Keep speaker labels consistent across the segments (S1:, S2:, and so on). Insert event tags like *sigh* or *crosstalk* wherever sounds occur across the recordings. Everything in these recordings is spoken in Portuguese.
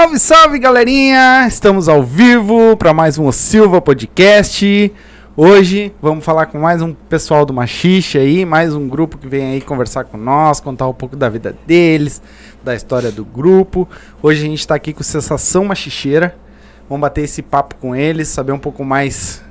S1: Salve, salve, galerinha! Estamos ao vivo para mais um O Silva Podcast. Hoje vamos falar com mais um pessoal do Machixe aí, mais um grupo que vem aí conversar com nós, contar um pouco da vida deles, da história do grupo. Hoje a gente está aqui com Sensação Machicheira. Vamos bater esse papo com eles, saber um pouco mais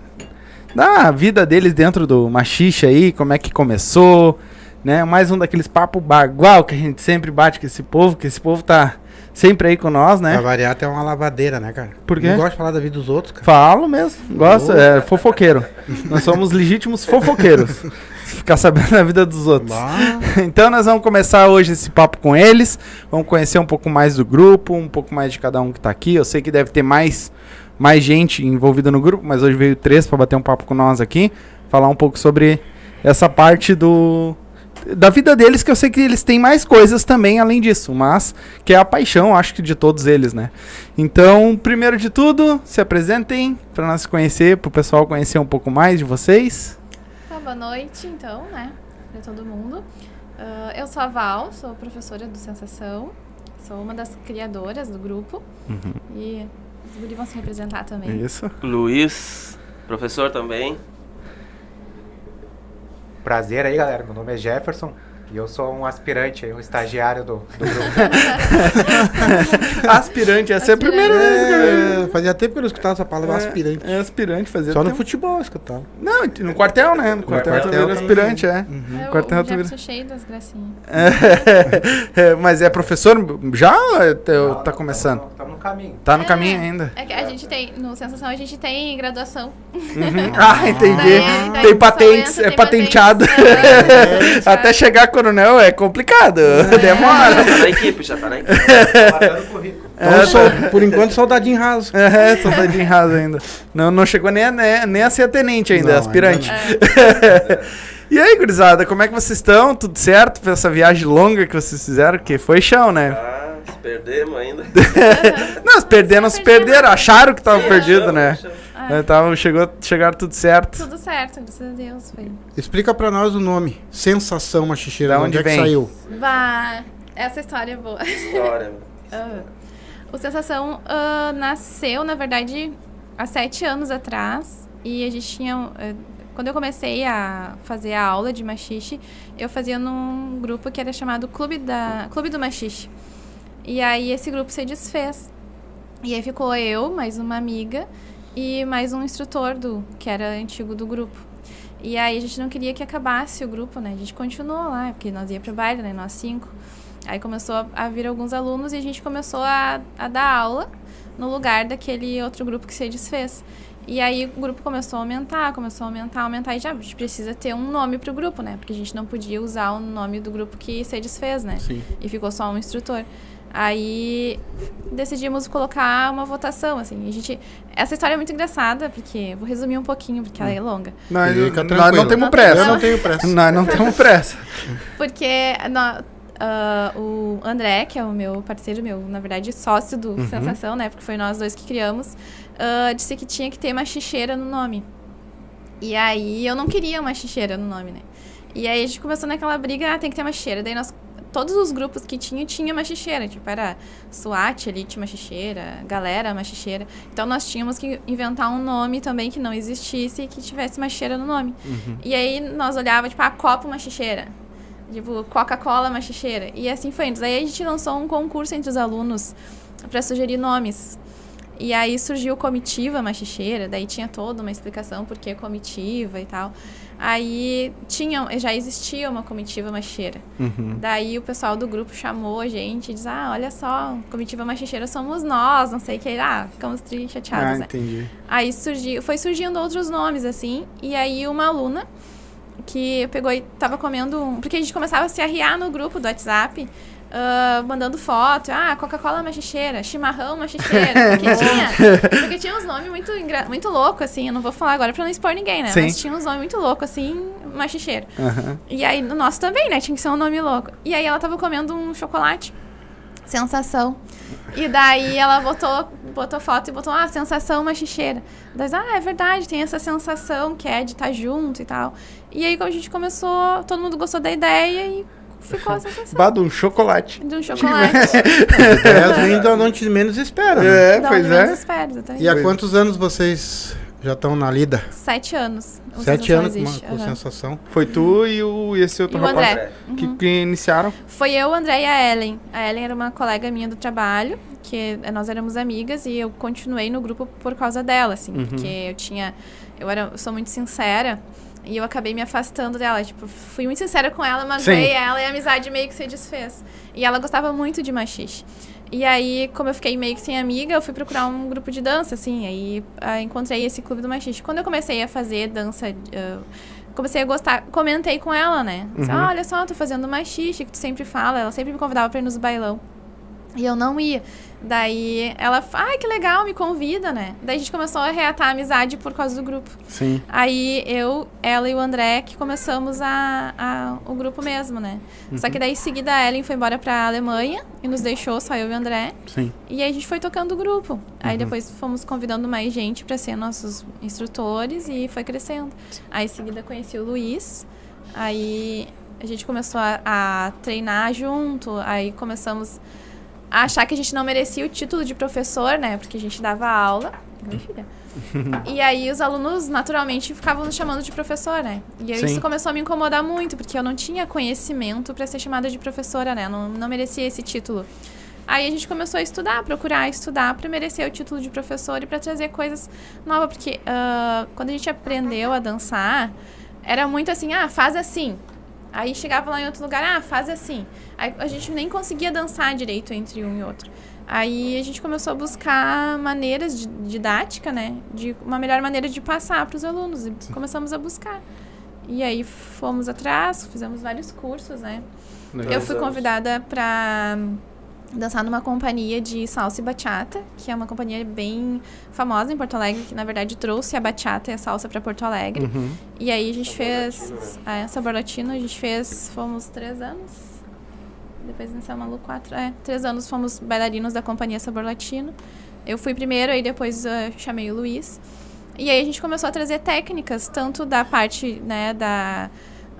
S1: da vida deles dentro do Machixe aí, como é que começou, né? Mais um daqueles papos bagual que a gente sempre bate com esse povo, que esse povo tá sempre aí com nós, né?
S2: Pra variar até uma lavadeira, né, cara?
S1: Por quê?
S2: Não gosto de falar da vida dos outros, cara.
S1: Falo mesmo, gosto, é fofoqueiro. Nós somos legítimos fofoqueiros. *laughs* Ficar sabendo da vida dos outros.
S2: Bah. *laughs*
S1: Então nós vamos começar hoje esse papo com eles. Vamos conhecer um pouco mais do grupo, um pouco mais de cada um que tá aqui. Eu sei que deve ter mais, mais gente envolvida no grupo, mas hoje veio três para bater um papo com nós aqui. Falar um pouco sobre essa parte do. Da vida deles, que eu sei que eles têm mais coisas também além disso, mas que é a paixão, acho que de todos eles, né? Então, primeiro de tudo, se apresentem para nós se conhecer, para o pessoal conhecer um pouco mais de vocês.
S3: Tá, boa noite, então, né, pra todo mundo. Ah, eu sou a Val, sou professora do Sensação, sou uma das criadoras do grupo e os guri vão se representar também.
S1: Isso.
S4: Luiz, professor também.
S5: Prazer aí, galera. Meu nome é Jefferson e eu sou um aspirante, aí, um estagiário do, do grupo. *laughs*
S1: Aspirante, essa é a primeira vez que eu vejo.
S2: É, fazia tempo que eu não escutava essa palavra
S1: É,
S2: aspirante.
S1: É aspirante, fazia
S2: Só no
S1: tempo.
S2: futebol eu escutava.
S1: Não, no quartel, né? No quartel,
S5: quartel tem.
S1: aspirante, é.
S3: É,
S1: Quartel vira-
S3: Jefferson cheio das gracinhas. *laughs*
S1: É, mas é professor já ou é teu- tá começando?
S5: Estamos no caminho.
S1: Tá no
S3: É,
S1: caminho ainda.
S3: É que a gente tem, no Sensação a gente tem graduação.
S1: Uhum. *laughs* Ah, entendi.
S3: Daí- daí
S1: tem patentes, é patenteado.
S3: patentes. É,
S1: Até chegar coronel é complicado. Demora.
S4: Já tá na equipe, já tá na equipe.
S5: O *laughs* currículo.
S2: Então,
S1: É,
S2: sou, por enquanto, soldadinho raso.
S1: É, soldadinho raso ainda. Não, não chegou nem a, nem, nem a ser tenente ainda, é
S2: Não,
S1: aspirante.
S2: ainda *laughs*
S1: e aí, gurizada, como é que vocês estão? Tudo certo pra essa viagem longa que vocês fizeram? Que foi chão, né?
S4: Ah, se perdemos ainda. *laughs*
S1: Não, se perderam, não se perderam. Acharam que tava perdido, né?
S4: achamos.
S3: Ah,
S1: É, tava, chegou, chegaram tudo certo.
S3: Tudo certo, graças a Deus. Foi.
S2: Explica pra nós o nome. Sensação.
S1: Da
S2: de
S1: onde
S2: onde é que saiu?
S3: Bah, essa história é boa.
S4: História. *laughs*
S3: Ah, o Sensação ah, nasceu, na verdade, há sete anos atrás. E a gente tinha. eh, quando eu comecei a fazer a aula de machixe, eu fazia num grupo que era chamado Clube, da, Clube do Machixe. E aí esse grupo se desfez. E aí ficou eu, mais uma amiga e mais um instrutor do que era antigo do grupo. E aí a gente não queria que acabasse o grupo, né? A gente continuou lá, porque nós ia pro baile, né? Nós cinco. Aí começou a, vir alguns alunos e a gente começou a, a dar aula no lugar daquele outro grupo que se desfez. E aí o grupo começou a aumentar, começou a aumentar, aumentar e já a gente precisa ter um nome pro grupo, né? Porque a gente não podia usar o nome do grupo que se desfez, né?
S2: Sim.
S3: E ficou só um instrutor. Aí decidimos colocar uma votação, assim. A gente, essa história é muito engraçada, porque vou resumir um pouquinho, porque ela é longa.
S1: Nós,
S2: Fica
S1: nós não
S2: tranquilo.
S1: temos
S3: Não
S1: pressa.
S2: Eu não tenho pressa.
S1: Nós não *laughs* temos pressa.
S3: Porque nó- ah, o André, que é o meu parceiro, meu, na verdade, sócio do
S1: Uhum.
S3: Sensação, né? Porque foi nós dois que criamos, ah, disse que tinha que ter uma xixeira no nome. E aí eu não queria uma xixeira no nome, né? E aí a gente começou naquela briga, ah, tem que ter uma xixeira. Daí nós. Todos os grupos que tinham, tinha uma xixeira. Tipo, era SWAT tinha uma xixeira, galera, uma xixeira. Então nós tínhamos que inventar um nome também que não existisse e que tivesse uma xixeira no nome. E aí nós olhávamos, tipo, a Copa uma xixeira. Tipo, Coca-Cola uma xixeira. E assim foi. Daí a gente lançou um concurso entre os alunos para sugerir nomes. E aí surgiu comitiva machicheira, daí tinha toda uma explicação por que comitiva e tal. Aí tinha, já existia uma comitiva machicheira.
S1: Uhum.
S3: Daí o pessoal do grupo chamou a gente e diz: Ah, olha só, comitiva machicheira somos nós, não sei o que. Ah, ficamos tristes,
S1: Ah,
S3: chateados. né?
S1: entendi.
S3: Aí surgiu, foi surgindo outros nomes, assim, e aí uma aluna que pegou e tava comendo um. Porque a gente começava a se arriar no grupo do WhatsApp. Ah, mandando foto, ah, Coca-Cola machicheira, chimarrão machicheira, porque *laughs* tinha, porque tinha uns nomes muito, muito loucos, assim, eu não vou falar agora pra não expor ninguém, né,
S1: Sim.
S3: mas tinha uns nomes muito loucos, assim, machicheiro.
S1: Aham.
S3: E aí, no nosso também, né? Tinha que ser um nome louco. E aí ela tava comendo um chocolate. Sensação. E daí ela botou, botou foto e botou, ah, sensação machicheira. Daí, ah, é verdade, tem essa sensação que é de estar junto e tal. E aí, quando a gente começou, todo mundo gostou da ideia e ficou a sensação
S1: Bado um chocolate.
S3: de um *laughs* chocolate.
S2: Ideias vêm de onde menos espera. né?
S1: É,
S3: Da
S1: pois é.
S3: espera.
S2: E há quantos anos vocês já estão na lida?
S3: Sete anos. o
S2: Sete anos com, uma,
S3: existe,
S2: com
S3: aham.
S2: sensação.
S1: Foi tu e, o, e esse outro
S3: E o
S1: rapaz
S3: André.
S1: que,
S3: Uhum.
S1: que iniciaram.
S3: Foi eu, o André e a Ellen. A Ellen era uma colega minha do trabalho, que nós éramos amigas e eu continuei no grupo por causa dela, assim,
S1: Uhum.
S3: porque eu tinha. Eu, era, eu sou muito sincera e eu acabei me afastando dela. Tipo, fui muito sincera com ela, magoei ela e a amizade meio que se desfez. E ela gostava muito de machixe. E aí, como eu fiquei meio que sem amiga, eu fui procurar um grupo de dança, assim. Aí ah, encontrei esse clube do machixe. Quando eu comecei a fazer dança. ah, comecei a gostar, comentei com ela, né? Disse,
S1: Uhum.
S3: "Ah, olha só, tô fazendo machixe, que tu sempre fala. Ela sempre me convidava pra ir nos bailão. E eu não ia. Daí ela, ai, que legal, me convida, né? Daí a gente começou a reatar a amizade por causa do grupo.
S1: Sim.
S3: Aí eu, ela e o André que começamos a, a- o grupo mesmo, né? Só que daí em seguida a Ellen foi embora pra Alemanha e nos deixou, só eu e o André.
S1: Sim.
S3: E aí a gente foi tocando o grupo. Aí depois fomos convidando mais gente pra ser nossos instrutores e foi crescendo. Aí em seguida conheci o Luiz. Aí a gente começou a, a treinar junto. Aí começamos a achar que a gente não merecia o título de professor, né? Porque a gente dava aula. Filha. *laughs* E aí os alunos naturalmente ficavam nos chamando de professor, né? E aí isso começou a me incomodar muito, porque eu não tinha conhecimento pra ser chamada de professora, né? Eu Não, não merecia esse título. Aí a gente começou a estudar, procurar estudar para merecer o título de professor e para trazer coisas novas, porque ah, quando a gente aprendeu a dançar, era muito assim, ah, faz assim. Aí chegava lá em outro lugar, ah, faz assim. Aí a gente nem conseguia dançar direito entre um e outro. Aí a gente começou a buscar maneiras de didática, né? De uma melhor maneira de passar para os alunos. E *laughs* começamos a buscar. E aí fomos atrás, fizemos vários cursos, né?
S1: Legal.
S3: Eu fui convidada pra dançar numa companhia de salsa e bachata, que é uma companhia bem famosa em Porto Alegre, que na verdade trouxe a bachata e a salsa pra Porto Alegre.
S1: Uhum.
S3: E aí a gente
S4: Sabor
S3: fez.
S4: latino,
S3: É, sabor latino, a gente fez. Fomos três anos. Depois nesse Malu quatro. É, três anos fomos bailarinos da companhia Sabor Latino. Eu fui primeiro, aí depois eh, chamei o Luiz. E aí a gente começou a trazer técnicas, tanto da parte, né, da,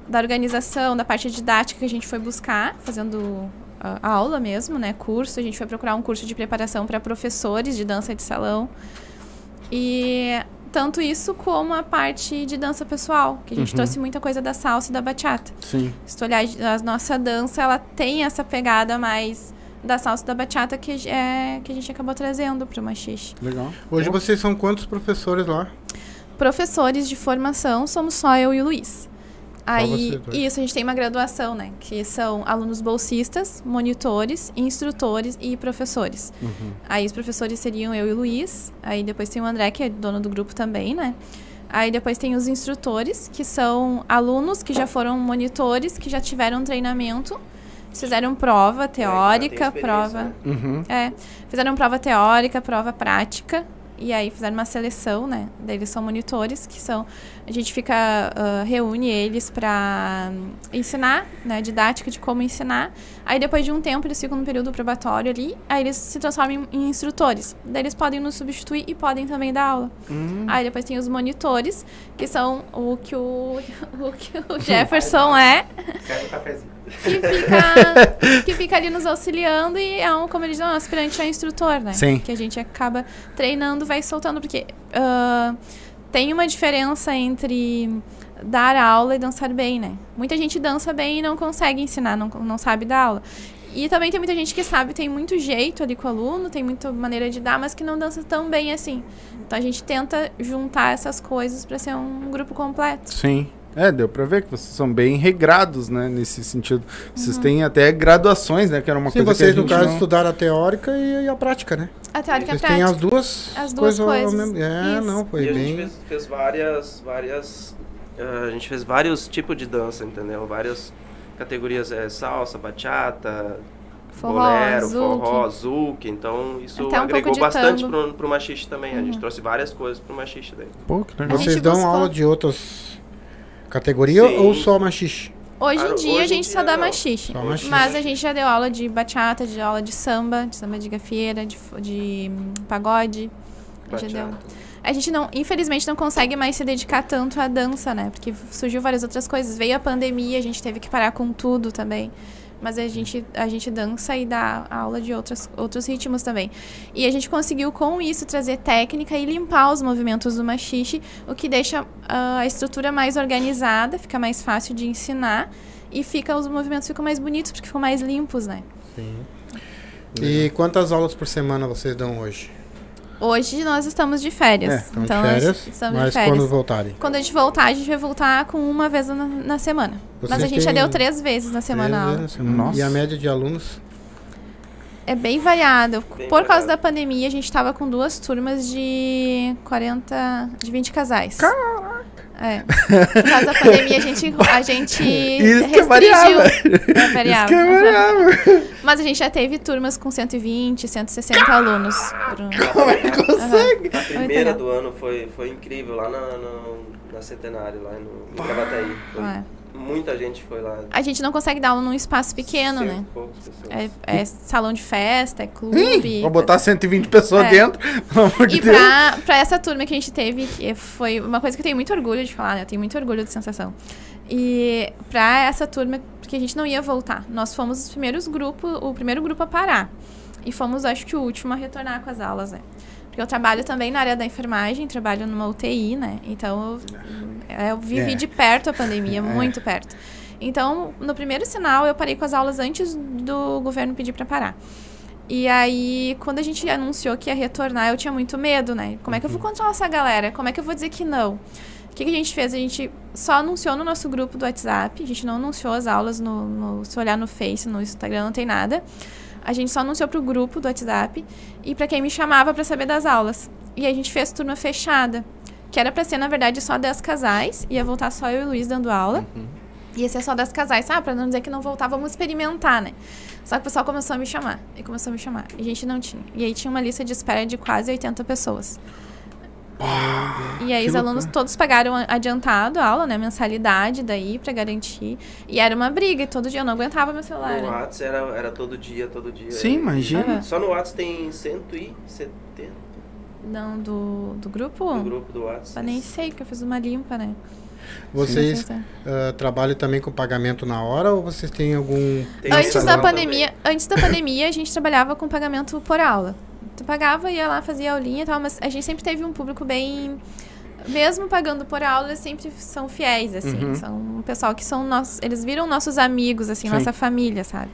S3: da organização, da parte didática que a gente foi buscar, fazendo ah, aula mesmo, né, curso. A gente foi procurar um curso de preparação para professores de dança de salão. E tanto isso como a parte de dança pessoal, que a gente
S1: Uhum.
S3: trouxe muita coisa da salsa e da bachata.
S1: Sim.
S3: Se tu olhar a nossa dança, ela tem essa pegada mais da salsa e da bachata que, é, que a gente acabou trazendo pro machixe.
S1: Legal.
S2: Hoje vocês são quantos professores lá?
S3: Professores de formação somos só eu e o Luiz. Aí, isso, a gente tem uma graduação, né? Que são alunos bolsistas, monitores, instrutores e professores.
S1: Uhum.
S3: Aí os professores seriam eu e o Luiz. Aí depois tem o André, que é dono do grupo também, né? Aí depois tem os instrutores, que são alunos que já foram monitores, que já tiveram treinamento, fizeram prova teórica, prova.
S4: né?
S1: Uhum.
S3: É, fizeram prova teórica, prova prática. E aí fizeram uma seleção, né? Daí eles são monitores, que são. A gente fica. ah, reúne eles para ensinar, né? Didática de como ensinar. Aí depois de um tempo eles ficam no período probatório ali. Aí eles se transformam em, em instrutores. Daí eles podem nos substituir e podem também dar aula.
S1: Hum.
S3: Aí depois tem os monitores, que são o que o, *laughs* o, que o Jefferson é
S5: Quero um cafezinho.
S3: Que fica, *laughs* que fica ali nos auxiliando e é um, como eles dizem, um aspirante a instrutor, né?
S1: Sim.
S3: Que a gente acaba treinando, vai soltando, porque ah, tem uma diferença entre dar aula e dançar bem, né? Muita gente dança bem e não consegue ensinar, não, não sabe dar aula. E também tem muita gente que sabe, tem muito jeito ali com o aluno, tem muita maneira de dar, mas que não dança tão bem assim. Então a gente tenta juntar essas coisas para ser um grupo completo.
S1: Sim. É, deu pra ver que vocês são bem regrados, né, nesse sentido. Vocês
S3: Uhum.
S1: têm até graduações, né, que era uma
S2: Sim,
S1: coisa
S2: vocês
S1: que a
S2: no caso
S1: não...
S2: estudaram a teórica e a prática, né?
S3: A teórica e a
S2: Vocês têm
S3: prática.
S2: as duas,
S3: As duas coisas.
S2: mesmo- É,
S3: Isso.
S2: não, foi
S4: e a
S2: bem.
S4: gente fez, fez várias, várias, ah, a gente fez vários tipos de dança, entendeu? Várias categorias, é, salsa, bachata,
S3: Forró,
S4: bolero,
S3: zouk.
S4: forró, zouk. Então isso
S3: Até um
S4: agregou bastante pro, pro machixe também. A gente
S3: Uhum.
S4: trouxe várias coisas pro machixe daí.
S1: Pô, que legal.
S3: A
S2: Vocês dão
S3: buscou.
S2: aula de outras categorias
S4: Sim.
S2: ou só machixe?
S3: Hoje em dia
S4: hoje
S3: a gente só
S4: dia
S3: dá
S4: não.
S3: machixe.
S2: Só machixe.
S3: Mas a gente já deu aula de bachata, de aula de samba, de samba de gafieira, de, de hum, pagode. Já deu. A gente não, infelizmente, não consegue mais se dedicar tanto à dança, né? Porque surgiu várias outras coisas. Veio a pandemia, a gente teve que parar com tudo também. Mas a gente, a gente dança e dá aula de outros, outros ritmos também. E a gente conseguiu, com isso, trazer técnica e limpar os movimentos do machixe, o que deixa ah, a estrutura mais organizada, fica mais fácil de ensinar e fica, os movimentos ficam mais bonitos, porque ficam mais limpos, né?
S2: Sim. E quantas aulas por semana vocês dão hoje?
S3: Hoje nós estamos de férias.
S1: É,
S3: então,
S2: de
S3: nós
S2: férias,
S3: estamos de
S2: mas
S3: férias.
S2: quando voltarem?
S3: Quando a gente voltar, a gente vai voltar com uma vez na, na semana. Mas a gente já deu três vezes na semana
S2: vezes na semana.
S1: Nossa.
S2: E a média de alunos?
S3: É bem variado.
S4: Bem
S3: Por causa
S4: variado.
S3: da pandemia, a gente tava com duas turmas de 40, de 20 casais. Caraca! É. Por causa da pandemia, a gente, a gente *laughs*
S1: Isso que é
S3: restringiu.
S1: variável.
S3: É variável.
S1: Isso que é
S3: Uhum.
S1: variável.
S3: Mas a gente já teve turmas com 120, 160 alunos. por- *laughs*
S1: Como é que consegue?
S4: A primeira do ano foi, foi incrível lá na, na, na Centenário, lá no, Gravataí. Foi-
S3: É.
S4: Muita gente foi lá.
S3: A gente não consegue dar aula num espaço pequeno, né?
S4: e.
S3: É, é salão de festa, é clube.
S1: Vou botar 120 pessoas
S3: É.
S1: dentro, pelo amor de
S3: E
S1: Deus.
S3: pra, pra essa turma que a gente teve, que foi uma coisa que eu tenho muito orgulho de falar, né? Eu tenho muito orgulho de sensação. E pra essa turma, porque a gente não ia voltar. Nós fomos os primeiros grupos, o primeiro grupo a parar. E fomos, acho que, o último a retornar com as aulas, né? Eu trabalho também na área da enfermagem, trabalho numa UTI, né? Então eu, eu vivi
S1: É.
S3: de perto a pandemia, *laughs* muito perto. Então, no primeiro sinal, eu parei com as aulas antes do governo pedir pra parar. E aí, quando a gente anunciou que ia retornar, eu tinha muito medo, né? Como é que eu vou controlar essa galera? Como é que eu vou dizer que não? O que, que a gente fez? A gente só anunciou no nosso grupo do WhatsApp, a gente não anunciou as aulas no, no- se olhar no Face, no Instagram, não tem nada. A gente só anunciou pro grupo do WhatsApp e para quem me chamava para saber das aulas. E a gente fez turma fechada, que era para ser, na verdade, só 10 casais, ia voltar só eu e o Luiz dando aula. Ia ser só 10 casais, ah, pra não dizer que não voltar, vamos experimentar, né? Só que o pessoal começou a me chamar, e começou a me chamar, e a gente não tinha. E aí tinha uma lista de espera de quase 80 pessoas. E aí
S1: que
S3: os alunos todos pagaram adiantado a aula, né? Mensalidade daí pra garantir. E era uma briga, e todo dia eu não aguentava meu celular.
S4: No
S3: né?
S4: Whats era, era todo dia, todo dia.
S1: Sim, imagina.
S3: Aham.
S4: Só no Whats tem 170
S3: Não, do, do grupo?
S4: no grupo do Whats.
S3: Eu nem sei, porque eu fiz uma limpa, né?
S2: Vocês ah, trabalham também com pagamento na hora ou vocês têm algum...
S4: Tem
S3: Antes da pandemia, antes da pandemia, a gente trabalhava com pagamento por aula. Tu pagava, ia lá, fazia aulinha e tal, mas a gente sempre teve um público bem. Mesmo pagando por aula, eles sempre são fiéis, assim.
S1: Uhum.
S3: São um pessoal que são nossos. Eles viram nossos amigos, assim,
S1: Sim.
S3: nossa família, sabe?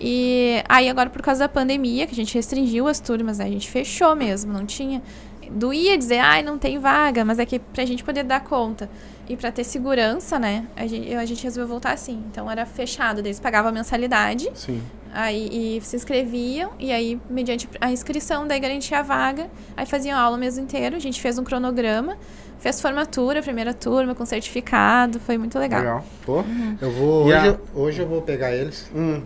S3: E aí, agora, por causa da pandemia, que a gente restringiu as turmas, né? A gente fechou mesmo, não tinha. Doía dizer, ai, não tem vaga, mas é que pra gente poder dar conta e pra ter segurança, né? A gente, a gente resolveu voltar assim. Então era fechado, eles pagavam a mensalidade.
S1: Sim.
S3: Aí e se inscreviam, e aí, mediante a inscrição, daí garantia a vaga. Aí faziam aula o mês inteiro. A gente fez um cronograma, fez formatura, primeira turma, com certificado. Foi muito legal.
S1: Legal. Pô.
S2: Eu vou... Hoje,
S1: a-
S2: eu- hoje eu vou pegar eles,
S1: Hum.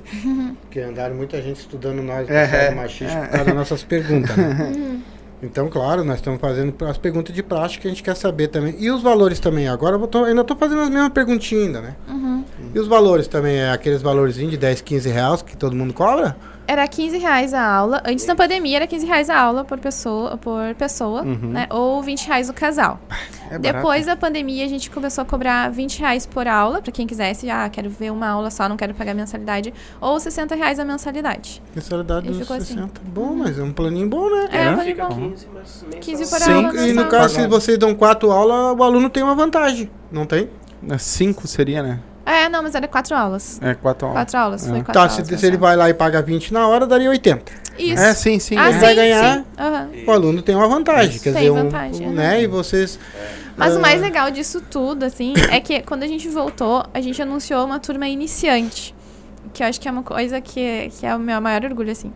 S2: porque andaram muita gente estudando nós,
S1: É, é,
S2: do machista,
S1: é.
S2: por causa das nossas perguntas, né? Então, claro, nós estamos fazendo as perguntas de prática que a gente quer saber também. E os valores também? Agora eu tô, ainda estou fazendo as mesmas perguntinhas ainda, né?
S3: Uhum.
S2: E os valores também? É aqueles valorzinhos de 10, 15 reais que todo mundo cobra?
S3: Era 15 reais a aula. Antes da pandemia, era 15 reais a aula por pessoa, por pessoa
S1: Uhum.
S3: né? Ou 20 reais o casal. *laughs*
S1: É
S3: Depois da pandemia, a gente começou a cobrar 20 reais por aula, pra quem quisesse, ah, quero ver uma aula só, não quero pagar mensalidade, ou 60 reais a mensalidade.
S2: Mensalidade
S3: E
S2: dos
S3: ficou assim.
S2: 60. Bom, mas é um planinho bom, né?
S3: É,
S1: É?
S3: foi
S4: Fica
S3: bom.
S4: 15, mas mensal.
S3: 15 por
S1: Sim,
S3: aula.
S2: E no caso, se vocês dão quatro aulas, o aluno tem uma vantagem, não tem?
S1: É Cinco seria, né?
S3: É, não, mas era quatro aulas.
S1: É, quatro aulas.
S3: Quatro aulas, foi
S1: É.
S3: quatro
S2: Tá,
S3: aulas.
S2: se, se ele vai lá e paga 20 na hora, daria 80.
S3: Isso.
S1: É, sim, sim.
S3: ah,
S2: ele
S3: sim,
S2: vai ganhar-.
S3: Aham.
S2: O aluno tem uma vantagem, quer
S3: Tem
S2: dizer, um-
S3: vantagem,
S2: um, né? E vocês...
S3: Mas
S2: Ah.
S3: o mais legal disso tudo, assim, é que quando a gente voltou, a gente anunciou uma turma iniciante. Que eu acho que é uma coisa que, que é o meu maior orgulho, assim.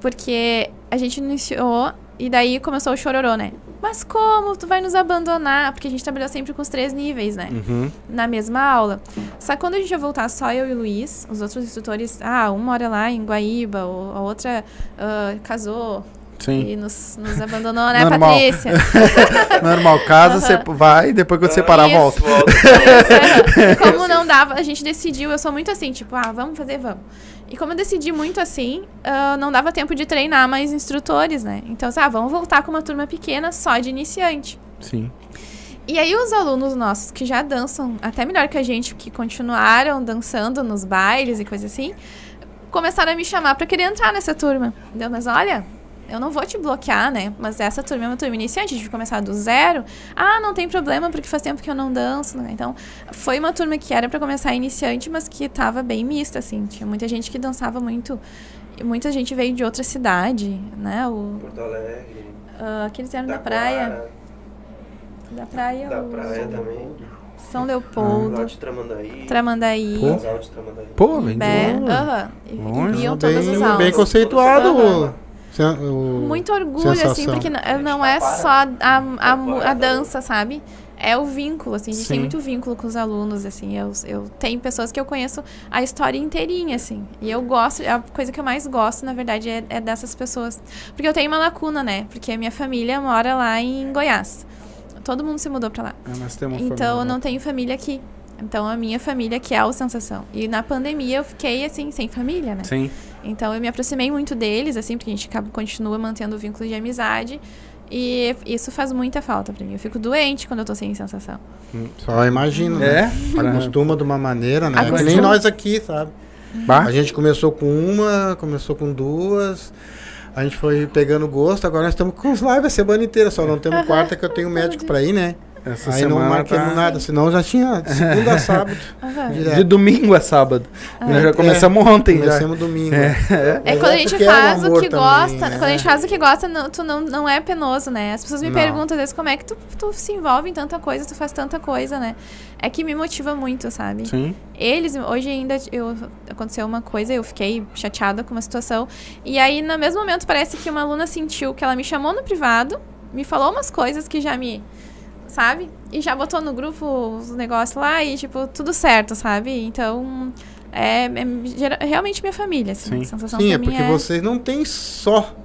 S3: Porque a gente iniciou e daí começou o chororô, né? Mas como? Tu vai nos abandonar? Porque a gente trabalhou sempre com os três níveis, né?
S1: Uhum.
S3: na mesma aula. Só que quando a gente ia voltar só eu e o Luiz, os outros instrutores, ah, uma mora lá em Guaíba, ou a outra ah, casou,
S1: Sim.
S3: E nos, nos abandonou, né,
S1: Normal.
S3: Patrícia? *laughs*
S1: Normal, casa, você vai, depois quando você parar,
S3: Isso.
S1: volta.
S4: Volta.
S3: Isso. E *laughs* como não dava, a gente decidiu, eu sou muito assim, tipo, ah, vamos fazer, vamos. E como eu decidi muito assim, ah, não dava tempo de treinar mais instrutores, né? Então, ah, vamos voltar com uma turma pequena só de iniciante.
S1: Sim.
S3: E aí os alunos nossos que já dançam até melhor que a gente, que continuaram dançando nos bailes e coisa assim, começaram a me chamar pra querer entrar nessa turma. Entendeu? Mas olha, eu não vou te bloquear, né? Mas essa turma é uma turma iniciante, a gente vai começar do zero. Ah, não tem problema, porque faz tempo que eu não danço, né? Então, foi uma turma que era pra começar iniciante, mas que tava bem mista, assim. Tinha muita gente que dançava muito. e Muita gente veio de outra cidade, né? O,
S4: Porto Alegre.
S3: ah, aqueles eram da praia.
S4: Taquara,
S3: Da praia,
S4: Da
S3: o
S4: praia também.
S3: São Leopoldo.
S4: Lá de Tramandaí.
S3: Tramandaí.
S1: Pô.
S4: Casal de Tramandaí.
S1: Pô, vem de
S3: Bé,
S1: longe.
S3: aham. E- E
S1: Longe.
S3: viam todas as
S2: bem,
S3: aulas.
S2: bem conceituado
S3: Muito orgulho, assim,
S2: sensação.
S3: porque não, não é só a, a, a mu- a dança, sabe? É o vínculo, assim, a gente tem
S1: Sim.
S3: muito vínculo com os alunos, assim, eu, eu tenho pessoas que eu conheço a história inteirinha, assim, e eu gosto, a coisa que eu mais gosto, na verdade, é, é dessas pessoas, porque eu tenho uma lacuna, né, porque a minha família mora lá em Goiás, todo mundo se mudou pra lá,
S1: Ah, nós temos
S3: então
S1: família.
S3: eu não tenho família aqui, então a minha família que é o Sensação, e na pandemia eu fiquei, assim, sem família, né,
S1: Sim.
S3: Então eu me aproximei muito deles, assim, porque a gente acaba, continua mantendo o vínculo de amizade. E isso faz muita falta pra mim. Eu fico doente quando eu tô sem sensação.
S2: Só imagino,
S1: É?
S2: né? Acostuma de uma maneira, né? É que nem nós aqui, sabe?
S1: Bah.
S2: A gente começou com uma, começou com duas. A gente foi pegando gosto, agora nós estamos com os lives a semana inteira, só não temos *laughs* quarta que eu tenho médico pra ir, né?
S1: Essa
S2: Aí não
S1: semana
S2: marquemos
S1: tá-
S2: nada, senão já tinha de segunda a sábado. *laughs*
S1: De domingo a sábado. Nós já
S2: É,
S1: começamos ontem. Já.
S2: Começamos domingo.
S1: É.
S3: É
S2: Mas
S3: quando a gente
S2: porque é
S3: faz o que
S2: também,
S3: gosta.
S2: né?
S3: Quando a gente faz o que gosta, não, tu não, não é penoso, né? As pessoas me
S2: Não.
S3: perguntam às vezes como é que tu, tu se envolve em tanta coisa, tu faz tanta coisa, né? É que me motiva muito, sabe?
S1: Sim.
S3: Eles, hoje ainda eu, aconteceu uma coisa, eu fiquei chateada com uma situação. E aí, no mesmo momento, parece que uma aluna sentiu que ela me chamou no privado, me falou umas coisas que já me. Sabe? E já botou no grupo os negócios lá e, tipo, tudo certo, sabe? Então, é, é realmente minha família, assim.
S1: Sim.
S3: A sensação
S2: Sim, é porque
S3: é...
S2: vocês não têm só.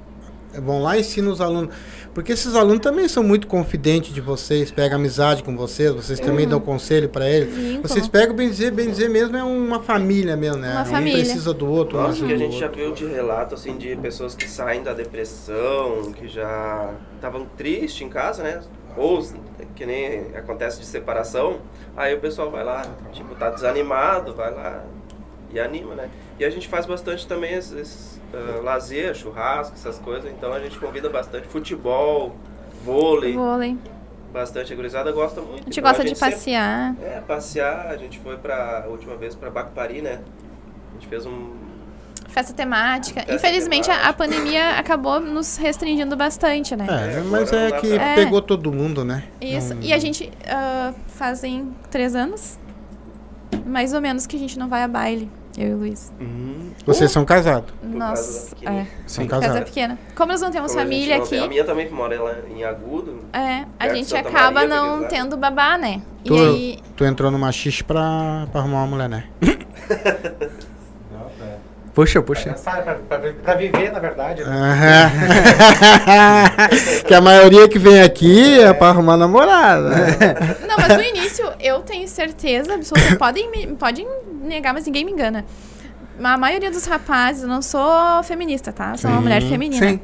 S2: Vão lá e ensinam os alunos. Porque esses alunos também são muito confidentes de vocês, pegam amizade com vocês, vocês também dão conselho pra eles.
S3: Vínculo.
S2: Vocês pegam, bem dizer, bem dizer mesmo, é uma família mesmo, né?
S3: Uma
S2: um
S3: família.
S2: precisa do outro,
S4: Nossa,
S2: ajuda
S4: que a gente já
S2: outro.
S4: viu de relato assim de pessoas que saem da depressão, que já estavam tristes em casa, né? Ou que nem acontece de separação, aí o pessoal vai lá, tipo, tá desanimado, vai lá e anima, né? E a gente faz bastante também esses ah, lazer, churrasco, essas coisas, então a gente convida bastante futebol, vôlei,
S3: Vôlei.
S4: bastante a gurizada gosta muito.
S3: A gente
S4: Então
S3: gosta de
S4: sempre-
S3: passear.
S4: É, passear, a gente foi pra, a última vez pra Bacpari, né? A gente fez um
S3: Festa temática.
S4: Festa
S3: Infelizmente, a- a
S4: temática.
S3: pandemia acabou nos restringindo bastante, né?
S2: É,
S4: É,
S2: mas é que
S3: pra-
S2: pegou todo mundo, né?
S3: Isso.
S2: Não-
S3: E a gente ah, fazem três anos, mais ou menos, que a gente não vai a baile, eu e o Luiz.
S1: Hum,
S2: Vocês são casados.
S3: Nós, é,
S2: São
S1: Sim.
S3: casa
S2: casados.
S3: pequena. Como nós não temos
S4: Como a
S3: família
S4: não
S3: aqui,
S4: tem- A minha também mora lá em Agudo.
S3: é, a gente acaba
S4: Maria,
S3: não tendo babá, né?
S2: Tu,
S3: E aí,
S2: tu entrou no machixe pra, pra arrumar uma mulher, né? *laughs*
S5: É.
S1: Puxa,
S5: Pra
S1: puxa.
S5: dançar, pra, pra, pra viver, na verdade.
S2: É.
S5: né?
S2: Aham. *laughs* que a maioria que vem aqui é pra arrumar namorada. *laughs*
S3: Não, mas no início eu tenho certeza absoluta. Podem, podem negar, mas ninguém me engana. A maioria dos rapazes, eu não sou feminista, tá? Sou uma
S2: Sim,
S3: mulher feminina.
S1: sim.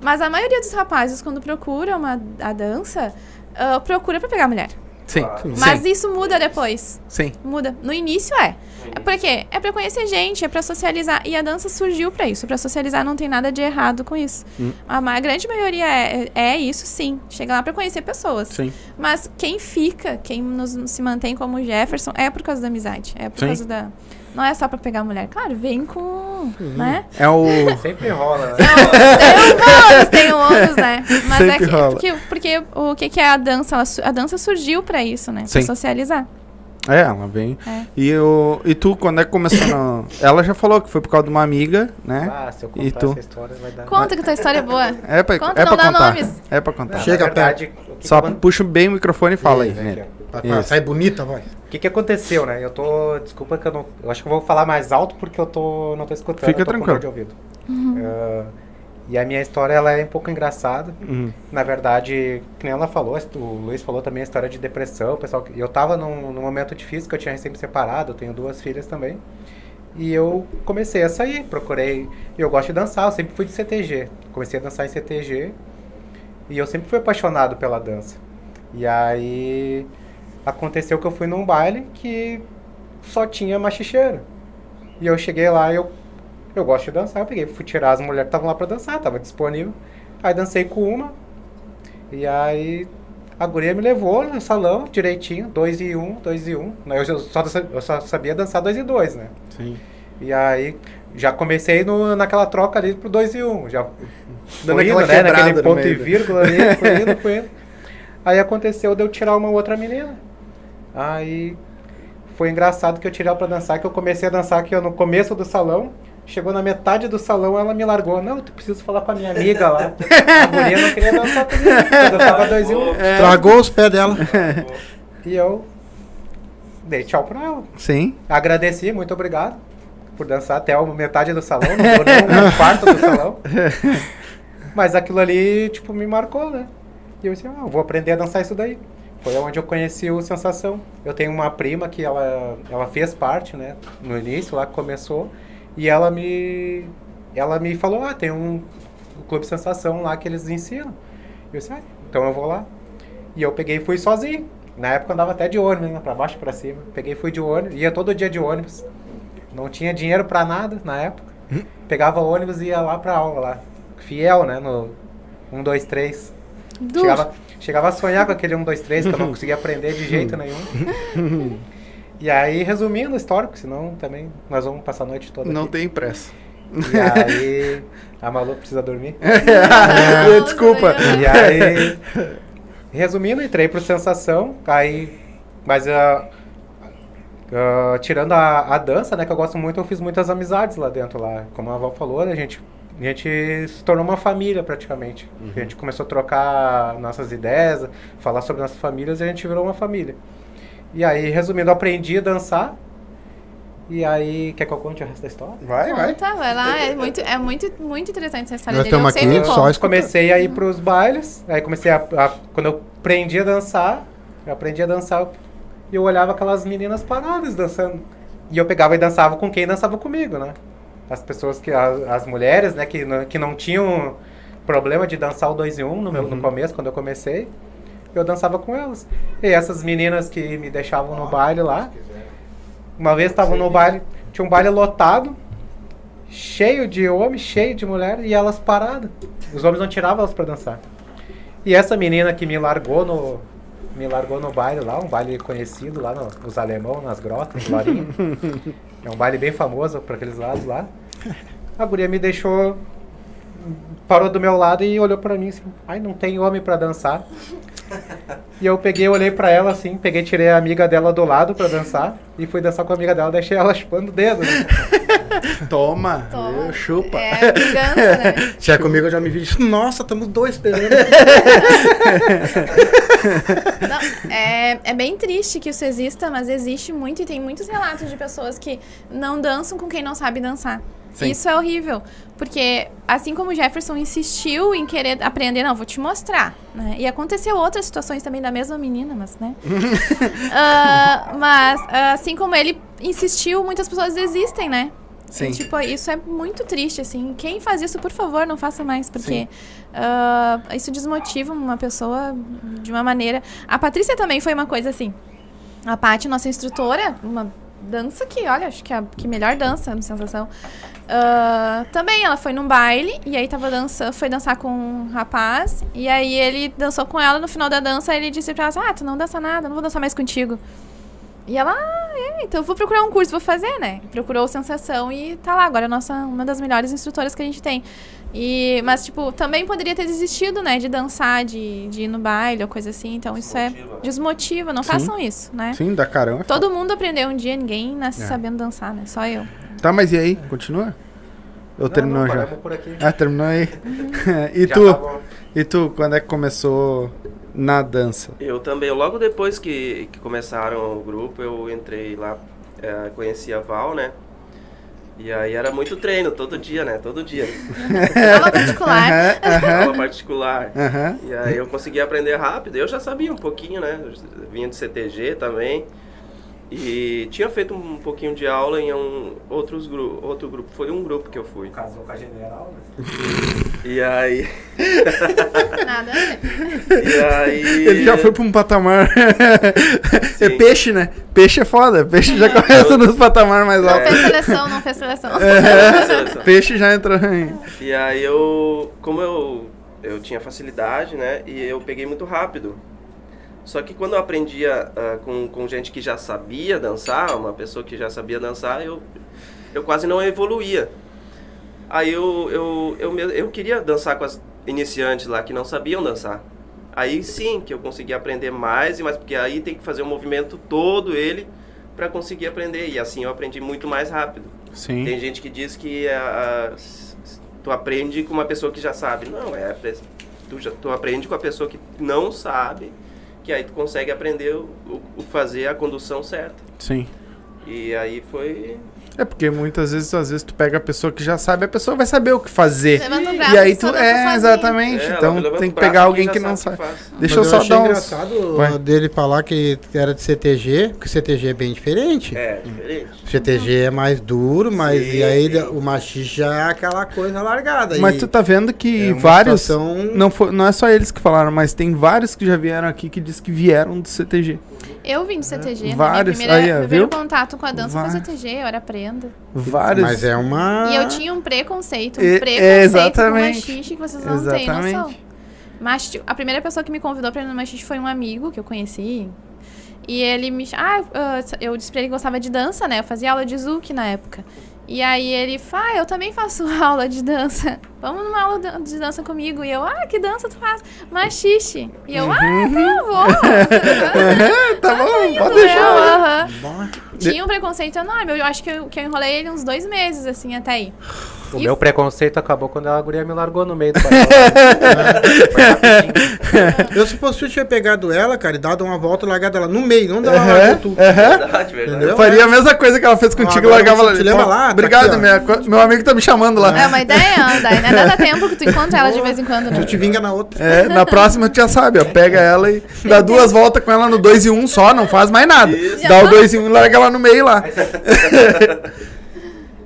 S3: Mas a maioria dos rapazes, quando procuram uma, a dança, ah, procura pra pegar mulher.
S1: Sim.
S4: Sim.
S3: Mas
S1: Sim.
S3: isso muda depois.
S1: Sim.
S3: Muda. No início é. É por quê? É pra conhecer gente, é pra socializar. E a dança surgiu pra isso. Pra socializar não tem nada de errado com isso.
S1: Hum.
S3: A, grande maioria é, é isso, sim. Chega lá pra conhecer pessoas.
S1: Sim.
S3: Mas quem fica, quem nos, se mantém como Jefferson, é por causa da amizade. É por
S1: Sim.
S3: causa da. Não é só pra pegar mulher. Claro, vem com. Né?
S1: É o. *laughs*
S5: Sempre rola, né?
S3: Tem bônus, tem um ônus, né? Mas é
S1: Sempre
S3: que,
S1: rola.
S3: porque, porque o que, que é a dança? A dança surgiu pra isso, né? Pra
S1: Sim.
S3: socializar.
S1: É, ela vem.
S3: É.
S1: E, o, e tu, quando é que começou? na- *coughs* Ela já falou que foi por causa de uma amiga, né?
S5: Ah, se eu
S1: E
S5: contar
S1: tu?
S5: essa história vai dar...
S3: Conta que tua história é boa.
S1: É pra,
S3: Conta,
S1: é
S3: não
S1: pra
S3: dá
S1: contar.
S3: nomes.
S1: É pra contar.
S5: Não,
S2: Chega
S5: verdade, que
S1: Só
S5: que
S1: puxa bem o microfone e fala aí,
S5: Isso,
S1: né?
S2: pra
S1: Isso.
S2: sair bonita, vai.
S5: O que, que aconteceu, né? Eu tô. Desculpa que eu não. Eu acho que eu vou falar mais alto porque eu tô. não tô escutando.
S1: Fica
S5: eu
S1: tranquilo.
S5: ouvido. Ah, E a minha história ela é um pouco engraçada.
S1: Uhum.
S5: Na verdade, que nem ela falou, o Luiz falou também a história de depressão, pessoal. Eu tava num, num momento difícil que eu tinha recém separado, eu tenho duas filhas também. E eu comecei a sair, procurei. Eu gosto de dançar, eu sempre fui de CTG. Comecei a dançar em CTG e eu sempre fui apaixonado pela dança. E aí aconteceu que eu fui num baile que só tinha machicheiro. E eu cheguei lá e eu eu gosto de dançar, eu peguei, fui tirar as mulheres que estavam lá pra dançar, tava disponível. Aí dancei com uma. E aí a guria me levou no salão direitinho, dois e um, dois e um. Eu só, eu só sabia dançar dois e dois, né?
S1: Sim.
S5: E aí já comecei no, naquela troca ali pro dois e um. Já
S1: Dando
S5: indo, né? Naquele ponto e vírgula ali, *laughs* foi indo, foi indo. Aí aconteceu de eu tirar uma outra menina. Aí foi engraçado que eu tirei ela pra dançar, que eu comecei a dançar aqui no começo do salão. Chegou na metade do salão, ela me largou. Não, tu precisa falar com a minha amiga lá. A guria não queria dançar comigo. Eu dançava dois e um.
S2: Tragou os pés dela. *laughs*
S5: E eu dei tchau pra ela.
S1: Sim.
S5: Agradeci, muito obrigado por dançar até a metade do salão, não deu nem um quarto do salão. *laughs* Mas aquilo ali, tipo, me marcou, né? E eu disse, ah, eu vou aprender a dançar isso daí. Foi onde eu conheci o Sensação. Eu tenho uma prima que ela, ela fez parte, né? No início, lá que começou. E ela me, ela me falou, ah, tem um, um Clube Sensação lá que eles ensinam. Eu disse, ah, então eu vou lá. E eu peguei e fui sozinho. Na época eu andava até de ônibus, né? Pra baixo e pra cima. Peguei e fui de ônibus. Ia todo dia de ônibus. Não tinha dinheiro pra nada na época. Pegava ônibus e ia lá pra aula lá. Fiel, né? No 1, 2, 3.
S3: Du-
S5: Chegava, chegava a sonhar com aquele 1, 2, 3, que eu não conseguia aprender de jeito *laughs* nenhum. *laughs* E aí, resumindo a história, porque senão também nós vamos passar a noite toda
S1: Não
S5: aqui.
S1: tem pressa.
S5: E aí, a Malu precisa dormir. *laughs*
S1: Desculpa.
S5: E aí, resumindo, entrei pro Sensação, aí, mas ah, ah, tirando a, a dança, né, que eu gosto muito, eu fiz muitas amizades lá dentro, lá. Como a Val falou, né, a gente, a gente se tornou uma família praticamente. A gente começou a trocar nossas ideias, falar sobre nossas famílias e a gente virou uma família. E aí, resumindo, eu aprendi a dançar. E aí, quer que eu conte o resto da história?
S1: Vai, vai.
S3: Conta, vai lá. É muito, é muito, muito interessante essa história
S2: Nós
S3: dele. Eu
S2: estamos
S3: sempre
S2: aqui
S3: conto.
S2: só
S5: Eu
S2: escutando.
S5: comecei a ir pros bailes, aí comecei a, a- Quando eu aprendi a dançar, eu aprendi a dançar e eu olhava aquelas meninas paradas dançando. E eu pegava e dançava com quem dançava comigo, né? As pessoas que. As, as mulheres, né, que, não- que não tinham problema de dançar o 2 em 1 um no, meu, no começo, quando eu comecei. Eu dançava com elas. E essas meninas que me deixavam no baile lá. Uma vez estavam no baile, tinha um baile lotado, cheio de homens, cheio de mulheres, e elas paradas. Os homens não tiravam elas pra dançar. E essa menina que me largou no. Me largou no baile lá, um baile conhecido lá no- nos alemão, nas grotas, no *laughs* é um baile bem famoso pra aqueles lados lá. A guria me deixou. Parou do meu lado e olhou pra mim assim, ai, não tem homem pra dançar. E eu peguei, olhei pra ela assim, peguei, tirei a amiga dela do lado pra dançar e fui dançar com a amiga dela, deixei ela *laughs* chupando o dedo. né?
S1: Toma.
S3: Toma.
S1: Eu chupa.
S3: É vingança, né? *laughs*
S2: Se é comigo, eu já me vi. Nossa, estamos dois esperando.
S3: Não, é, é bem triste que isso exista, mas existe muito e tem muitos relatos de pessoas que não dançam com quem não sabe dançar.
S1: Sim.
S3: Isso é horrível, porque assim como o Jefferson insistiu em querer aprender, não, vou te mostrar, né? E aconteceu outras situações também da mesma menina, mas, né? *laughs* Ah, mas assim como ele insistiu, muitas pessoas desistem, né?
S1: Sim.
S3: E, tipo, isso é muito triste, assim. Quem faz isso, por favor, não faça mais, porque ah, isso desmotiva uma pessoa de uma maneira. A Patrícia também foi uma coisa assim. A Paty, nossa instrutora, uma dança que, olha, acho que é a que melhor dança no Sensação. Ah, também ela foi num baile e aí tava dançando, foi dançar com um rapaz e aí ele dançou com ela no final da dança ele disse pra ela, ah, tu não dança nada, não vou dançar mais contigo. E ela, ah, é, então eu vou procurar um curso, vou fazer, né? Procurou o Sensação e tá lá, agora é a nossa, uma das melhores instrutoras que a gente tem. E, mas, tipo, também poderia ter desistido, né? De dançar, de, de ir no baile ou coisa assim. Então isso é
S4: Desmotiva.
S3: desmotiva, não
S1: Sim.
S3: façam isso, né?
S1: Sim, da caramba. é.
S3: Todo mundo aprendeu um dia, ninguém nasce
S1: É.
S3: sabendo dançar, né? Só eu.
S1: Tá, mas e aí? Continua? Ou terminou
S5: Não, não,
S1: já?
S5: paramos por aqui.
S1: Ah, terminou aí. *laughs* e
S5: Já
S1: tu?
S5: tá.
S1: E tu, quando é que começou na dança?
S4: Eu também, logo depois que, que começaram o grupo, eu entrei lá, eh, conheci a Val, né? E aí era muito treino, todo dia, né? Todo dia. *laughs*
S3: Aula particular.
S1: Aham,
S4: Aula particular. E aí eu consegui aprender rápido. Eu já sabia um pouquinho, né? Eu vinha de CTG também. E tinha feito um pouquinho de aula em um, outros gru outro grupo. Foi um grupo que eu fui.
S5: Casou com a general, né? *laughs*
S4: E aí. *laughs*
S3: Nada.
S4: E aí.
S1: Ele já foi pra um patamar. é
S4: Sim.
S1: peixe, né? Peixe é foda. Peixe já começa nos patamares mais
S3: Não
S1: altos.
S3: fez seleção, não fez seleção.
S1: É, peixe já entrou em.
S4: E aí eu, como eu, eu tinha facilidade, né, e eu peguei muito rápido. Só que quando eu aprendia ah, com, com gente que já sabia dançar, uma pessoa que já sabia dançar, eu, eu quase não evoluía. Aí eu, eu, eu, me- eu queria dançar com as iniciantes lá que não sabiam dançar. Aí sim que eu consegui aprender mais e mais, porque aí tem que fazer o movimento todo ele para conseguir aprender. E assim eu aprendi muito mais rápido.
S1: Sim.
S4: Tem gente que diz que a- s- s- tu aprende com uma pessoa que já sabe. Não, é tu, já, tu aprende com a pessoa que não sabe, que aí tu consegue aprender o, o- fazer a condução certa.
S1: Sim.
S4: E aí foi.
S1: É porque muitas vezes, às vezes, tu pega a pessoa que já sabe, a pessoa vai saber o que fazer.
S3: Levanta o braço
S1: E aí tu. É, exatamente.
S4: É,
S1: então tem que pegar alguém que não sabe.
S4: faz.
S1: Deixa
S2: Mas
S1: eu só dar uns.
S2: engraçado
S1: Vai.
S2: uh, dele falar que era de CTG, porque CTG é bem diferente.
S4: É, diferente.
S2: CTG é mais duro, mas
S4: Sim,
S2: e aí
S4: sim.
S2: o machista já é aquela coisa largada.
S1: Mas
S2: e
S1: tu tá vendo que
S2: é
S1: vários.
S2: situação-
S1: Não, foi, não é só eles que falaram, mas tem vários que já vieram aqui que diz que vieram do CTG.
S3: Eu vim do CTG, né?
S1: Vários,
S3: Minha primeira,
S1: aí,
S3: meu primeiro
S1: viu?
S3: Contato com a dança
S1: Vai.
S3: foi CTG, eu era prenda.
S1: Vários.
S2: Mas é uma.
S3: E eu tinha um preconceito, um
S1: E-
S3: preconceito
S1: exatamente.
S3: com machixe que vocês não têm
S1: Exatamente.
S3: noção. Mas a primeira pessoa que me convidou pra ir no machixe foi um amigo que eu conheci. E ele me... Ah, ah, eu disse pra ele que gostava de dança, né? Eu fazia aula de Zouk na época. E aí ele fala, ah, eu também faço *laughs* aula de dança. Vamos numa aula de- dança comigo. E eu, ah, que dança tu faz? Machixe. E eu, ah, *laughs* tá bom.
S1: tá bom,
S3: Indo
S1: pode
S3: eu,
S1: deixar.
S3: aham.
S2: Bom,
S3: Tinha um preconceito enorme. Eu acho que eu, que eu enrolei ele uns dois meses, assim, até aí.
S5: O
S3: E-
S5: meu preconceito acabou quando a guria me largou no meio do *laughs* rapidinho.
S2: Eu se fosse eu tinha pegado ela, cara, e dado uma volta e largado ela no meio, não dava
S1: Aham,
S2: largado tu.
S1: aham.
S4: Verdade, verdade.
S2: Entendeu?
S1: Eu faria a mesma coisa que ela fez contigo e
S2: Agora
S1: largava ela
S2: te lembra lá? Tá
S1: Obrigado,
S2: aqui, ó.
S1: minha meu amigo tá me chamando lá.
S3: É uma ideia, daí, né? Ainda dá *laughs* tempo que tu encontra ela de vez em quando, né?
S2: Tu te vinga na outra.
S1: É, na próxima tu já sabe, ó. Pega ela e dá duas voltas com ela no 2 e 1 um só, não faz mais nada.
S4: Isso.
S1: Dá o 2 e 1 um e larga ela no meio lá. *laughs*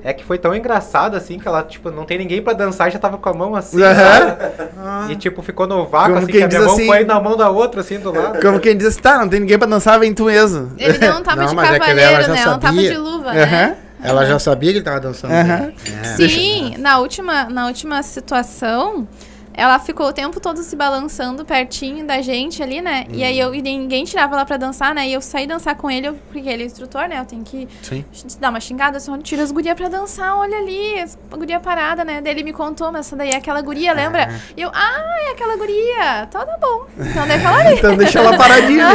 S5: É que foi tão engraçado assim que ela, tipo, não tem ninguém pra dançar e já tava com a mão assim.
S2: Ah,
S5: E tipo, ficou no vácuo,
S1: Como
S5: assim,
S1: quem
S5: que a minha mão
S1: assim-
S5: foi na mão da outra, assim, do lado.
S1: Como quem diz assim, tá, não tem ninguém pra dançar, vem tu mesmo.
S3: Ele não tava *laughs*
S2: Não,
S3: de
S2: é
S3: cavaleiro,
S2: já
S3: né? Ela tava
S2: sabia.
S3: de luva, né?
S2: ela já sabia que ele tava dançando. É.
S3: Sim, na última, na última situação, ela ficou o tempo todo se balançando pertinho da gente ali, né? E aí eu, e ninguém tirava ela pra dançar, né? E eu saí dançar com ele, eu- porque ele é instrutor, né? Eu tenho que
S1: Sim.
S3: dar uma xingada, assim, tira as gurias pra dançar, olha ali, as- a guria parada, né? Daí ele me contou, mas essa daí é aquela guria, lembra? E eu, ah, é aquela guria. Então tá bom. Então deixa ela ali.
S1: Então deixa ela paradinha.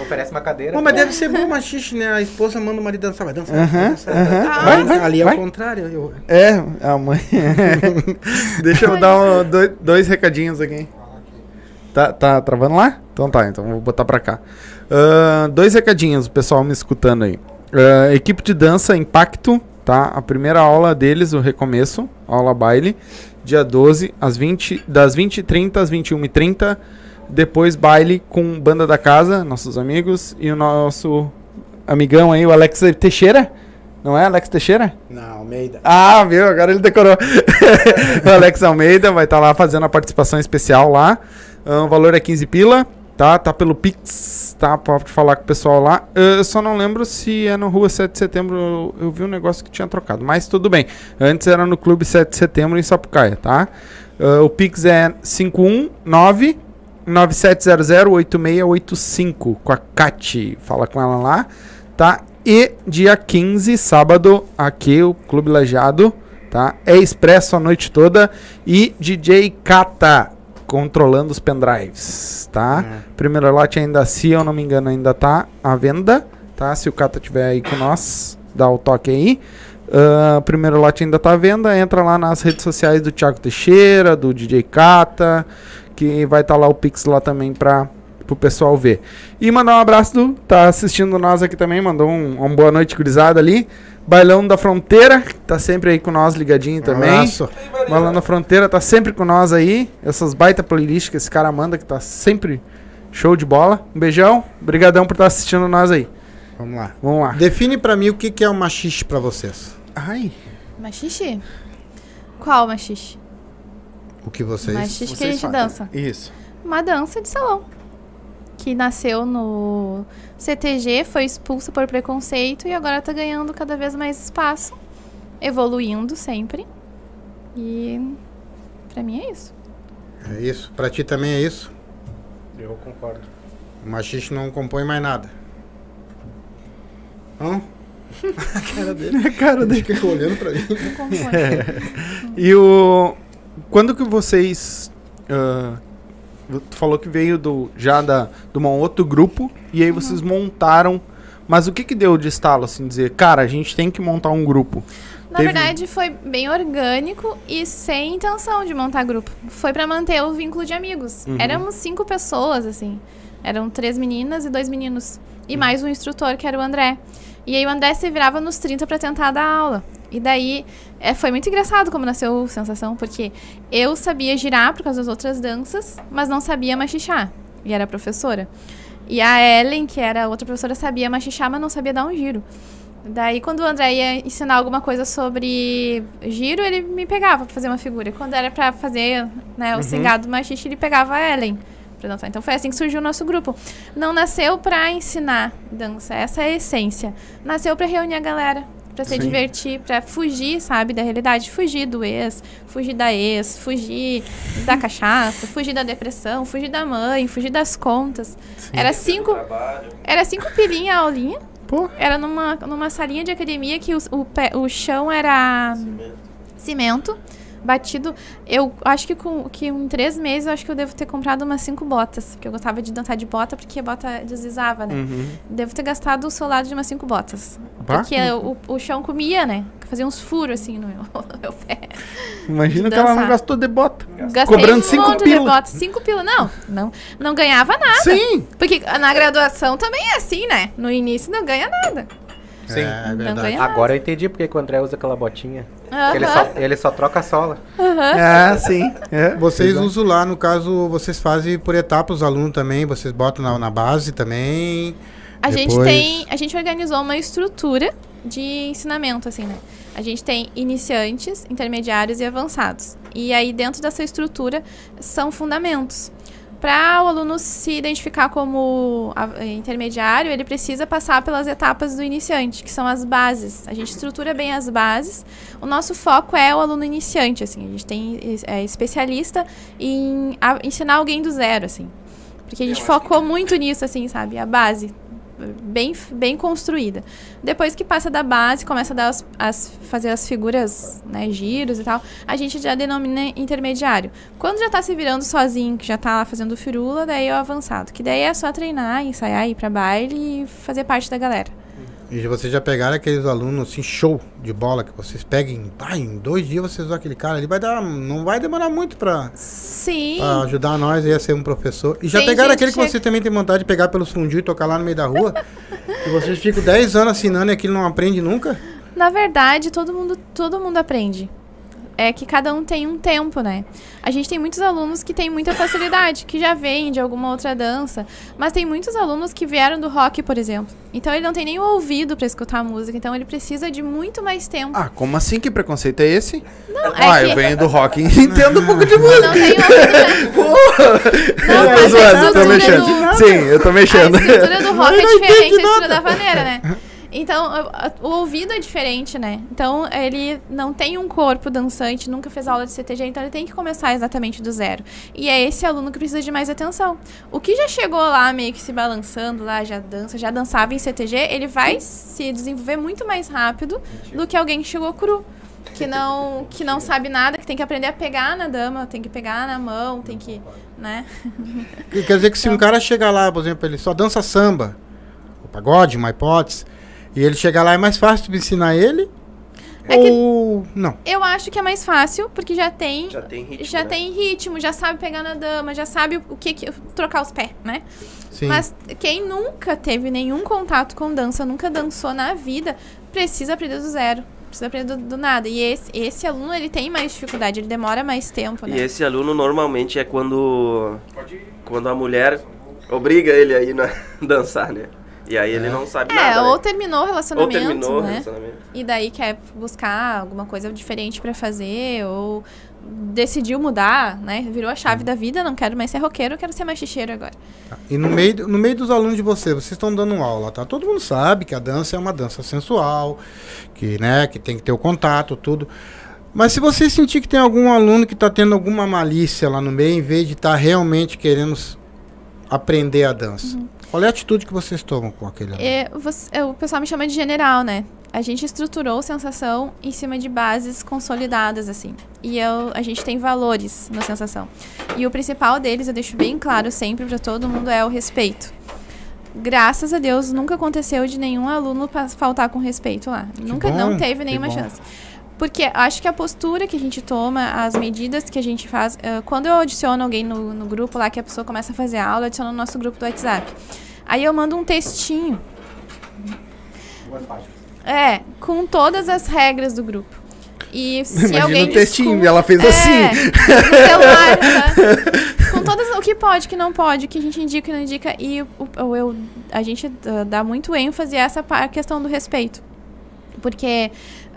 S5: Oferece uma cadeira.
S2: Bom, mas deve ser bom machixe, né? A esposa manda o marido dançar, vai dançar. vai
S1: Aham,
S2: dançar.
S1: aham.
S3: Ah,
S1: Vai, vai,
S2: Ali é o contrário. eu-
S1: É, a mãe. *laughs* Deixa eu dar um- dois, dois recadinhos aqui. Tá, tá travando lá? Então tá, então vou botar pra cá. Ahn, dois recadinhos, o pessoal me escutando aí. Ahn, equipe de dança Impacto, tá? A primeira aula deles, o recomeço, aula baile, dia 12, às 20, das 20h30 às 21h30. Depois baile com banda da casa, nossos amigos, e o nosso amigão aí, o Alex Teixeira. Não é Alex Teixeira?
S2: Não, Almeida.
S1: Ah, viu? Agora ele decorou. *laughs* o Alex Almeida vai estar lá fazendo a participação especial lá. Ah, o valor é 15 pila, tá? Tá pelo Pix, tá? Pode falar com o pessoal lá. Ah, Eu só não lembro se é no Rua 7 de Setembro. Eu, vi um negócio que tinha trocado, mas tudo bem. Antes era no Clube 7 de Setembro em Sapucaia, tá? Ah, o Pix é 519 9700-8685 com a Kati. Fala com ela lá, tá? E dia 15, sábado, aqui o Clube Lajado, tá? É expresso a noite toda e DJ Kata controlando os pendrives, tá? Primeiro lote ainda, se eu não me engano, ainda tá à venda, tá? Se o Kata tiver aí com nós, dá o toque aí. Ah, primeiro lote ainda tá à venda, entra lá nas redes sociais do Thiago Teixeira, do DJ Kata, que vai estar lá o Pix lá também pra pro pessoal ver. E mandar um abraço do tá assistindo nós aqui também, mandou um, uma boa noite gurizada ali. Bailão da Fronteira, que tá sempre aí com nós ligadinho também.
S2: Abraço.
S1: Bailão da Fronteira tá sempre com nós aí. Essas baita playlists que esse cara manda, que tá sempre show de bola. Um beijão, brigadão por estar assistindo nós aí.
S2: Vamos lá.
S1: Vamos lá.
S2: Define pra mim o que, que é o machixe pra vocês.
S1: Ai,
S3: Machixe? Qual machixe?
S2: O que vocês...
S3: Machixe que a gente
S1: falam.
S3: dança.
S1: Isso.
S3: Uma dança de salão. Que nasceu no CTG, foi expulsa por preconceito e agora tá ganhando cada vez mais espaço. Evoluindo sempre. E pra mim é isso.
S2: É isso. Pra ti também é isso?
S5: Eu concordo.
S2: O machixe não compõe mais nada. *laughs* Não? a cara dele.
S1: A cara dele.
S2: Fica olhando pra mim.
S3: Não compõe. *laughs*
S1: E o. Quando que vocês. ah, tu falou que veio do, já da, de um outro grupo e aí vocês montaram. Mas o que que deu de estalo, assim, dizer, cara, a gente tem que montar um grupo?
S3: Na
S1: Teve-
S3: verdade, foi bem orgânico e sem intenção de montar grupo. Foi pra manter o vínculo de amigos.
S1: Uhum.
S3: Éramos cinco pessoas, assim. Eram três meninas e dois meninos. E mais um instrutor, que era o André. E aí o André se virava nos 30 pra tentar dar aula. E daí é, foi muito engraçado como nasceu Sensação, porque eu sabia girar por causa das outras danças, mas não sabia machichar. E era professora. E a Ellen, que era outra professora, sabia machichar, mas não sabia dar um giro. Daí, quando o André ia ensinar alguma coisa sobre giro, ele me pegava pra fazer uma figura. Quando era pra fazer né, o
S1: Uhum.
S3: cingado machixe, ele pegava a Ellen pra dançar. Então foi assim que surgiu o nosso grupo. Não nasceu pra ensinar dança, essa é a essência. Nasceu pra reunir a galera, pra se
S1: Sim.
S3: divertir, pra fugir, sabe, da realidade. Fugir do ex, fugir da ex, fugir da cachaça, fugir da depressão, fugir da mãe, fugir das contas. Era cinco, era cinco pilinha a aulinha.
S1: Pô,
S3: Era numa, numa salinha de academia que os- o, pé- o chão era cimento, batido. Eu acho que, com, que em três meses eu acho que eu devo ter comprado umas cinco botas. Porque eu gostava de dançar de bota porque a bota deslizava, né?
S1: uhum.
S3: Devo ter gastado o solado de umas cinco botas.
S1: Bah.
S3: Porque o, o chão comia, né? Fazia uns furos assim no meu, *laughs* no meu pé.
S1: imagina
S3: de
S1: que ela não gastou de bota.
S3: Gastei
S1: Cobrando
S3: um
S1: cinco
S3: monte de
S1: pila.
S3: botas. Cinco pila. Não, não, não ganhava nada.
S1: Sim!
S3: Porque na graduação também é assim, né? No início não ganha nada.
S5: Sim.
S2: É, é verdade.
S5: Agora eu entendi porque que o André usa aquela botinha. Ele,
S3: Aham.
S5: só, ele só troca a sola.
S1: É, sim. É.
S2: Vocês
S1: Exato.
S2: usam lá, no caso, vocês fazem por etapas os alunos também, vocês botam na, na base também.
S3: A gente
S2: Depois-
S3: tem, a gente organizou uma estrutura de ensinamento assim, né? A gente tem iniciantes, intermediários e avançados. E aí dentro dessa estrutura são fundamentos. Para o aluno se identificar como intermediário, ele precisa passar pelas etapas do iniciante, que são as bases. A gente estrutura bem as bases. O nosso foco é o aluno iniciante, assim. A gente tem é, especialista em a- ensinar alguém do zero, assim. Porque a gente
S4: Eu
S3: focou muito nisso, assim, sabe? A base. Bem, bem construída. Depois que passa da base, começa a dar as, as- fazer as figuras, né, giros e tal, a gente já denomina intermediário. Quando já tá se virando sozinho, que já tá lá fazendo firula, daí é o avançado. Que daí é só treinar, ensaiar, ir pra baile e fazer parte da galera.
S2: E vocês já pegaram aqueles alunos assim, show de bola, que vocês peguem, ah, em dois dias vocês usam aquele cara ali, vai dar, não vai demorar muito pra,
S3: Sim.
S2: pra ajudar nós a ser um professor. E já
S3: Tem
S2: pegaram aquele que
S3: que-
S2: vocês também têm vontade de pegar pelos fundios e tocar lá no meio da rua? *laughs* e vocês ficam 10 anos assinando e aquilo não aprende nunca?
S3: Na verdade, todo mundo, todo mundo aprende. É que cada um tem um tempo, né? A gente tem muitos alunos que têm muita facilidade, que já vêm de alguma outra dança, mas tem muitos alunos que vieram do rock, por exemplo. Então ele não tem nem o ouvido pra escutar a música, então ele precisa de muito mais tempo.
S1: Ah, como assim? Que preconceito é esse?
S3: não,
S1: ah,
S3: é
S1: eu
S3: que
S1: venho do rock e *laughs* entendo um pouco de música.
S3: não tem ouvido. né? *laughs* Não, mas
S1: zoando,
S3: a
S1: tô
S3: estrutura do,
S1: Sim, eu tô mexendo.
S3: A estrutura do rock
S2: Eu
S3: é diferente da estrutura da vaneira, né? Então, o ouvido é diferente, né? Então, ele não tem um corpo dançante, nunca fez aula de CTG, então ele tem que começar exatamente do zero. E é esse aluno que precisa de mais atenção. O que já chegou lá meio que se balançando lá, já dança, já dançava em CTG, ele vai se desenvolver muito mais rápido do que alguém que chegou cru. Que não, que não sabe nada, que tem que aprender a pegar na dama, tem que pegar na mão, tem que, né?
S2: Que Quer dizer que se um cara chegar lá, por exemplo, ele só dança samba, o pagode, uma hipótese, e ele chegar lá é mais fácil de ensinar ele?
S3: É que-
S2: ou não?
S3: Eu acho que é mais fácil, porque já tem
S4: Já tem ritmo.
S3: já
S4: né?
S3: tem ritmo, já sabe pegar na dama, já sabe o que, que trocar os pés, né?
S2: Sim.
S3: Mas quem nunca teve nenhum contato com dança, nunca dançou na vida, precisa aprender do zero. Precisa aprender do, do nada. E esse, esse aluno, ele tem mais dificuldade, ele demora mais tempo, né?
S4: E esse aluno normalmente é quando quando a mulher obriga ele a ir na, *laughs* dançar, né? E aí ele não sabe
S3: É,
S4: nada.
S3: ou
S4: né?
S3: terminou o
S4: ou
S3: relacionamento,
S4: terminou o
S3: né?
S4: relacionamento.
S3: E daí quer buscar alguma coisa diferente pra fazer, ou decidiu mudar, né? Virou a chave da vida, não quero mais ser roqueiro, eu quero ser machicheiro agora.
S2: E no meio, no meio dos alunos de vocês, vocês estão dando aula, tá? Todo mundo sabe que a dança é uma dança sensual, que, né, que tem que ter o contato, tudo. Mas se você sentir que tem algum aluno que está tendo alguma malícia lá no meio, em vez de estar realmente querendo aprender a dança, qual é a atitude que vocês tomam com aquele aluno?
S3: E você- é, o pessoal me chama de general, né? A gente estruturou sensação em cima de bases consolidadas, assim. E eu, a gente tem valores na sensação. E o principal deles, eu deixo bem claro sempre pra todo mundo, é o respeito. Graças a Deus, nunca aconteceu de nenhum aluno faltar com respeito lá. nunca,
S2: bom,
S3: não teve
S2: que
S3: nenhuma chance. Porque acho que a postura que a gente toma, as medidas que a gente faz. ah, quando eu adiciono alguém no, no grupo lá, que a pessoa começa a fazer aula, eu adiciono no nosso grupo do WhatsApp. Aí eu mando um textinho. É, com todas as regras do grupo. E *laughs* se
S1: Imagina
S3: alguém
S1: o textinho, ela fez
S3: É,
S1: assim.
S3: no celular, *laughs* tá? Com todas o que pode, o que não pode, o que a gente indica e não indica. E o, o- eu, a gente dá muito ênfase a essa questão do respeito. Porque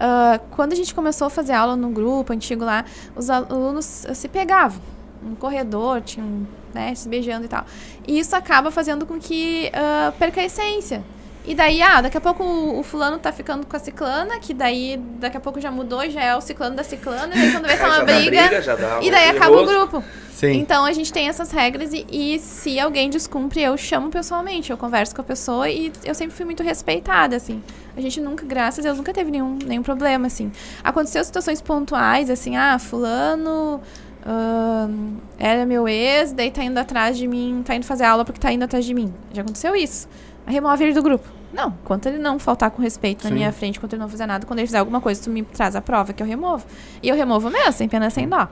S3: ah, quando a gente começou a fazer aula no grupo antigo lá, os alunos ah, se pegavam no corredor, tinham, né, se beijando e tal. E isso acaba fazendo com que ah, perca a essência. E daí, ah, daqui a pouco o, o fulano tá ficando com a ciclana, que daí daqui a pouco já mudou, já é o ciclano da ciclana, e daí quando vê tá uma briga,
S4: dá
S3: e daí acaba o grupo.
S1: Sim.
S3: Então a gente tem essas regras e, e se alguém descumpre, eu chamo pessoalmente, eu converso com a pessoa e eu sempre fui muito respeitada, assim. A gente nunca, graças a Deus, nunca teve nenhum, nenhum problema, assim. Aconteceu situações pontuais, assim, ah, fulano ahn, era meu ex, daí tá indo atrás de mim, tá indo fazer aula porque tá indo atrás de mim. Já aconteceu isso. Remove ele do grupo. Não, enquanto ele não faltar com respeito na
S1: Sim.
S3: minha frente, enquanto ele não fizer nada, quando ele fizer alguma coisa, tu me traz a prova que eu removo. E eu removo mesmo, sem pena, sem dó.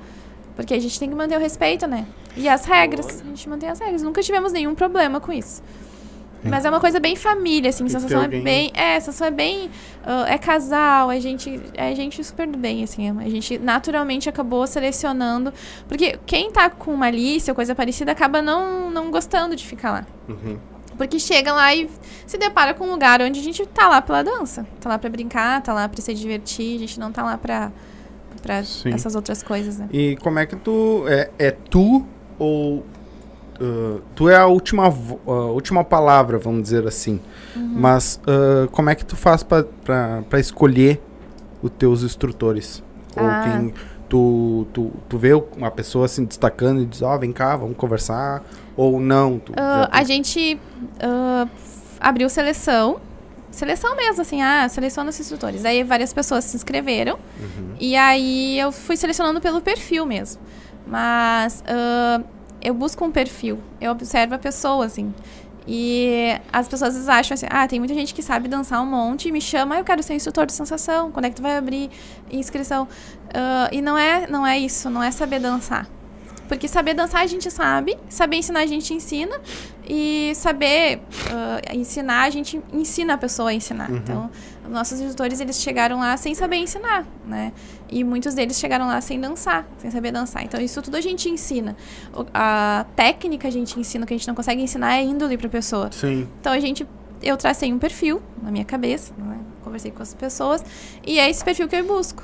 S3: Porque a gente tem que manter o respeito, né? E as regras. A gente mantém as regras. Nunca tivemos nenhum problema com isso. Mas é uma coisa bem família, assim.
S1: Tem
S3: sensação é
S1: alguém.
S3: bem. É, sensação é bem. ah, é casal, a gente. É gente super do bem, assim. A gente naturalmente acabou selecionando. Porque quem tá com malícia ou coisa parecida acaba não, não gostando de ficar lá.
S1: Uhum.
S3: Porque chega lá e se depara com um lugar onde a gente tá lá pela dança. Tá lá pra brincar, tá lá pra se divertir. A gente não tá lá pra, pra
S1: Sim.
S3: essas outras coisas, né?
S1: E como é que tu. É, é tu ou. Ah, tu é a última, a última palavra, vamos dizer assim.
S3: Uhum.
S1: Mas ah, como é que tu faz pra escolher os teus instrutores? Ou
S3: Ah.
S1: quem. Tu, tu, tu vê uma pessoa se destacando e diz, ó, vem cá, vamos conversar. Ou não. Tu já
S3: a gente f- abriu seleção. Seleção mesmo, assim, ah, seleciona os instrutores. Aí várias pessoas se inscreveram.
S1: Uhum.
S3: E aí eu fui selecionando pelo perfil mesmo. Mas ah, eu busco um perfil. Eu observo a pessoa, assim. E as pessoas às vezes acham assim, ah, tem muita gente que sabe dançar um monte e me chama, ah, eu quero ser instrutor de sensação, quando é que tu vai abrir inscrição? Ah, e não é, não é isso, não é saber dançar. Porque saber dançar a gente sabe, saber ensinar a gente ensina, e saber ah, ensinar a gente ensina a pessoa a ensinar.
S1: Uhum.
S3: Então, nossos instrutores, eles chegaram lá sem saber ensinar, né? E muitos deles chegaram lá sem dançar, sem saber dançar. Então, isso tudo a gente ensina. O- a técnica a gente ensina, o que a gente não consegue ensinar é índole pra pessoa.
S1: Sim.
S3: Então a gente, eu tracei um perfil na minha cabeça, né? conversei com as pessoas e é esse perfil que eu busco,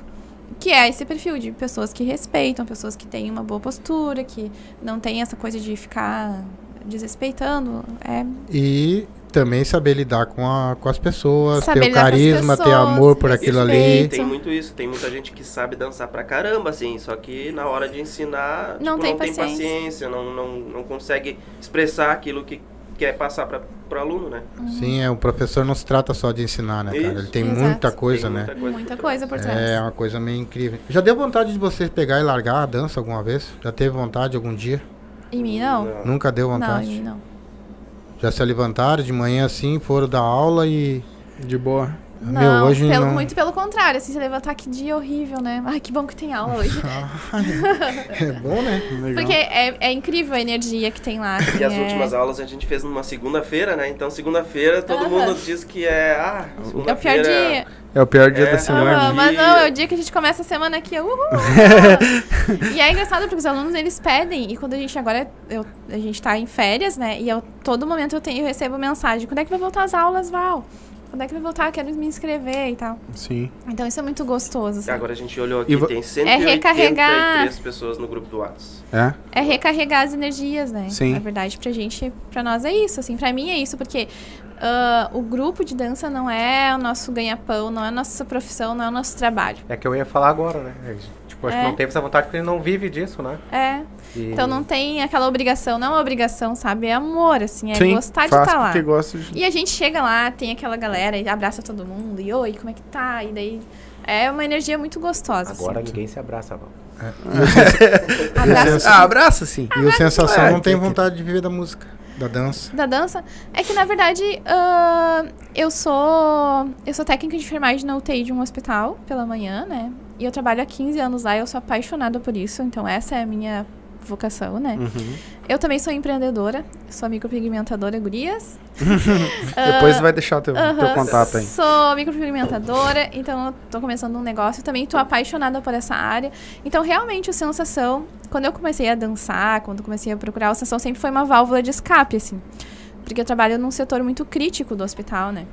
S3: que é esse perfil de pessoas que respeitam, pessoas que têm uma boa postura, que não tem essa coisa de ficar desrespeitando, é
S2: E também saber lidar com, a, com as pessoas,
S3: Saber
S2: ter o carisma, ter
S3: pessoas,
S2: amor por aquilo
S4: Isso
S2: ali.
S4: Tem muito isso, tem muita gente que sabe dançar pra caramba, assim, só que na hora de ensinar,
S3: Não
S4: tipo,
S3: tem
S4: não tem
S3: paciência.
S4: paciência, não, não, não consegue expressar aquilo que quer passar para pro aluno, né?
S2: Sim, é, o professor não se trata só de ensinar, né, cara? Ele tem
S3: Exato.
S2: muita coisa,
S4: Tem
S2: né?
S4: muita coisa
S3: muita
S4: por
S3: coisa por trás.
S2: É uma coisa meio incrível. Já deu vontade de você pegar e largar a dança alguma vez? Já teve vontade algum dia?
S3: Em mim não?
S4: Não.
S2: Nunca deu
S3: Não,
S2: vontade?
S3: em mim não.
S2: Já se levantaram de manhã assim, foram dar aula e.
S1: De boa.
S3: Não,
S2: Meu, hoje
S3: pelo-
S2: não.
S3: muito pelo contrário, assim, se levantar que dia horrível, né? Ai, que bom que tem aula hoje. *laughs*
S2: É bom, né? *laughs*
S1: Legal.
S3: Porque é, é incrível a energia que tem lá. assim,
S4: E as
S3: é-
S4: últimas aulas a gente fez numa segunda-feira, né? Então segunda-feira todo mundo diz que é. Ah,
S3: É o pior
S4: segunda-feira.
S3: dia.
S1: É o pior dia
S4: É.
S1: da semana.
S3: Mas não, é o dia que a gente começa a semana aqui. Uhul! *laughs* e é engraçado porque os alunos eles pedem, e quando a gente agora eu, a gente tá em férias, né? E eu, todo momento eu, tenho, eu recebo mensagem: quando é que vai voltar as aulas, Val? Quando é que vai voltar? Quero me inscrever e tal.
S1: Sim.
S3: Então isso é muito gostoso. assim.
S4: Agora a gente olhou
S1: E
S4: aqui,
S1: vo-
S4: tem
S3: recarregar.
S4: 183 pessoas no grupo do WhatsApp.
S1: É?
S3: É recarregar as energias, né?
S1: Sim.
S3: Na verdade, pra gente, pra nós é isso, assim, pra mim é isso, porque ah, o grupo de dança não é o nosso ganha-pão, não é a nossa profissão, não é o nosso trabalho.
S5: É que eu ia falar agora, né? Tipo, acho
S3: É.
S5: que não teve essa vontade porque ele não vive disso, né?
S3: É.
S5: E-
S3: Então não tem aquela obrigação, não é uma obrigação, sabe? É amor, assim, é
S1: Sim,
S3: gostar de estar lá.
S1: porque gosto de...
S3: E a gente chega lá, tem aquela galera e abraça todo mundo, e oi, como é que tá? E daí é uma energia muito gostosa.
S5: Agora
S3: assim.
S5: ninguém se abraça, Val. *laughs*
S3: Abraça
S1: Ah, abraça sim.
S2: E o Sensação
S1: É,
S2: não tem vontade de viver da música, da dança.
S3: da dança. É que, na verdade, ah, eu sou. Eu sou técnica de enfermagem na UTI de um hospital pela manhã, né? E eu trabalho há 15 anos lá, eu sou apaixonada por isso, então essa é a minha vocação, né?
S1: Uhum.
S3: Eu também sou empreendedora, sou micropigmentadora gurias. *laughs*
S1: Depois vai deixar teu, teu
S3: Aham,
S1: contato aí.
S3: Sou micropigmentadora, então tô começando um negócio. Também tô apaixonada por essa área. Então, realmente, o Sensação, quando eu comecei a dançar, quando comecei a procurar, o Sensação sempre foi uma válvula de escape, assim. Porque eu trabalho num setor muito crítico do hospital, né?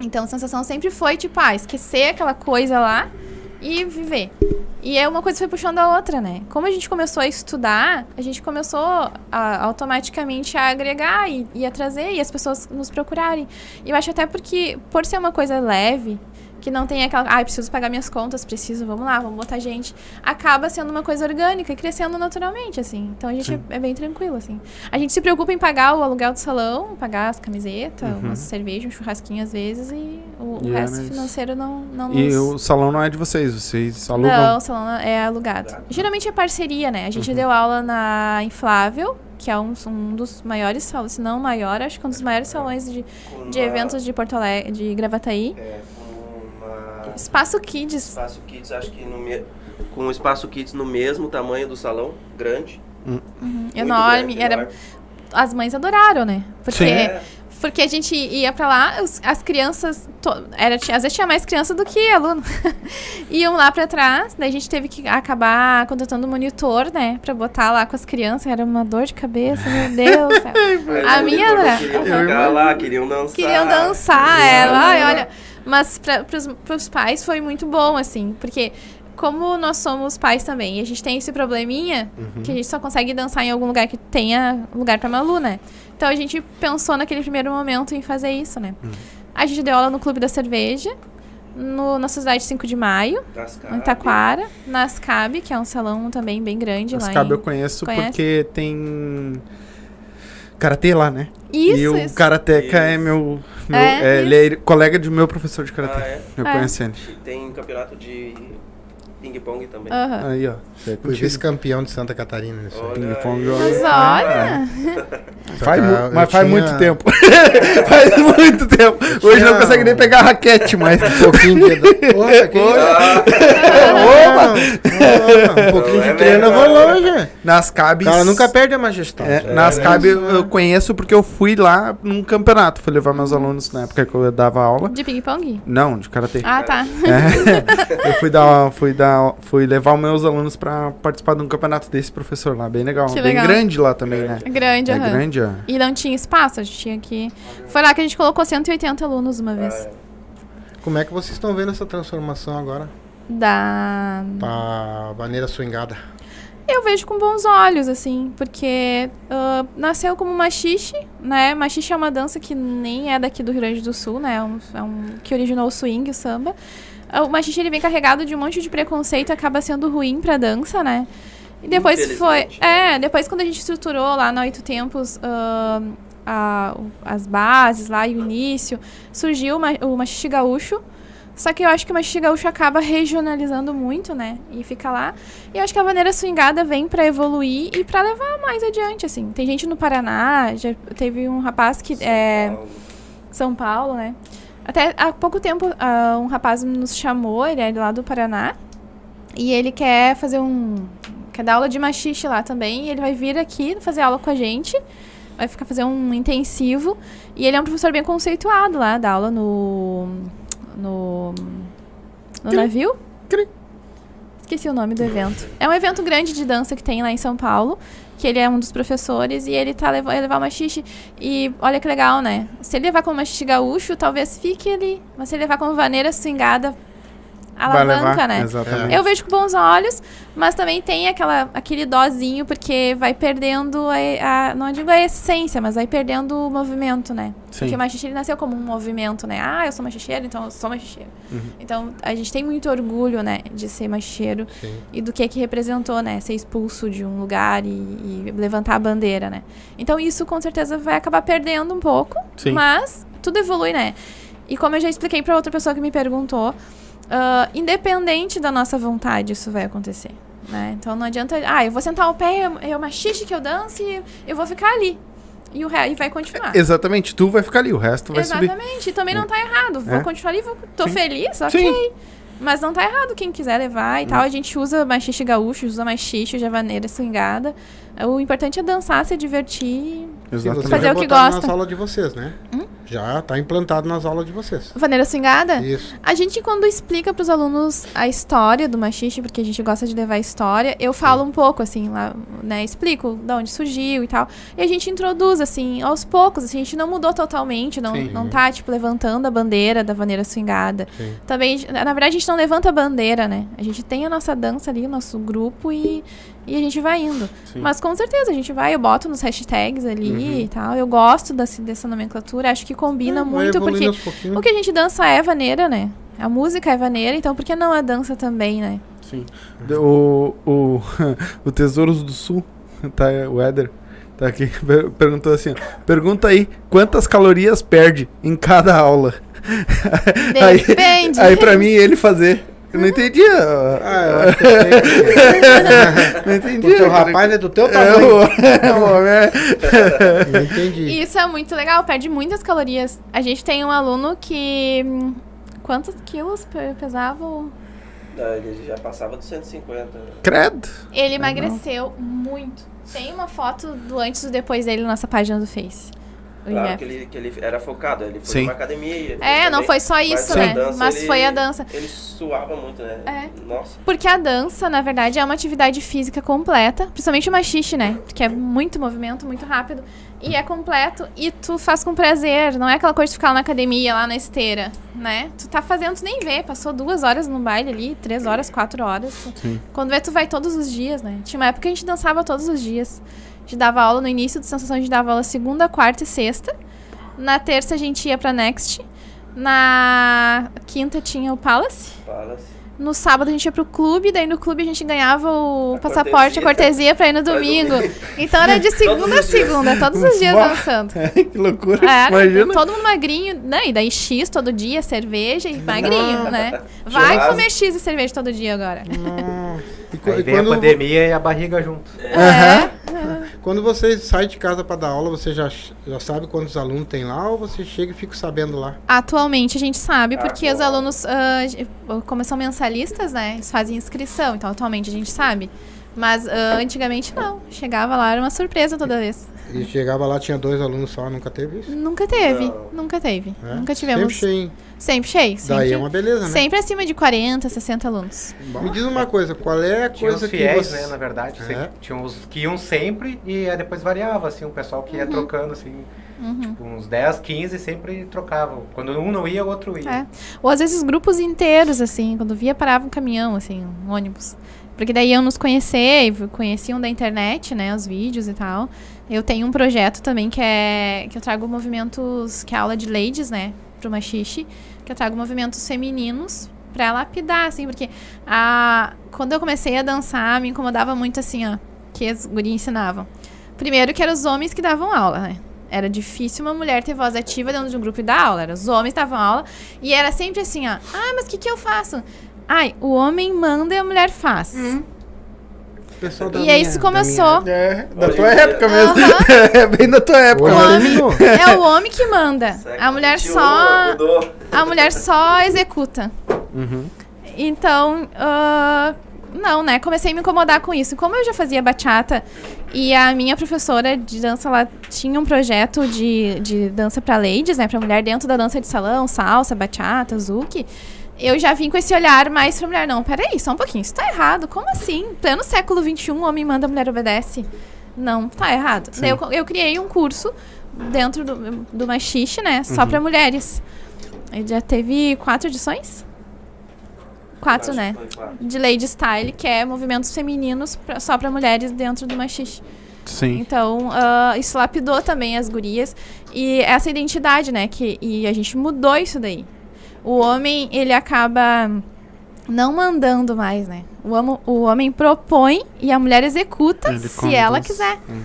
S3: Então, a sensação sempre foi, tipo, ah, esquecer aquela coisa lá e viver. E é uma coisa foi puxando a outra, né? Como a gente começou a estudar, a gente começou a, automaticamente a agregar e, e a trazer e as pessoas nos procurarem. E eu acho até porque, por ser uma coisa leve, que não tem aquela, ah, preciso pagar minhas contas, preciso, vamos lá, vamos botar gente, acaba sendo uma coisa orgânica e crescendo naturalmente, assim. Então a gente é, é bem tranquilo, assim. A gente se preocupa em pagar o aluguel do salão, pagar as camisetas, umas cerveja, um churrasquinho às vezes e o, o
S1: E é,
S3: resto
S1: mas-
S3: financeiro não, não
S1: E
S3: nos...
S1: o salão não é de vocês, vocês alugam.
S3: Não, o salão é alugado. Geralmente é parceria, né? A gente deu aula na Inflável, que é um, um dos maiores salões, se não o maior, acho que um dos maiores salões de, de
S4: uma-
S3: eventos de Porto Alegre, de Gravataí.
S4: É,
S3: Espaço Kids.
S4: Espaço Kids, acho que no me... com o Espaço Kids no mesmo tamanho do salão, grande. muito
S3: enorme.
S4: grande,
S3: Era,
S4: enorme.
S3: as mães adoraram, né? Porque,
S1: Sim.
S4: É,
S3: porque a gente ia pra lá, os- as crianças. to- era, tinha- às vezes tinha mais criança do que aluno. *laughs* Iam lá pra trás, daí a gente teve que acabar contratando um monitor, né? Pra botar lá com as crianças. Era uma dor de cabeça, meu *laughs* Deus. A minha
S4: queriam ficar lá, queriam dançar.
S3: Queriam dançar, é.
S4: Queriam-
S3: Ai, olha. Mas pros, pros pais foi muito bom, assim, porque como nós somos pais também, e a gente tem esse probleminha que a gente só consegue dançar em algum lugar que tenha lugar pra Malu, né? Então a gente pensou naquele primeiro momento em fazer isso, né? A gente deu aula no Clube da Cerveja, no, na Sociedade 5 de Maio, em. Itaquara, na Ascab, que é um salão também bem grande
S1: As
S3: lá em...
S1: eu conheço
S3: Conhece?
S1: porque tem karatê lá, né?
S3: Isso,
S1: e o
S3: isso.
S1: karateka é meu, meu
S3: É,
S1: é, ele é colega de meu professor de
S4: Ah,
S1: karatê.
S4: é?
S1: Eu
S3: É.
S1: conheço ele.
S4: E tem campeonato de ping-pong também.
S3: Aham.
S1: Aí, ó. Isso é
S2: Fui vice-campeão de Santa Catarina.
S4: Olha
S1: Ping-pong.
S3: Mas olha,
S2: Só
S1: Faz
S2: eu
S1: mas faz
S2: tinha
S1: muito tempo. *laughs* faz *laughs* muito tempo. Hoje não
S2: tinha
S1: consegue nem pegar a raquete mais. *laughs*
S2: Um pouquinho de. Que
S4: Ah,
S2: Opa! Um pouquinho
S4: Não, é
S2: de treino eu vou longe.
S1: Nas cabes.
S2: cara nunca perde a majestade.
S1: É, nas
S2: É,
S1: cabes
S2: né?
S1: eu, eu conheço porque eu fui lá num campeonato. Fui levar meus alunos na época que eu dava aula.
S3: de ping-pong?
S1: Não, de karatê.
S3: Ah, tá.
S1: É, eu fui dar, fui dar, fui levar meus alunos pra participar de um campeonato desse professor lá, bem legal,
S3: Que
S1: bem
S3: legal.
S1: grande lá também, né?
S3: É grande,
S1: É
S3: aham.
S1: grande, ó.
S3: E não tinha espaço, a gente tinha que. Foi lá que a gente colocou 180 alunos uma vez.
S2: Como é que vocês estão vendo essa transformação agora?
S3: Da.
S2: Pra maneira swingada.
S3: Eu vejo com bons olhos, assim, porque ah, nasceu como machixe, né? Machixe é uma dança que nem é daqui do Rio Grande do Sul, né? É um, é um- que originou o swing, o samba. Ah, O machixe ele vem carregado de um monte de preconceito, acaba sendo ruim pra dança, né? E depois foi.
S4: Né?
S3: É, depois quando a gente estruturou lá na Oito Tempos ah, a- as bases lá e o início, surgiu o ma- o machixe gaúcho. Só que eu acho que o machixe gaúcho acaba regionalizando muito, né? E fica lá. E eu acho que a maneira swingada vem pra evoluir e pra levar mais adiante, assim. Tem gente no Paraná, já teve um rapaz que é São Paulo, né? Até há pouco tempo ah, um rapaz nos chamou, ele é lá do Paraná. E ele quer fazer um quer dar aula de machixe lá também, e ele vai vir aqui fazer aula com a gente. Vai ficar fazer um intensivo. E ele é um professor bem conceituado lá, dá aula no no no
S1: Cri.
S3: navio.
S1: Cri.
S3: Esqueci o nome do evento. É um evento grande de dança que tem lá em São Paulo, que ele é um dos professores e ele tá levando levar uma xixi. E olha que legal, né? Se ele levar como uma xixi gaúcho, talvez fique ali. Mas se ele levar como vaneira swingada, alavanca, né?
S1: Exatamente.
S3: Eu vejo com bons olhos, mas também tem aquela, aquele dozinho, porque vai perdendo a, a- Não digo a essência, mas vai perdendo o movimento, né?
S1: Sim.
S3: Porque o machixe ele nasceu como um movimento, né? Ah, eu sou machicheiro, então eu sou machicheiro.
S1: Uhum.
S3: Então a gente tem muito orgulho, né, de ser machicheiro
S2: Sim.
S3: e do que que representou, né? Ser expulso de um lugar e, e levantar a bandeira, né? Então isso com certeza vai acabar perdendo um pouco,
S1: Sim.
S3: mas tudo evolui, né? E como eu já expliquei para outra pessoa que me perguntou, ah, independente da nossa vontade, isso vai acontecer. Né? Então não adianta, ah, eu vou sentar o pé, é é uma xixi que eu danço e eu vou ficar ali. E o re... e vai continuar.
S1: Exatamente, tu vai ficar ali, o resto vai subir.
S3: Exatamente, e também não tá errado. Vou
S1: É.
S3: continuar ali, vou... tô
S1: Sim.
S3: feliz, ok.
S1: Sim.
S3: Mas não tá errado quem quiser levar e tal. A gente usa machixe gaúcho, usa machixe, javaneira, swingada. O importante é dançar, se divertir.
S2: Sim,
S1: Exatamente.
S3: Fazer
S2: já
S3: o que gosta.
S2: nas aulas de vocês, né?
S3: Hum?
S2: Já tá implantado nas aulas de vocês.
S3: Vaneira swingada?
S2: Isso.
S3: A gente, quando explica pros alunos a história do machixe, porque a gente gosta de levar a história, eu falo um pouco, assim, lá, né? Explico de onde surgiu e tal. E a gente introduz, assim, aos poucos, assim, a gente não mudou totalmente, não,
S1: Sim.
S3: não tá, tipo, levantando a bandeira da vaneira swingada.
S2: Sim.
S3: Também, na verdade, a gente não levanta a bandeira, né? A gente tem a nossa dança ali, o nosso grupo e, e a gente vai indo.
S1: Sim.
S3: Mas com certeza, a gente vai, eu boto nos hashtags ali
S1: Uhum.
S3: e tal. Eu gosto dessa, dessa nomenclatura, acho que combina
S2: É,
S3: muito, porque o que a gente dança é vaneira, né? A música é vaneira, então por que não a dança também, né?
S1: Sim. O, o, *laughs* o Tesouros do Sul, *laughs* tá, o Éder, tá aqui, *laughs* per- perguntou assim, ó, pergunta aí, quantas calorias perde em cada aula? Aí-
S3: Depende.
S1: Aí pra mim, ele fazer. Eu não entendi.
S2: Ah, eu acho que eu sei. *laughs*
S1: não entendi.
S2: O teu rapaz é do teu
S1: É,
S2: tamanho.
S1: o- *laughs* é, o homem é-
S2: Eu entendi.
S3: Isso é muito legal, perde muitas calorias. A gente tem um aluno que. Quantos quilos pe- pesava? o-
S4: Não, ele já passava dos 150.
S1: Credo.
S3: Ele emagreceu muito. Tem uma foto do antes e do depois dele na nossa página do Face.
S4: Claro que ele, que ele era focado, ele foi
S1: Sim.
S4: numa academia.
S3: É, não foi só isso,
S4: a
S3: né?
S4: dança,
S3: Mas
S4: ele-
S3: foi a dança.
S4: Ele suava muito, né?
S3: É.
S4: Nossa.
S3: Porque a dança, na verdade, é uma atividade física completa, principalmente o machixe, né? Porque é muito movimento, muito rápido. E é completo e tu faz com prazer. Não é aquela coisa de ficar na academia, lá na esteira, né? Tu tá fazendo, tu nem vê. Passou duas horas no baile ali, três horas, quatro horas.
S1: Sim.
S3: Quando vê, tu vai todos os dias, né? Tinha uma época que a gente dançava todos os dias. A gente dava aula no início do Sensação, a gente dava aula segunda, quarta e sexta. Na terça a gente ia pra Next. Na quinta tinha o Palace.
S4: Fala-se.
S3: No sábado a gente ia pro clube, daí no clube a gente ganhava o
S4: A
S3: passaporte, a cortesia pra ir no domingo.
S4: domingo.
S3: Então era de *laughs* segunda a segunda, todos os dias dançando. *laughs*
S1: que loucura.
S3: Era,
S1: Imagina.
S3: todo mundo magrinho, né? E daí X todo dia, cerveja e magrinho, né? *laughs* Vai
S4: Churrasco.
S3: comer X e cerveja todo dia agora.
S2: E,
S5: Aí
S2: e
S5: vem a
S2: quando,
S5: pandemia e a barriga junto.
S3: É.
S2: quando você sai de casa para dar aula, você já, já sabe quantos alunos tem lá ou você chega e fica sabendo lá?
S3: Atualmente a gente sabe, porque os alunos, j- como são mensalistas, né? Eles fazem inscrição, então atualmente a gente sabe. Mas ah, antigamente não. Chegava lá, era uma surpresa toda vez.
S2: E chegava lá, tinha dois alunos só, nunca teve isso?
S3: Nunca teve,
S4: Não.
S3: nunca teve.
S2: É?
S3: Nunca tivemos.
S2: Sempre cheio.
S3: Sempre cheio. Sempre,
S2: Daí é uma beleza, né?
S3: sempre acima de 40, 60 alunos.
S2: Me diz uma coisa, qual é a
S5: Tinha
S2: coisa
S5: os
S2: que
S5: fiéis,
S2: você...
S5: né, na verdade.
S2: É.
S5: sempre- Tinha os que iam sempre e aí depois variava, assim, o pessoal que ia trocando, assim,
S3: Uhum.
S5: tipo, uns 10, 15 sempre trocavam. Quando um não ia, o outro ia.
S3: É. Ou às vezes grupos inteiros, assim, quando via parava um caminhão, assim, um ônibus. Porque daí iam nos conhecer, e conheciam da internet, né, os vídeos e tal. Eu tenho um projeto também que é que eu trago movimentos, que é aula de ladies, né, pro machixe, que eu trago movimentos femininos pra lapidar, assim, porque a, quando eu comecei a dançar, me incomodava muito, assim, ó, que as gurias ensinavam. Primeiro que eram os homens que davam aula, né? Era difícil uma mulher ter voz ativa dentro de um grupo e dar aula. Era os homens que davam aula. E era sempre assim, ó. Ah, mas o que, que eu faço? Ai, o homem manda e a mulher faz.
S2: Pessoal da
S3: E
S2: minha-
S3: aí isso
S2: da
S3: começou.
S1: É, da
S4: Hoje
S1: tua época mesmo. *laughs* É bem da tua época. Mas-
S2: terminou.
S3: É o *laughs* homem que manda. A mulher
S4: 21
S3: só. A mulher só executa.
S1: Uhum.
S3: Então, ah, não, né? Comecei a me incomodar com isso. Como eu já fazia bachata e a minha professora de dança lá tinha um projeto de, de dança pra ladies, né? Pra mulher dentro da dança de salão, salsa, bachata, zouk. Eu já vim com esse olhar mais pra mulher. Não, peraí, só um pouquinho, isso tá errado. Como assim? Pleno século XXI, homem manda, mulher obedece. Não, tá errado. Eu, eu criei um curso dentro do, do Machixe, né? Só pra mulheres. Ele já teve quatro edições? Quatro, né? De Lady Style, que é movimentos femininos pra- só pra mulheres dentro do Machixe.
S1: Sim.
S3: Então, ah, isso lapidou também as gurias. E essa identidade, né? Que, e a gente mudou isso daí. O homem, ele acaba não mandando mais, né? O, homo- o homem propõe e a mulher executa
S1: Ele
S3: se ela quiser.
S1: Hum.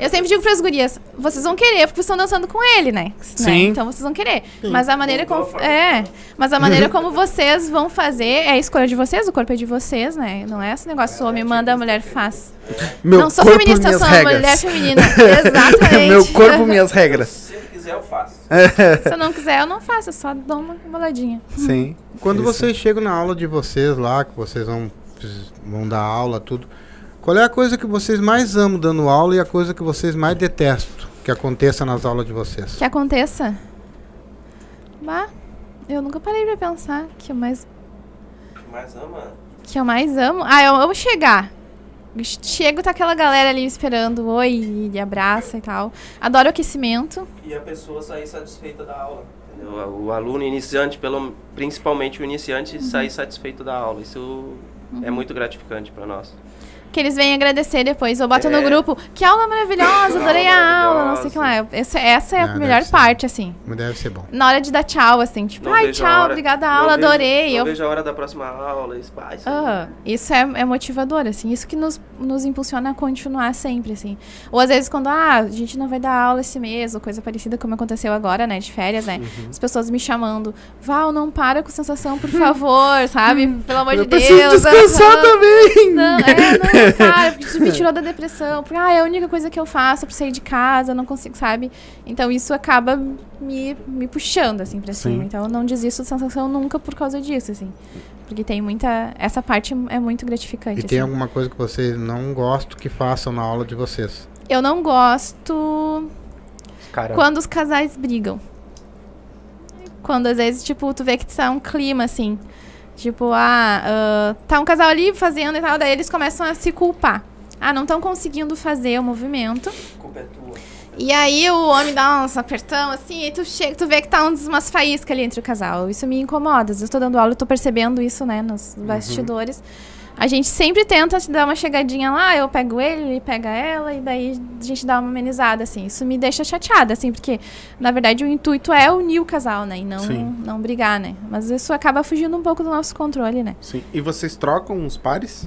S3: Eu sempre digo pras gurias, vocês vão querer, porque vocês estão dançando com ele, né? Né?
S1: Sim.
S3: Então vocês vão querer. Mas a maneira como. É. Mas a maneira *laughs* como vocês vão fazer é a escolha de vocês, o corpo é de vocês, né? Não é esse negócio, o homem manda, a mulher faz.
S1: Meu
S3: não sou
S1: corpo,
S3: feminista, eu sou uma
S1: regras.
S3: mulher feminina. *laughs* Exatamente.
S1: Meu corpo, minhas regras. *laughs*
S4: Quiser, eu faço.
S3: Se eu não quiser, eu não faço, eu só dou uma boladinha.
S1: Sim.
S2: Quando
S1: Isso.
S2: vocês chegam na aula de vocês lá, que vocês vão, vão dar aula, tudo, qual é a coisa que vocês mais amam dando aula e a coisa que vocês mais detestam que aconteça nas aulas de vocês?
S3: Que aconteça. Bah, eu nunca parei pra pensar que eu mais,
S4: que mais ama?
S3: que eu mais amo. Ah, eu amo chegar. Chego, tá aquela galera ali esperando, oi, e abraça e tal. Adoro o aquecimento.
S4: E a pessoa sair satisfeita da aula. entendeu? O aluno iniciante, pelo, principalmente o iniciante, sair satisfeito da aula. Isso é muito gratificante para nós.
S3: Que eles vêm agradecer depois, ou botam
S4: É.
S3: no grupo. Que aula maravilhosa, adorei a aula, não sei o que lá. Essa, essa é a
S2: Ah,
S3: melhor
S2: ser.
S3: parte, assim.
S2: Deve ser bom.
S3: Na hora de dar tchau, assim, tipo,
S4: Não
S3: ai, tchau, obrigada a
S4: não
S3: aula,
S4: vejo-
S3: adorei.
S4: Não
S3: Eu
S4: vejo a hora da próxima aula. Isso, ah, isso
S3: é, é motivador, assim. Isso que nos, nos impulsiona a continuar sempre, assim. Ou às vezes quando, ah, a gente não vai dar aula esse mês, ou coisa parecida como aconteceu agora, né, de férias, né?
S1: Uhum.
S3: As pessoas me chamando, Val, não para com sensação, por favor, *laughs* sabe? Pelo amor
S1: Eu
S3: de Deus.
S1: preciso descansar
S3: aham.
S1: também.
S3: Não, é, não, para, porque isso me tirou da depressão. Porque, ah, é a única coisa que eu faço pra sair de casa, eu não consigo, sabe? Então isso acaba me, me puxando, assim, pra
S1: Sim.
S3: cima. Então eu não desisto de sensação nunca por causa disso, assim. Porque tem muita. Essa parte é muito gratificante.
S2: E tem
S3: assim.
S2: alguma coisa que vocês não gostam que façam na aula de vocês?
S3: Eu não gosto
S5: Cara,
S3: quando os casais brigam. Quando às vezes, tipo, tu vê que tá um clima assim. Tipo, ah, ah, tá um casal ali fazendo e tal, daí eles começam a se culpar. Ah, não estão conseguindo fazer o movimento.
S4: Culpa é tua.
S3: E aí o homem dá uns apertão assim, e tu chega, tu vê que tá umas faíscas ali entre o casal. Isso me incomoda. Às vezes eu tô dando aula, eu tô percebendo isso, né, nos bastidores. A gente sempre tenta te dar uma chegadinha lá, eu pego ele, ele pega ela, e daí a gente dá uma amenizada, assim. Isso me deixa chateada, assim, porque, na verdade, o intuito é unir o casal, né? E não,
S1: Sim.
S3: não brigar, né? Mas isso acaba fugindo um pouco do nosso controle, né?
S1: Sim. E vocês trocam os pares?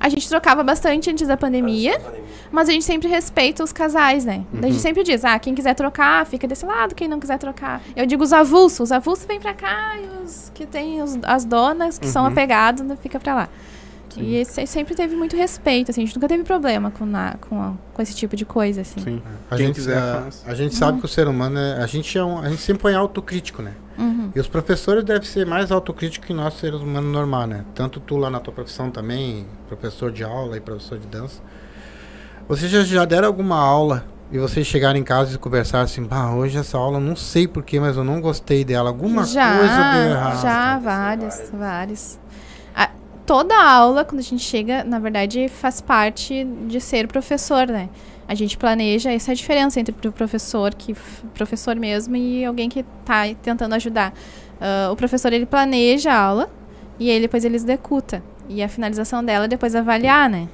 S3: A gente trocava bastante antes da pandemia.
S4: Antes da pandemia.
S3: Mas a gente sempre respeita os casais, né? Daí A
S1: Uhum.
S3: gente sempre diz, ah, quem quiser trocar, fica desse lado, quem não quiser trocar. Eu digo os avulsos, os avulsos vêm pra cá e os que tem os- as donas que são
S1: Uhum.
S3: apegados, né, fica pra lá.
S1: Sim.
S3: E esse, sempre teve muito respeito, assim, a gente nunca teve problema com, na- com, a- com esse tipo de coisa, assim.
S1: Sim.
S2: A
S1: Quem
S2: gente,
S1: quiser
S2: a, a gente sabe que o ser humano é, a gente é um, a gente sempre põe autocrítico, né?
S3: Uhum.
S2: E os professores devem ser mais autocríticos que nós seres humanos normal, né? Tanto tu lá na tua profissão também, professor de aula e professor de dança. Vocês já, já deram alguma aula e vocês chegaram em casa e conversaram assim, bah, hoje essa aula não sei porquê, mas eu não gostei dela. Alguma
S3: já,
S2: coisa deu errado.
S3: Já, várias, várias. Toda aula, quando a gente chega, na verdade, faz parte de ser professor, né? A gente planeja, essa é a diferença entre o professor, que professor mesmo, e alguém que está tentando ajudar. Ah, o professor, ele planeja a aula e ele depois ele executa. E a finalização dela é depois avaliar, né?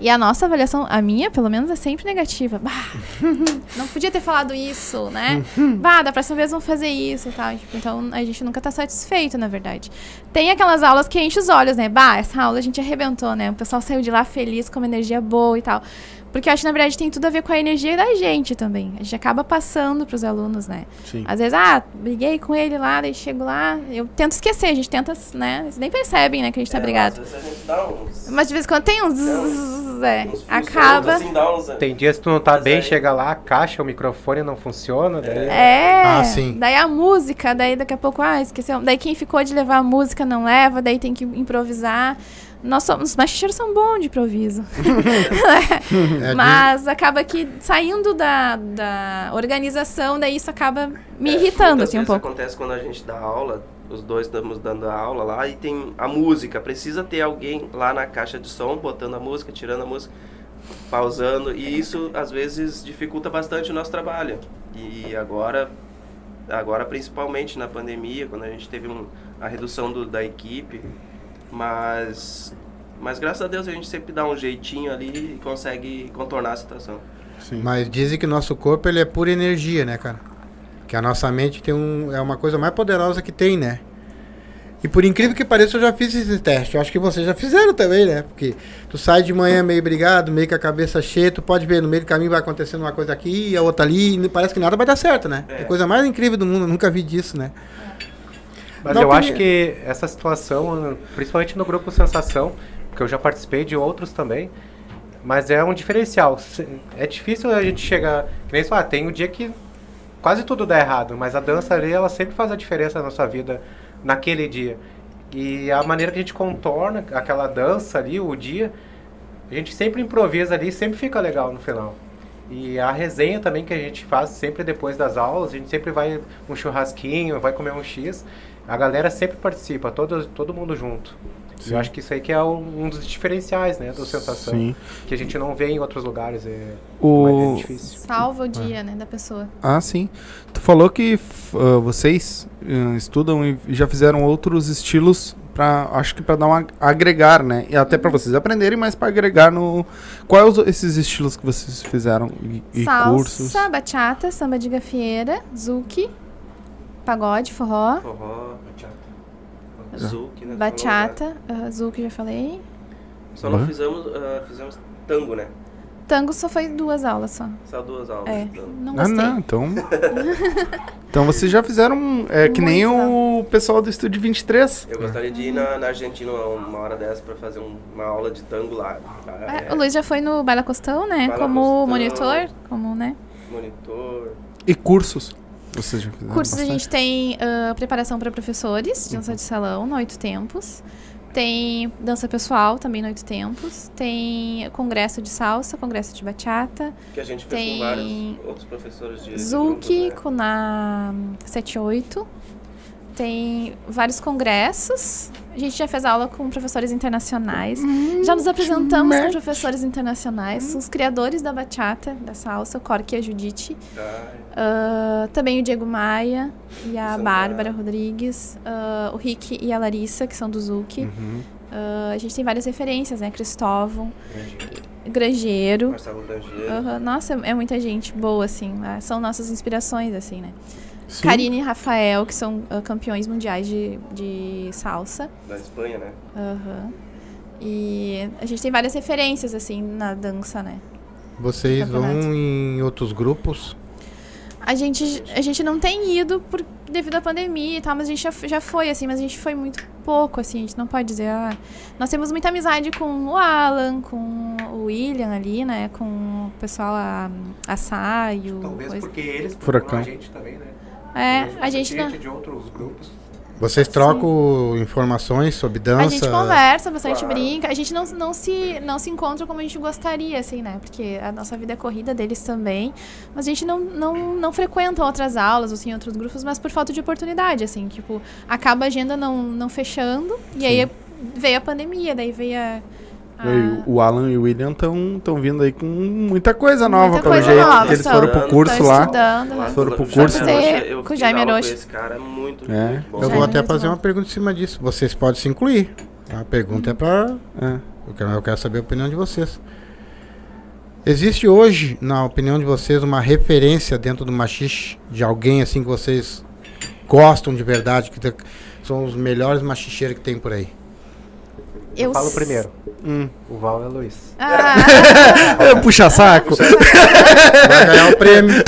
S3: E a nossa avaliação, a minha, pelo menos, é sempre negativa. Bah, *laughs* não podia ter falado isso, né? bah, da próxima vez vamos fazer isso e tal. Tipo, então, a gente nunca tá satisfeito, na verdade. Tem aquelas aulas que enche os olhos, né? Bah, essa aula a gente arrebentou, né? O pessoal saiu de lá feliz, com uma energia boa e tal. Porque eu acho que, na verdade, tem tudo a ver com a energia da gente também. A gente acaba passando pros alunos, né?
S1: Sim.
S3: Às vezes, ah, briguei com ele lá, daí chego lá, eu tento esquecer, a gente tenta, né? Eles nem percebem, né, que a gente tá
S4: É,
S3: brigado.
S4: Às vezes a gente dá uns.
S3: Mas de vez em quando tem uns. zzz, é,
S4: uns
S3: acaba.
S4: assim, dá uns-
S5: tem dias que tu não tá
S4: Mas
S5: bem,
S4: aí-
S5: chega lá, a caixa, o microfone não funciona, daí...
S3: É,
S2: Ah, sim.
S3: daí a música, daí daqui a pouco, ah, esqueceu. Daí quem ficou de levar a música não leva, daí tem que improvisar. Nós somos, os machisteiros são bons de improviso. *laughs*
S2: É,
S3: Mas acaba que saindo da, da organização, daí isso acaba me
S4: É,
S3: irritando, assim, um pouco.
S4: acontece quando a gente dá aula os dois estamos dando a aula lá e tem a música. Precisa ter alguém lá na caixa de som botando a música, tirando a música, pausando. E isso às vezes dificulta bastante o nosso trabalho. E agora, agora principalmente na pandemia, quando a gente teve um, a redução do, da equipe, mas, mas graças a Deus a gente sempre dá um jeitinho ali e consegue contornar a situação.
S1: Sim.
S2: Mas dizem que o nosso corpo ele é pura energia, né, cara? Que a nossa mente tem um, é uma coisa mais poderosa que tem, né? E por incrível que pareça, eu já fiz esse teste. Eu acho que vocês já fizeram também, né? Porque tu sai de manhã meio brigado, meio com a cabeça cheia, tu pode ver no meio do caminho vai acontecendo uma coisa aqui, a outra ali, e parece que nada vai dar certo, né? É,
S4: É.
S2: a coisa mais incrível do mundo, eu nunca vi disso, né?
S5: Mas
S2: Na
S5: eu acho que essa situação, principalmente no grupo Sensação, que eu já participei de outros também, mas é um diferencial. É difícil a gente chegar. Que nem isso, ah, tem um dia que quase tudo dá errado, mas a dança ali, ela sempre faz a diferença na nossa vida naquele dia. E a maneira que a gente contorna aquela dança ali, o dia, a gente sempre improvisa ali, sempre fica legal no final. E a resenha também que a gente faz sempre depois das aulas, a gente sempre vai um churrasquinho, vai comer um X. A galera sempre participa, todo, todo mundo junto.
S1: Sim.
S5: Eu acho que isso aí que é um um dos diferenciais, né, do Sensação.
S1: Sim.
S5: Que a gente não vê em outros lugares, é,
S1: O...
S5: é difícil.
S3: Salva o dia, né, da pessoa.
S1: Ah, sim. Tu falou que ah, vocês ah, estudam e já fizeram outros estilos para acho que para dar um ag- agregar, né? E até para vocês aprenderem, mas para agregar no quais os- esses estilos que vocês fizeram e, e
S3: Salsa,
S1: cursos?
S3: bachata, samba de gafieira, zouk, pagode, forró,
S4: Forró, zouk, né?
S3: bachata, uh, zouk já falei.
S4: Só não fizemos, ah, fizemos tango, né?
S3: Tango só foi duas aulas só.
S4: Só duas aulas.
S3: É,
S4: de tango.
S3: não
S1: Ah,
S3: gostei.
S1: não, então. *laughs* então vocês já fizeram é que nem o pessoal do estúdio 23.
S4: Eu gostaria de ir na, na Argentina uma hora dessa pra fazer um- uma aula de tango lá. Ah,
S3: É, o Luiz já foi no Baila Costão, né?
S4: Baila
S3: como
S4: Costão.
S3: monitor, como, né?
S4: Monitor.
S1: E cursos. Vocês já fizeram
S3: Cursos a gente tem ah, preparação para professores de dança de salão no Oito Tempos. Tem dança pessoal também no Oito Tempos. Tem congresso de salsa, congresso de bachata.
S4: Que a gente fez
S3: Tem
S4: com vários outros professores de. grupos, né?
S3: com na 78. Tem vários congressos. A gente já fez aula com professores internacionais. já nos apresentamos com professores internacionais. Os criadores da bachata, da salsa, o Cork e a Judite.
S4: Ah,
S3: também o Diego Maia e a
S4: São
S3: Bárbara. Rodrigues. ah, o Rick e a Larissa, que são do Zouk.
S1: Uhum.
S3: Ah, a gente tem várias referências, né? Cristóvão, Grangeiro.
S4: Marcelo Grangeiro.
S3: Aham, Nossa, é muita gente boa, assim. São nossas inspirações, assim, né?
S1: Sim.
S3: Karine e Rafael, que são ah, campeões mundiais de, de salsa.
S4: Da Espanha, né?
S3: Aham. E a gente tem várias referências, assim, na dança, né?
S2: Vocês vão em outros grupos?
S3: A gente, a gente não tem ido por, devido à pandemia e tal, mas a gente já, já foi, assim, mas a gente foi muito pouco, assim, a gente não pode dizer, ah, nós temos muita amizade com o Alan, com o William ali, né, com o pessoal, a, a Saio,
S5: Talvez
S3: coisa.
S5: porque eles
S1: Furacão.
S5: a gente também, né?
S3: É, a gente não...
S5: de outros grupos.
S2: Vocês trocam informações sobre dança?
S3: A gente conversa bastante,
S4: Claro.
S3: brinca. A gente não, não, se, não se encontra como a gente gostaria, assim, né? Porque a nossa vida é corrida deles também. Mas a gente não, não, não frequenta outras aulas, assim, outros grupos, mas por falta de oportunidade, assim. Tipo, acaba a agenda não, não fechando. E aí veio a pandemia, daí veio a... a-
S1: E O Alan e o William estão vindo aí com muita coisa nova,
S3: Muita
S1: pelo
S3: coisa
S1: jeito.
S3: nova,
S1: eles foram pro curso lá.
S4: Lá
S1: Foram pro curso.
S4: Eu
S3: com o Jaime Arocha.
S4: esse cara, muito,
S1: É.
S4: muito bom.
S2: Eu vou
S3: é
S2: até fazer
S3: bom.
S2: uma pergunta em cima disso. Vocês podem se incluir. A pergunta é pra.
S1: É.
S2: Eu quero, eu quero saber a opinião de vocês. Existe hoje, na opinião de vocês, uma referência dentro do machixe de alguém assim que vocês gostam de verdade, que te- são os melhores machicheiros que tem por aí?
S5: Eu, falo
S3: s-
S5: primeiro.
S1: Hum.
S5: O Val é Luiz.
S3: Ah, *laughs*
S1: É, Puxa saco.
S2: Vai ganhar o prêmio. *laughs*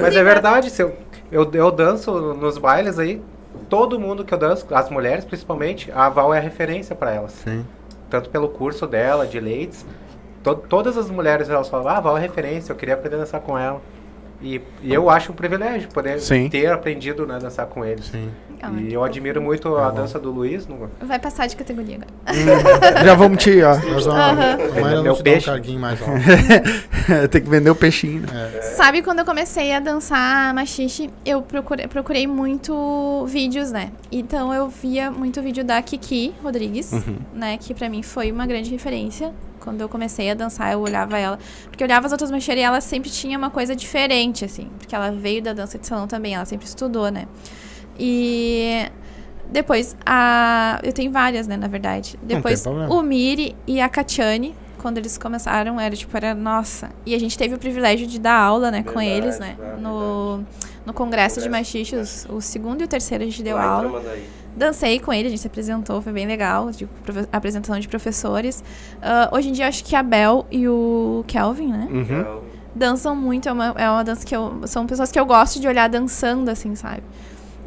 S5: Mas é verdade, se eu, eu, eu danço nos bailes aí, todo mundo que eu danço, as mulheres principalmente, a Val é a referência pra elas.
S2: Sim.
S5: Tanto pelo curso dela, de leites, to, todas as mulheres elas falam, ah, a Val é referência, eu queria aprender a dançar com ela. E, e eu acho um privilégio poder
S1: Sim.
S5: ter aprendido né, a dançar com eles.
S2: Sim.
S3: Ah,
S5: E eu admiro muito a dança do Luiz. No,
S3: Vai passar de categoria agora.
S1: Já vamos te, ó.
S2: Nós vamos, te dar um
S5: peixe.
S2: carguinho mais alto. *laughs*
S1: Tem que vender o peixinho. né?
S3: Sabe quando eu comecei a dançar machixe, eu procurei, procurei muito vídeos, né? Então eu via muito vídeo da Kiki Rodrigues, né? Que pra mim foi uma grande referência. Quando eu comecei a dançar, eu olhava ela. Porque eu olhava as outras macheiras e ela sempre tinha uma coisa diferente, assim. Porque ela veio da dança de salão também, ela sempre estudou, né? E depois, a... eu tenho várias, né, na verdade. Depois, o Miri e a Catiane, quando eles começaram, era tipo, era nossa. E a gente teve o privilégio de dar aula, né, com
S4: Verdade,
S3: eles, né?
S4: verdade.
S3: No, no congresso, de
S4: Congresso.
S3: machichos, o segundo e o terceiro a gente deu
S4: Lá
S3: aula. Dancei com ele, a gente se apresentou, foi bem legal, de apresentação de professores. Ah, hoje em dia, acho que a Bel e o Kelvin, né?
S1: Uhum.
S3: Dançam muito, é uma, é uma dança que eu. São pessoas que eu gosto de olhar dançando, assim, sabe?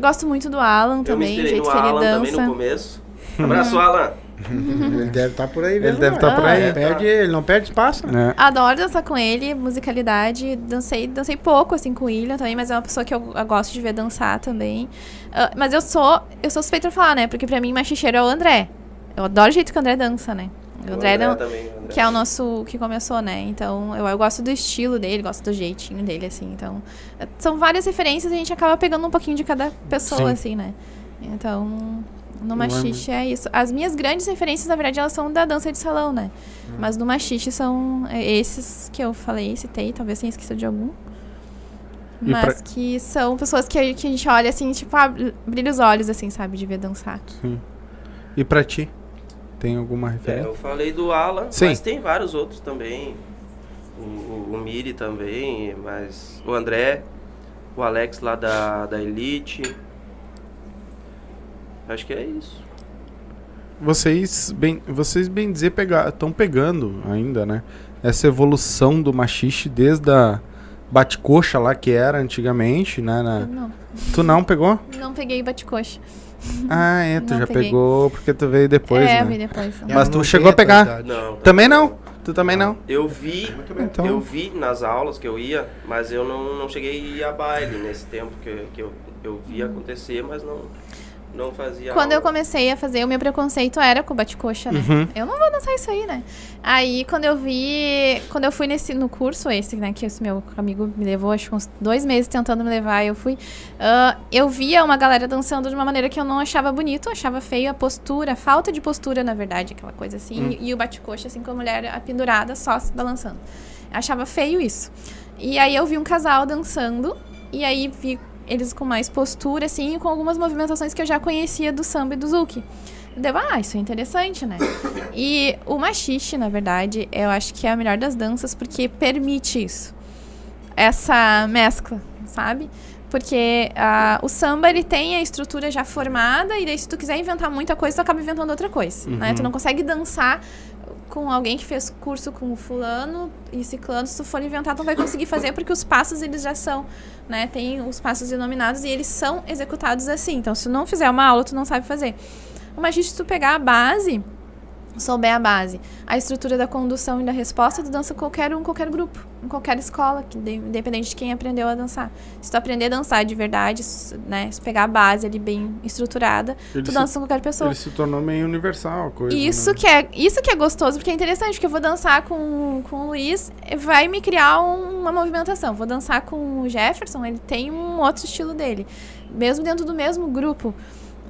S3: Gosto muito do Alan também, o jeito
S4: no
S3: que ele
S4: Alan também
S3: dança.
S4: no começo. Abraço, Alan. *laughs*
S2: Ele deve estar por aí
S1: Ele
S2: mesmo.
S1: deve
S2: né?
S1: tá por aí.
S2: Ele, perde, ele não perde espaço. né?
S1: É.
S3: Adoro dançar com ele, musicalidade. Dancei, dancei pouco, assim, com o William também, mas é uma pessoa que eu, eu gosto de ver dançar também. Ah, mas eu sou. Eu sou suspeita pra falar, né? Porque pra mim, machicheiro é o André. Eu adoro o jeito que o André dança, né? O André, não,
S4: também. o André.
S3: que é o nosso que começou, né? Então, eu, eu gosto do estilo dele, gosto do jeitinho dele, assim. Então, são várias referências e a gente acaba pegando um pouquinho de cada pessoa,
S1: Sim.
S3: assim, né? Então, no
S1: Não é
S3: machixe é isso. As minhas grandes referências, na verdade, elas são da dança de salão, né?
S1: Hum.
S3: Mas no machixe são eh, esses que eu falei, citei, talvez tenha esquecido de algum. Mas
S1: pra-
S3: que são pessoas que a, que a gente olha assim, tipo, ah, brilha os olhos, assim, sabe? De ver dançar.
S1: Sim. E pra ti? Tem alguma
S4: É,
S1: referência?
S4: eu falei do Alan,
S1: Sim.
S4: mas tem vários outros também. O, o, o Miri também, mas o André, o Alex lá da, da Elite. Acho que é isso.
S1: Vocês, bem, vocês bem dizer, estão pegando ainda, né? Essa evolução do machixe desde a bate-coxa lá que era antigamente, né? na-
S3: Não,
S1: Tu não pegou?
S3: não peguei bate-coxa.
S1: Ah, é, tu
S3: Não
S1: já
S3: peguei.
S1: pegou porque tu veio depois,
S3: é,
S1: né?
S3: vi depois.
S2: É,
S1: Mas tu chegou a pegar?
S4: Não.
S1: Também não? Tu também não?
S4: Eu vi,
S1: Então-
S4: eu vi nas aulas que eu ia, mas eu não, não cheguei a ir a baile nesse tempo que, que eu, eu vi acontecer, mas não, não fazia
S3: Quando eu
S4: aula.
S3: comecei a fazer, o meu preconceito era com o bate-coxa, né?
S1: Uhum.
S3: Eu não vou dançar isso aí, né? Aí, quando eu vi... Quando eu fui nesse, no curso esse, né? Que esse meu amigo me levou, acho que uns dois meses tentando me levar, eu fui... ah, eu via uma galera dançando de uma maneira que eu não achava bonito, eu achava feio a postura, a falta de postura, na verdade, aquela coisa assim. E, e o bate-coxa, assim, com a mulher pendurada, só se balançando. Eu achava feio isso. E aí, eu vi um casal dançando, e aí vi eles com mais postura, assim, e com algumas movimentações que eu já conhecia do samba e do zouk. Deu, ah, isso é interessante, né? E o machixe, na verdade, eu acho que é a melhor das danças porque permite isso. Essa mescla, sabe? Porque ah, o samba, ele tem a estrutura já formada e daí se tu quiser inventar muita coisa, tu acaba inventando outra coisa, né? Tu não consegue dançar com alguém que fez curso com fulano e ciclano, se tu for inventar, tu vai conseguir fazer porque os passos, eles já são, né? Tem os passos denominados e eles são executados assim. Então, se não fizer uma aula, tu não sabe fazer. Machixe, se tu pegar a base, souber a base, a estrutura da condução e da resposta, tu dança qualquer um, qualquer grupo, em qualquer escola, que de- independente de quem aprendeu a dançar. Se tu aprender a dançar de verdade, né, se pegar a base ali bem estruturada,
S1: Ele
S3: tu
S1: se-
S3: dança com qualquer pessoa.
S1: Ele se tornou meio universal a coisa.
S3: Isso
S1: né?
S3: que, é, isso que é gostoso, porque é interessante, porque eu vou dançar com, com o Luiz, vai me criar um- uma movimentação. Vou dançar com o Jefferson, ele tem um outro estilo dele. Mesmo dentro do mesmo grupo.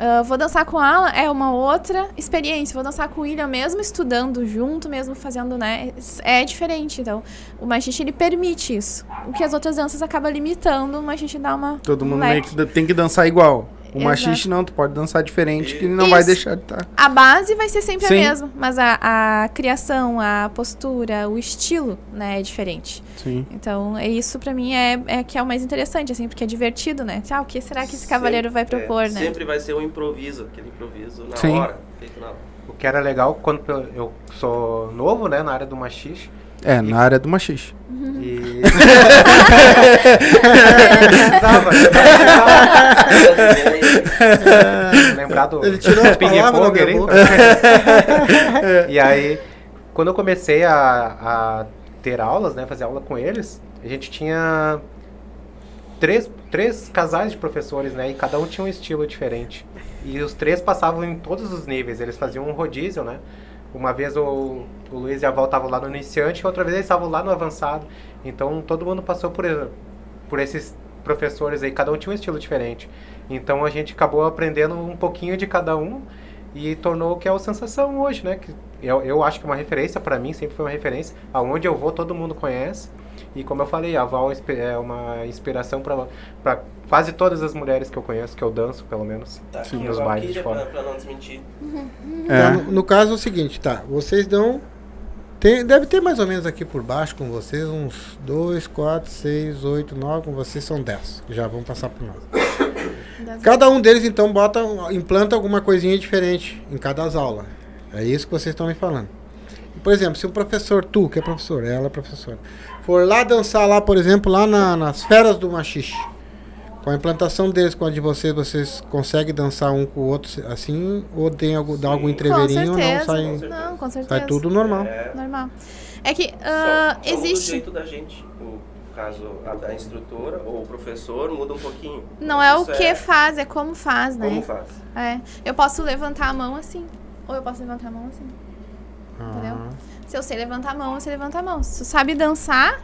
S3: Ah, vou dançar com a Alan, é uma outra experiência. Vou dançar com o William, mesmo estudando junto, mesmo fazendo, né? É diferente. Então, o machixe, ele permite isso. O que as outras danças acabam limitando, o machixe dá uma.
S1: Todo
S3: um
S1: mundo meio
S3: leque.
S1: que da- tem que dançar igual. O
S3: Exato.
S1: machixe não, tu pode dançar diferente que ele não vai
S3: Isso.
S1: deixar de estar.
S3: A base vai ser sempre
S1: Sim.
S3: a mesma, mas a, a criação, a postura, o estilo, né, é diferente.
S1: Sim.
S3: Então, é isso pra mim é, é que é o mais interessante, assim, porque é divertido, né? Ah, o que será que esse cavaleiro vai
S4: Sempre-
S3: propor,
S4: é,
S3: né?
S4: Sempre vai ser um improviso, aquele improviso na
S1: Sim.
S4: hora, feito na hora.
S5: O que era legal, quando eu sou novo, né, na área do machixe,
S1: É, na área do machixe.
S5: e... *laughs* Lembrar do
S2: Ele tirou as palavras da
S5: ali.
S2: boca.
S5: E aí, quando eu comecei a, a ter aulas, né, fazer aula com eles, a gente tinha três, três casais de professores, né? E cada um tinha um estilo diferente. E os três passavam em todos os níveis. Eles faziam um rodízio, né? Uma vez o, o Luiz e a Val estavam lá no iniciante, outra vez eles estavam lá no avançado. Então todo mundo passou por, por esses professores aí, cada um tinha um estilo diferente. Então a gente acabou aprendendo um pouquinho de cada um e tornou o que é o Sensação hoje, né? Que eu, eu acho que é uma referência para mim, sempre foi uma referência. Aonde eu vou, todo mundo conhece. E como eu falei, a Val é uma inspiração para quase todas as mulheres que eu conheço, que eu danço, pelo menos,
S4: Tá aqui,
S5: nos
S4: eu
S5: bailes de fora.
S4: pra, pra não desmentir.
S1: É.
S2: Então, no, no caso é o seguinte, tá? Vocês dão. Tem, deve ter mais ou menos aqui por baixo com vocês uns 2, 4, 6, 8, 9, com vocês são 10. que Já vão passar por nós. Cada um deles então bota, implanta alguma coisinha diferente em cada aula. É isso que vocês estão me falando. Por exemplo, se um professor, tu que é professor, ela é professora, for lá dançar lá, por exemplo, lá na- nas feras do machixe, com a implantação deles com a de vocês, vocês conseguem dançar um com o outro assim? Ou tem algum, dá algum
S4: Sim.
S2: entreveirinho ou não
S3: certeza.
S2: sai,
S3: Não, com certeza.
S2: sai tudo normal?
S4: É,
S3: Normal. É que ah,
S4: só, só muda o
S3: existe.
S4: jeito da gente. O caso a da instrutora ou o professor muda um pouquinho.
S3: Não é o que faz, é como faz, né?
S4: Como faz?
S3: É. Eu posso levantar a mão assim. Ou eu posso levantar a mão assim. Entendeu?
S2: Ah,
S3: Se eu sei levantar a mão, eu sei levantar a mão. Se tu sabe dançar,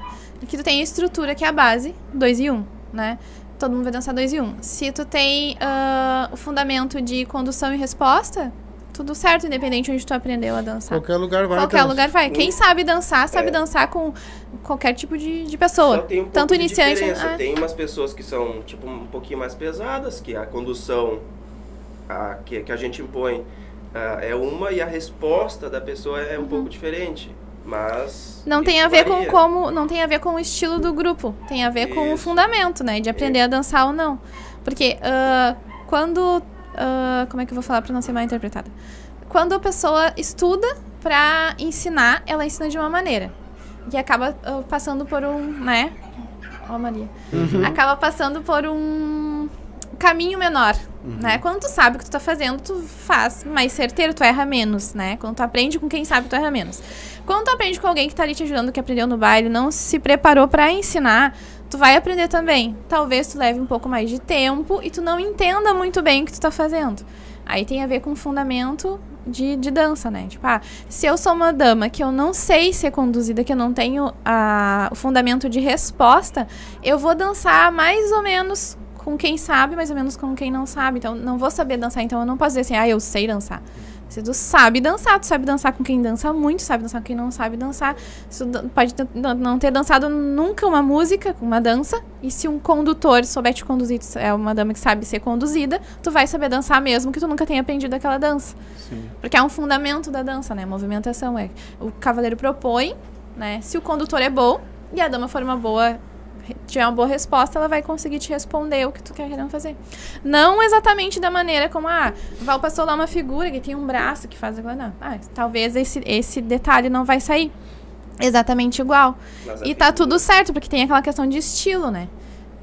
S3: que tu tem a estrutura que é a base, 2 e 1, um, né? Todo mundo vai dançar 2 e 1. Um. Se tu tem ah, o fundamento de condução e resposta, tudo certo, independente onde tu aprendeu a dançar.
S2: qualquer lugar vai.
S3: Qualquer
S2: dança.
S3: lugar vai. Quem sabe dançar, sabe
S4: É.
S3: dançar com qualquer tipo de, de pessoa.
S4: Só tem um
S3: Tanto
S4: de
S3: iniciante. é.
S4: Tem umas pessoas que são tipo um pouquinho mais pesadas, que a condução a, que, que a gente impõe ah, é uma e a resposta da pessoa é um pouco diferente. Mas.
S3: Uhum. Não tem
S4: isso
S3: a ver com
S4: varia.
S3: como, não tem a ver com o estilo do grupo, tem a ver com o
S4: Isso.
S3: fundamento, né, de aprender a dançar ou não. Porque ah, quando, ah, como é que eu vou falar para não ser mal interpretada? Quando a pessoa estuda para ensinar, ela ensina de uma maneira e acaba ah, passando por um, né? Ó, Maria. Acaba passando por um caminho menor, né? Quando tu sabe o que tu tá fazendo, tu faz mais certeiro, tu erra menos, né? Quando tu aprende com quem sabe, tu erra menos. Quando tu aprende com alguém que tá ali te ajudando, que aprendeu no baile, não se preparou pra ensinar, tu vai aprender também. Talvez tu leve um pouco mais de tempo e tu não entenda muito bem o que tu tá fazendo. Aí tem a ver com o fundamento de, de dança, né? Tipo, ah, se eu sou uma dama que eu não sei ser conduzida, que eu não tenho a, o fundamento de resposta, eu vou dançar mais ou menos com quem sabe, mais ou menos com quem não sabe. Então, não vou saber dançar, então eu não posso dizer assim, ah, eu sei dançar. Se tu sabe dançar, tu sabe dançar com quem dança muito, sabe dançar com quem não sabe dançar. Se tu pode não- ter dançado nunca uma música, uma dança, e se um condutor souber te conduzir, é uma dama que sabe ser conduzida, tu vai saber dançar mesmo que tu nunca tenha aprendido aquela dança.
S1: Sim.
S3: Porque é um fundamento da dança, né? Movimentação é. O cavaleiro propõe, né? Se o condutor é bom e a dama for uma boa tiver uma boa resposta, ela vai conseguir te responder o que tu quer querendo fazer. Não exatamente da maneira como, ah, Val passou lá uma figura que tem um braço que faz aquela. Não. Ah, talvez esse, esse detalhe não vai sair exatamente igual.
S4: Mas a
S3: E tá tudo certo, porque tem aquela questão de estilo, né?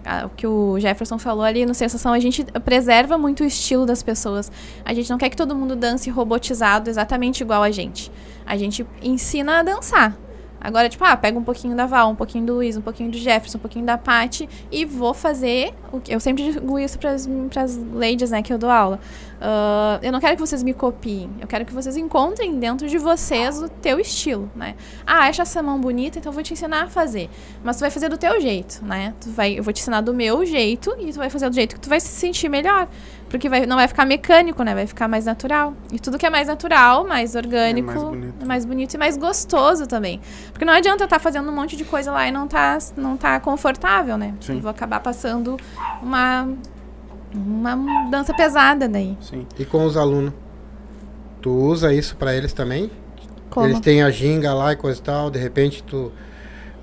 S3: Ah, O que o Jefferson falou ali no Sensação, a gente preserva muito o estilo das pessoas. A gente não quer que todo mundo dance robotizado exatamente igual a gente. A gente ensina a dançar. Agora, tipo, ah, pega um pouquinho da Val, um pouquinho do Luiz, um pouquinho do Jefferson, um pouquinho da Paty e vou fazer. O que, eu sempre digo isso pras, pras ladies, né, que eu dou aula. Ah, eu não quero que vocês me copiem. Eu quero que vocês encontrem dentro de vocês o teu estilo, né? Ah, acha essa mão bonita, então eu vou te ensinar a fazer. Mas tu vai fazer do teu jeito, né? Tu vai, eu vou te ensinar do meu jeito e tu vai fazer do jeito que tu vai se sentir melhor. Porque vai, não vai ficar mecânico, né? Vai ficar mais natural. E tudo que é mais natural, mais orgânico,
S1: mais bonito.
S3: é mais bonito e mais gostoso também. Porque não adianta eu estar fazendo um monte de coisa lá e não tá, não tá confortável, né?
S1: Sim.
S3: Eu vou acabar passando uma, uma dança pesada daí.
S1: Sim.
S2: E com os alunos? Tu usa isso pra eles também?
S3: Como?
S2: Eles têm a ginga lá e coisa e tal, de repente tu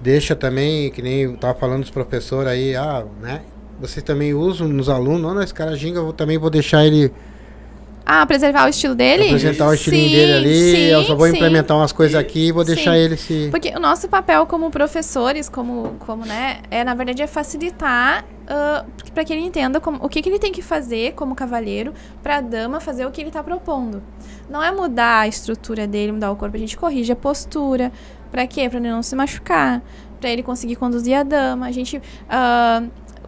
S2: deixa também, que nem eu tava falando dos professores aí, ah, né? Vocês também usam nos alunos, não, esse cara ginga, eu também vou deixar ele
S3: Ah, preservar o estilo dele?
S2: apresentar o estilinho
S3: Sim,
S2: dele ali,
S3: sim,
S2: eu só vou
S3: sim.
S2: implementar umas coisas aqui e vou deixar ele se...
S3: Porque o nosso papel como professores, como, como né, é na verdade é facilitar para que ele entenda como, o que, que ele tem que fazer como cavalheiro para a dama fazer o que ele está propondo. Não é mudar a estrutura dele, mudar o corpo, a gente corrige a postura. Para quê? Para ele não se machucar, para ele conseguir conduzir a dama. A gente ah,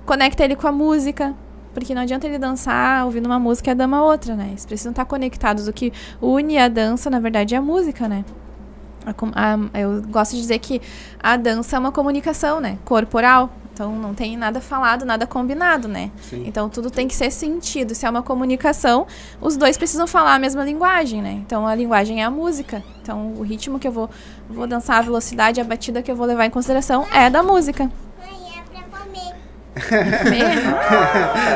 S3: conecta ele com a música. Porque não adianta ele dançar ouvindo uma música e a dama outra, né? Eles precisam estar conectados. O que une a dança, na verdade, é a música, né? A a- eu gosto de dizer que a dança é uma comunicação, né? Corporal. Então não tem nada falado, nada combinado, né?
S1: Sim.
S3: Então tudo tem que ser sentido. Se é uma comunicação, os dois precisam falar a mesma linguagem, né? Então a linguagem é a música. Então o ritmo que eu vou, vou dançar, a velocidade, a batida que eu vou levar em consideração é da música.
S6: Mãe, é pra comer.
S3: Comer?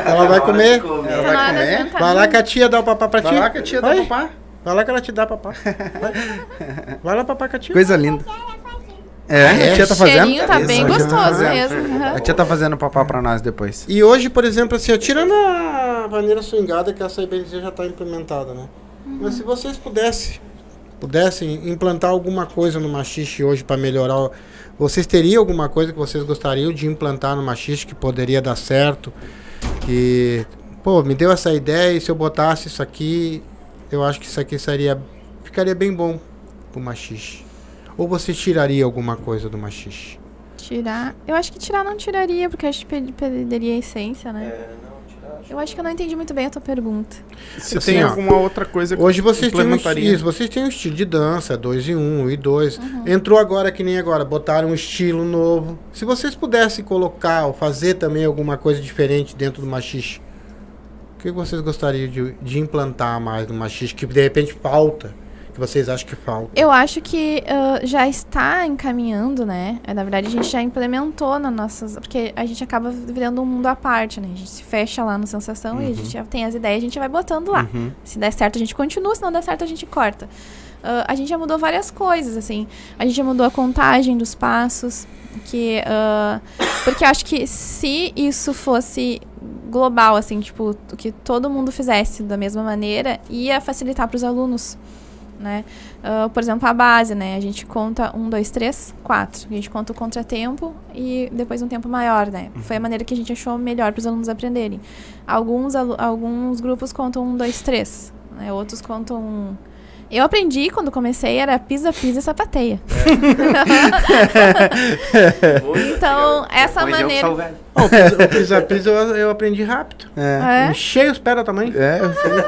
S2: Ela vai comer.
S1: Ela
S3: Tá na
S1: vai comer?
S2: Vai lá que a tia dá o papá pra ti.
S1: Vai lá que a tia dá
S2: Vai.
S1: papá.
S2: Vai lá que ela te dá papá. Vai, *laughs* Vai lá papá com a tia.
S1: Coisa linda. É,
S2: É,
S1: a tia tá fazendo?
S3: Cheirinho tá bem
S1: Isso, a tia tá
S3: gostoso
S1: fazendo.
S3: mesmo. aham.
S1: A tia tá fazendo papá pra nós depois.
S2: E hoje, por exemplo, assim, tirando a maneira swingada que essa IBNZ já está implementada, né? Mas se vocês pudessem, pudessem implantar alguma coisa no machixe hoje para melhorar, vocês teriam alguma coisa que vocês gostariam de implantar no machixe que poderia dar certo? Que, pô, me deu essa ideia e se eu botasse isso aqui, eu acho que isso aqui seria, ficaria bem bom pro machixe. Ou você tiraria alguma coisa do machixe?
S3: Tirar. Eu acho que tirar não tiraria, porque acho que per- perderia a essência, né?
S4: É, não,
S3: Eu acho que eu não entendi muito bem a tua pergunta.
S1: Se
S2: Assim,
S1: tem
S2: ó,
S1: alguma outra coisa que
S2: Hoje vocês têm, um, isso, vocês têm um estilo de dança, dois em um e dois. Entrou agora que nem agora, botaram um estilo novo. Se vocês pudessem colocar ou fazer também alguma coisa diferente dentro do machixe, o que vocês gostariam de, de implantar mais no machixe que de repente falta, que vocês acham que falta?
S3: Eu acho que ah, já está encaminhando, né? É, Na verdade, a gente já implementou nas nossas. Porque a gente acaba virando um mundo à parte, né? A gente se fecha lá no Sensação e a gente já tem as ideias, a gente vai botando lá.
S1: Uhum.
S3: Se der certo, a gente continua, se não der certo, a gente corta. Ah, a gente já mudou várias coisas, assim. A gente já mudou a contagem dos passos. Que, ah, porque acho que se isso fosse global, assim, tipo, que todo mundo fizesse da mesma maneira, ia facilitar para os alunos, né? Ah, por exemplo, a base, né? A gente conta um, dois, três, quatro. A gente conta o contratempo e depois um tempo maior, né? Foi a maneira que a gente achou melhor para os alunos aprenderem. Alguns, alu- alguns grupos contam um, dois, três. Né? Outros contam. um. Eu aprendi quando comecei, era pisa, pisa e sapateia.
S4: Muito *laughs*
S3: Então, essa
S5: Pois eu que
S3: maneira.
S2: o pisa- o pisa-pisa eu, eu aprendi rápido.
S1: É.
S3: É?
S2: Enchei os pés da tamanho.
S1: É,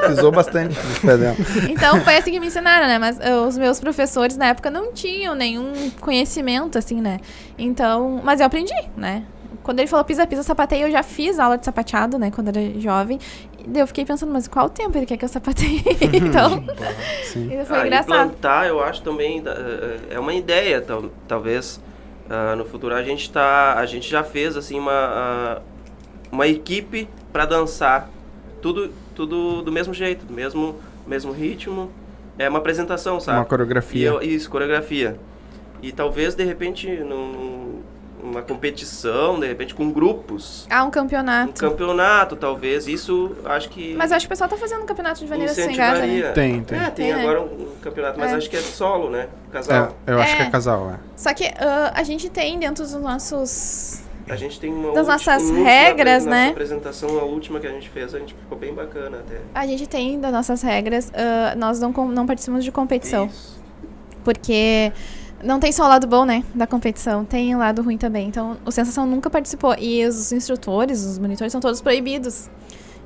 S1: pisou bastante nos pés dela.
S3: Então foi assim que me ensinaram, né? Mas uh, os meus professores na época não tinham nenhum conhecimento, assim, né? Então, mas eu aprendi, né? Quando ele falou pisa, pisa, sapateia, eu já fiz aula de sapateado, né? Quando era jovem. E daí eu fiquei pensando, mas qual tempo ele quer que eu sapateie? *laughs* então, isso foi
S4: Ah,
S3: engraçado.
S4: implantar, eu acho também eh, é uma ideia, tal- talvez ah, no futuro a gente tá, a gente já fez assim uma ah, uma equipe para dançar, tudo tudo do mesmo jeito, do mesmo mesmo ritmo, é uma apresentação, sabe?
S1: Uma
S4: E
S1: coreografia.
S4: eu- isso, coreografia. E talvez de repente num, numa competição, de repente com grupos,
S3: Ah, um
S4: um
S3: campeonato.
S4: campeonato, talvez isso acho que
S3: Mas acho que o pessoal tá fazendo um campeonato de vaneira swingada, né?
S4: incentivaria.
S1: Tem, tem.
S4: É, tem
S3: Tem, né?
S4: agora um campeonato, mas
S3: É.
S4: acho que é solo, né?
S1: É,
S4: Casal.
S1: eu acho que é
S3: É.
S1: casal, é.
S3: Só que ah, a gente tem dentro dos nossos.
S4: A gente tem uma
S3: Das
S4: ulti-
S3: nossas
S4: uma última
S3: regras,
S4: apre-
S3: né?
S4: Nossa apresentação, a última que a gente fez, a gente ficou bem bacana até.
S3: A gente tem das nossas regras, ah, nós não, não participamos de competição.
S4: Isso.
S3: Porque não tem só o lado bom, né, da competição, tem o lado ruim também. Então, o Sensação nunca participou. E os instrutores, os monitores são todos proibidos.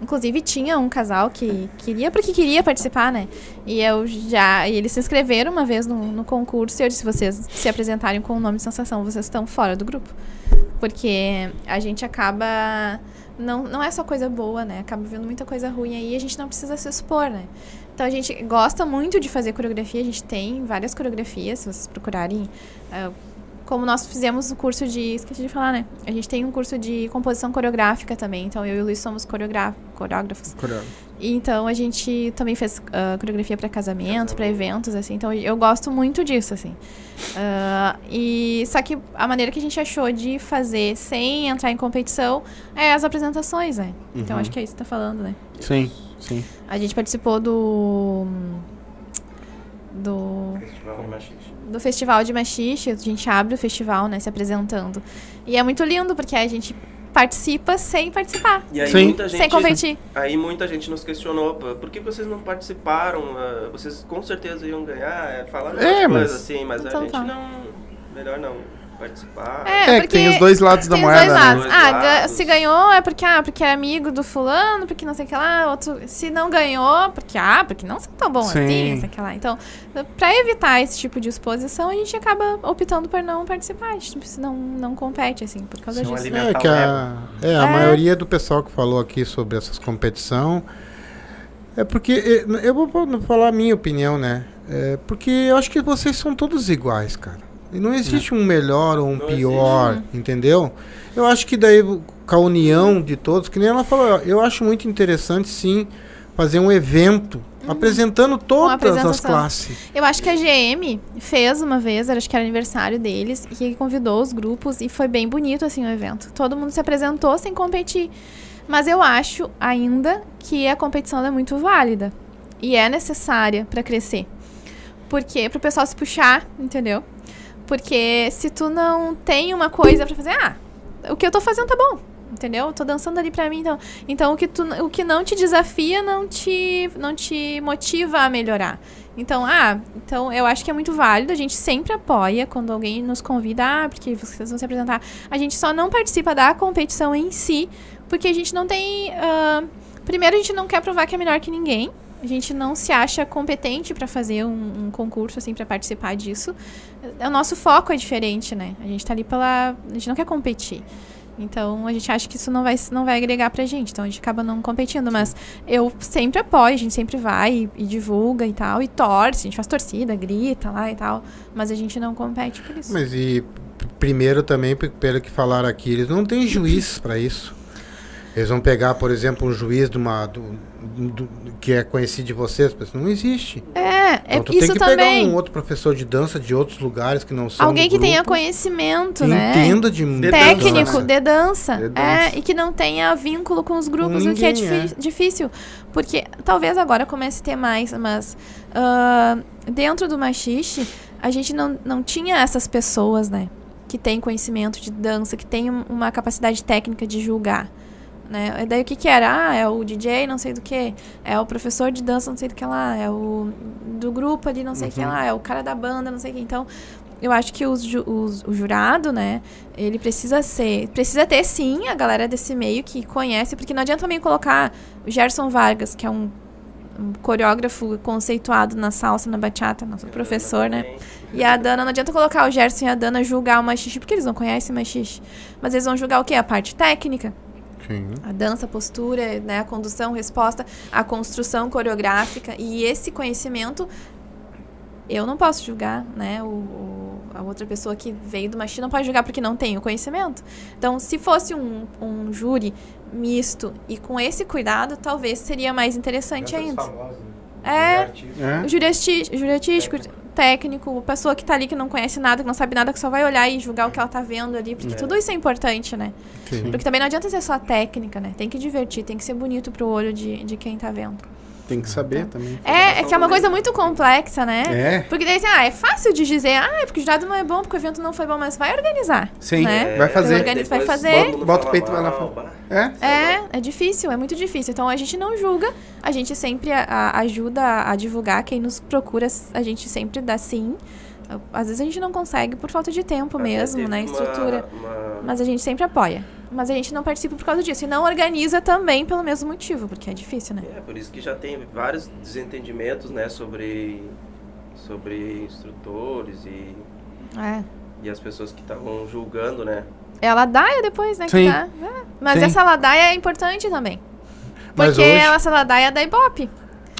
S3: Inclusive, tinha um casal que queria, porque queria participar, né? E eu já. E eles se inscreveram uma vez no, no concurso e eu disse: se vocês se apresentarem com o nome Sensação, vocês estão fora do grupo. Porque a gente acaba. Não, não é só coisa boa, né? Acaba vendo muita coisa ruim aí e a gente não precisa se expor, né? Então a gente gosta muito de fazer coreografia, a gente tem várias coreografias, se vocês procurarem. ah, como nós fizemos o curso de. Esqueci de falar, né? A gente tem um curso de composição coreográfica também. Então eu e o Luiz somos coreógrafos. coreógrafos. E Então a gente também fez ah, coreografia para casamento, para eventos, assim. Então eu gosto muito disso, assim. Ah, e só que a maneira que a gente achou de fazer sem entrar em competição é as apresentações, né? Então
S1: Uhum.
S3: acho que é isso que tá falando, né?
S1: Sim, sim.
S3: A gente participou do. Do,
S4: Festival de Machixe.
S3: do festival de machixe. A gente abre o festival, né? Se apresentando. E é muito lindo, porque a gente participa sem participar.
S4: E aí
S1: Sim.
S4: muita gente.
S3: Sem competir.
S4: Aí muita gente nos questionou, "Pô, por que vocês não participaram? Ah, Vocês com certeza iam ganhar, é, falaram
S1: É, mas-
S4: coisas assim, mas
S3: Então
S4: a gente
S3: tá.
S4: não. Melhor não. Participar.
S1: É, que tem os dois lados da
S3: tem
S1: moeda,
S3: Os dois
S1: né?
S3: lados.
S4: Dois
S3: Ah, ga- se ganhou é porque, ah, porque é amigo do fulano, porque não sei o que lá. Outro, se não ganhou, porque, ah, porque não são tão bom
S1: Sim.
S3: assim, não sei o que lá. Então, pra evitar esse tipo de exposição, a gente acaba optando por não participar. A gente não, não compete, assim, por causa
S5: Se um
S3: disso.
S2: É que a, é, a
S3: É.
S2: maioria do pessoal que falou aqui sobre essas competição é porque é, eu vou vou falar a minha opinião, né? É porque eu acho que vocês são todos iguais, cara. E não existe um melhor ou um
S4: Não
S2: pior, entendeu? Eu acho que daí com a união de todos, que nem ela falou, eu acho muito interessante sim fazer um evento apresentando todas as classes.
S3: Eu acho que a GM fez uma vez, acho que era aniversário deles, e que convidou os grupos e foi bem bonito assim o evento. Todo mundo se apresentou sem competir. Mas eu acho ainda que a competição é muito válida e é necessária para crescer. Porque pro pessoal se puxar, entendeu? Porque se tu não tem uma coisa pra fazer, ah, o que eu tô fazendo tá bom. Entendeu? Eu tô dançando ali pra mim, então. Então o que, tu, o que não te desafia não te, não te motiva a melhorar. Então, ah, então eu acho que é muito válido. A gente sempre apoia quando alguém nos convida, ah, porque vocês vão se apresentar. A gente só não participa da competição em si, porque a gente não tem. ah, primeiro, a gente não quer provar que é melhor que ninguém. A gente não se acha competente pra fazer um, um concurso, assim, pra participar disso. O nosso foco é diferente, né? A gente tá ali pela. A gente não quer competir. Então a gente acha que isso não vai, não vai agregar pra gente. Então a gente acaba não competindo. Mas eu sempre apoio, a gente sempre vai e, e divulga e tal. E torce, a gente faz torcida, grita lá e tal. Mas a gente não compete por isso.
S2: Mas e primeiro também, pelo que falaram aqui, eles não têm juiz para isso. Eles vão pegar, por exemplo, um juiz de uma, do, do- que é conhecido de vocês, mas não existe.
S3: É, é
S2: Então, tu
S3: isso
S2: tem que
S3: também.
S2: pegar um outro professor de dança de outros lugares que não são
S3: Alguém
S2: do
S3: que tenha conhecimento,
S2: que
S3: né?
S2: entenda de,
S1: De
S3: técnico
S1: dança, né?
S3: de dança.
S1: De
S3: É,
S1: dança.
S3: e que não tenha vínculo com os grupos, o que é,
S2: ninguém,
S3: difi- difícil. Porque talvez agora comece a ter mais, mas ah, dentro do machixe, a gente não, não tinha essas pessoas, né? Que têm conhecimento de dança, que têm um- uma capacidade técnica de julgar. Né? E daí o que que era? Ah, é o DJ não sei do que, é o professor de dança não sei do que lá, é o do grupo ali não sei o que lá, é o cara da banda não sei o que. Então, eu acho que os, os- o jurado, né, ele precisa ser, precisa ter sim a galera desse meio que conhece, porque não adianta também colocar o Gerson Vargas, que é um, um coreógrafo conceituado na salsa, na bachata, nosso professor, né?
S4: Também.
S3: E a Dana, não adianta colocar o Gerson e a Dana julgar o machixe, porque eles não conhecem machixe. Mas eles vão julgar o quê? A parte técnica.
S2: Sim.
S3: A dança, a postura, né, a condução, resposta, a construção coreográfica e esse conhecimento eu não posso julgar, né? O, o- a outra pessoa que veio do machismo não pode julgar porque não tem o conhecimento. Então, se fosse um, um júri misto e com esse cuidado, talvez seria mais interessante ainda. É.
S1: É?
S3: O júri, artístico, técnico, pessoa que tá ali que não conhece nada, que não sabe nada, que só vai olhar e julgar o que ela tá vendo ali, porque
S4: É.
S3: tudo isso é importante, né?
S2: Sim.
S3: Porque também não adianta ser só técnica, né? Tem que divertir, tem que ser bonito pro olho de, de quem tá vendo.
S1: Tem que saber também.
S3: É, é que é uma coisa muito complexa, né?
S1: É.
S3: Porque daí assim, ah, é fácil de dizer, ah, é porque o jurado não é bom, porque o evento não foi bom, mas vai organizar.
S1: Sim,
S3: Né?
S1: vai fazer.
S3: Organiza- vai fazer.
S4: mundo
S1: Bota o peito e vai lá
S4: bah.
S1: É?
S3: É, é difícil, é muito difícil. Então a gente não julga, a gente sempre a- a- ajuda a divulgar. Quem nos procura, a gente sempre dá sim. Às vezes a gente não consegue por falta de tempo
S4: Até
S3: mesmo, né?
S4: uma-
S3: Estrutura.
S4: uma-
S3: Mas a gente sempre apoia. Mas a gente não participa por causa disso. E não organiza também pelo mesmo motivo, porque é difícil, né?
S4: É, por isso que já tem vários desentendimentos, né, sobre, sobre instrutores e,
S3: É.
S4: e as pessoas que estavam julgando, né?
S3: É a ladaia depois, né?
S1: Sim.
S3: Que dá. É. Mas
S1: Sim.
S3: essa ladaia é importante também. Porque
S2: hoje-
S3: essa ladaia é da Ibope,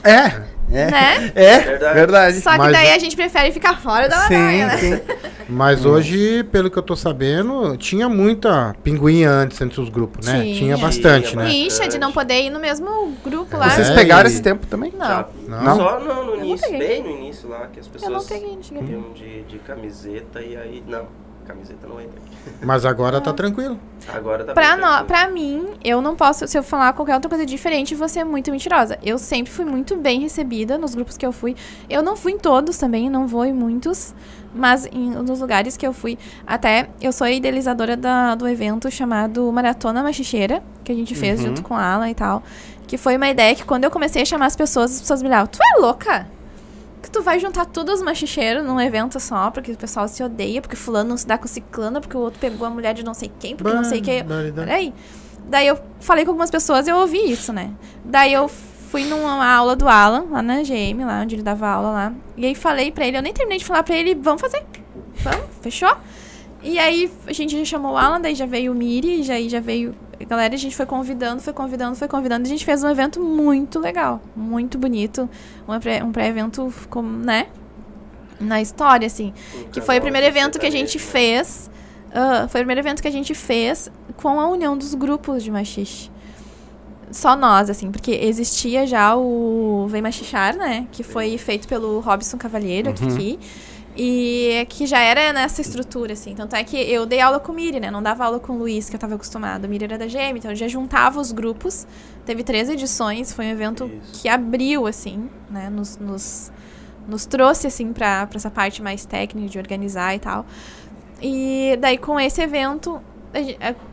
S1: É. É.
S3: né?
S1: É,
S4: Verdade.
S1: verdade.
S3: Só que
S2: Mas
S3: daí a gente prefere ficar fora da ladaia, né?
S1: Sim, sim. *laughs*
S2: Mas hoje, pelo que eu tô sabendo, tinha muita pinguinha antes entre os grupos, né?
S3: Tinha.
S2: Tinha bastante,
S4: Tinha
S2: né?
S3: Rixa de não poder ir no mesmo grupo lá.
S1: Vocês
S2: É,
S1: pegaram
S2: e-
S1: esse tempo também?
S3: Não.
S4: Já-
S2: Não?
S4: Só no, no
S3: não
S4: início, bem no início lá, que as
S3: Eu
S4: pessoas
S3: não peguei, não
S4: de, de camiseta e aí, não, camiseta não entra. *laughs*
S2: Mas agora tá tranquilo.
S4: Agora tá
S3: Pra,
S4: tranquilo.
S3: pra mim, eu não posso, se eu falar qualquer outra coisa diferente, você é muito mentirosa. Eu sempre fui muito bem recebida nos grupos que eu fui. Eu não fui em todos também, não vou em muitos, mas em, nos lugares que eu fui. Até eu sou a idealizadora da- do evento chamado Maratona Machicheira, que a gente fez
S1: Uhum.
S3: junto com a Alan e tal. Que foi uma ideia que quando eu comecei a chamar as pessoas, as pessoas me olhavam, tu é louca? Que tu vai juntar todos os machicheiros num evento só, porque o pessoal se odeia, porque fulano não se dá com ciclano, porque o outro pegou a mulher de não sei quem, porque não sei quem. Peraí. Daí eu falei com algumas pessoas e eu ouvi isso, né? Daí eu fui numa aula do Alan, lá na GM, lá onde ele dava aula lá. E aí falei pra ele, eu nem terminei de falar pra ele, vamos fazer. Vamos, fechou? E aí a gente já chamou o Alan, daí já veio o Miri, já, aí já veio a galera, a gente foi convidando, foi convidando, foi convidando. A gente fez um evento muito legal, muito bonito. Um pré- um pré-evento, como, né? Na história, assim. Que foi o primeiro evento que a gente fez. ah, foi o primeiro evento que a gente fez com a união dos grupos de machixe. Só nós, assim, porque existia já o Vem Machichar, né? Que foi feito pelo Robson Cavalheiro aqui. E que já era nessa estrutura, assim. Tanto é que eu dei aula com o Miri, né? Não dava aula com o Luiz, que eu tava acostumada. O Miri era da GM, então eu já juntava os grupos. Teve três edições, foi um evento
S4: Isso.
S3: que abriu, assim, né? Nos, nos, nos trouxe, assim, pra, pra essa parte mais técnica de organizar e tal. E daí, com esse evento,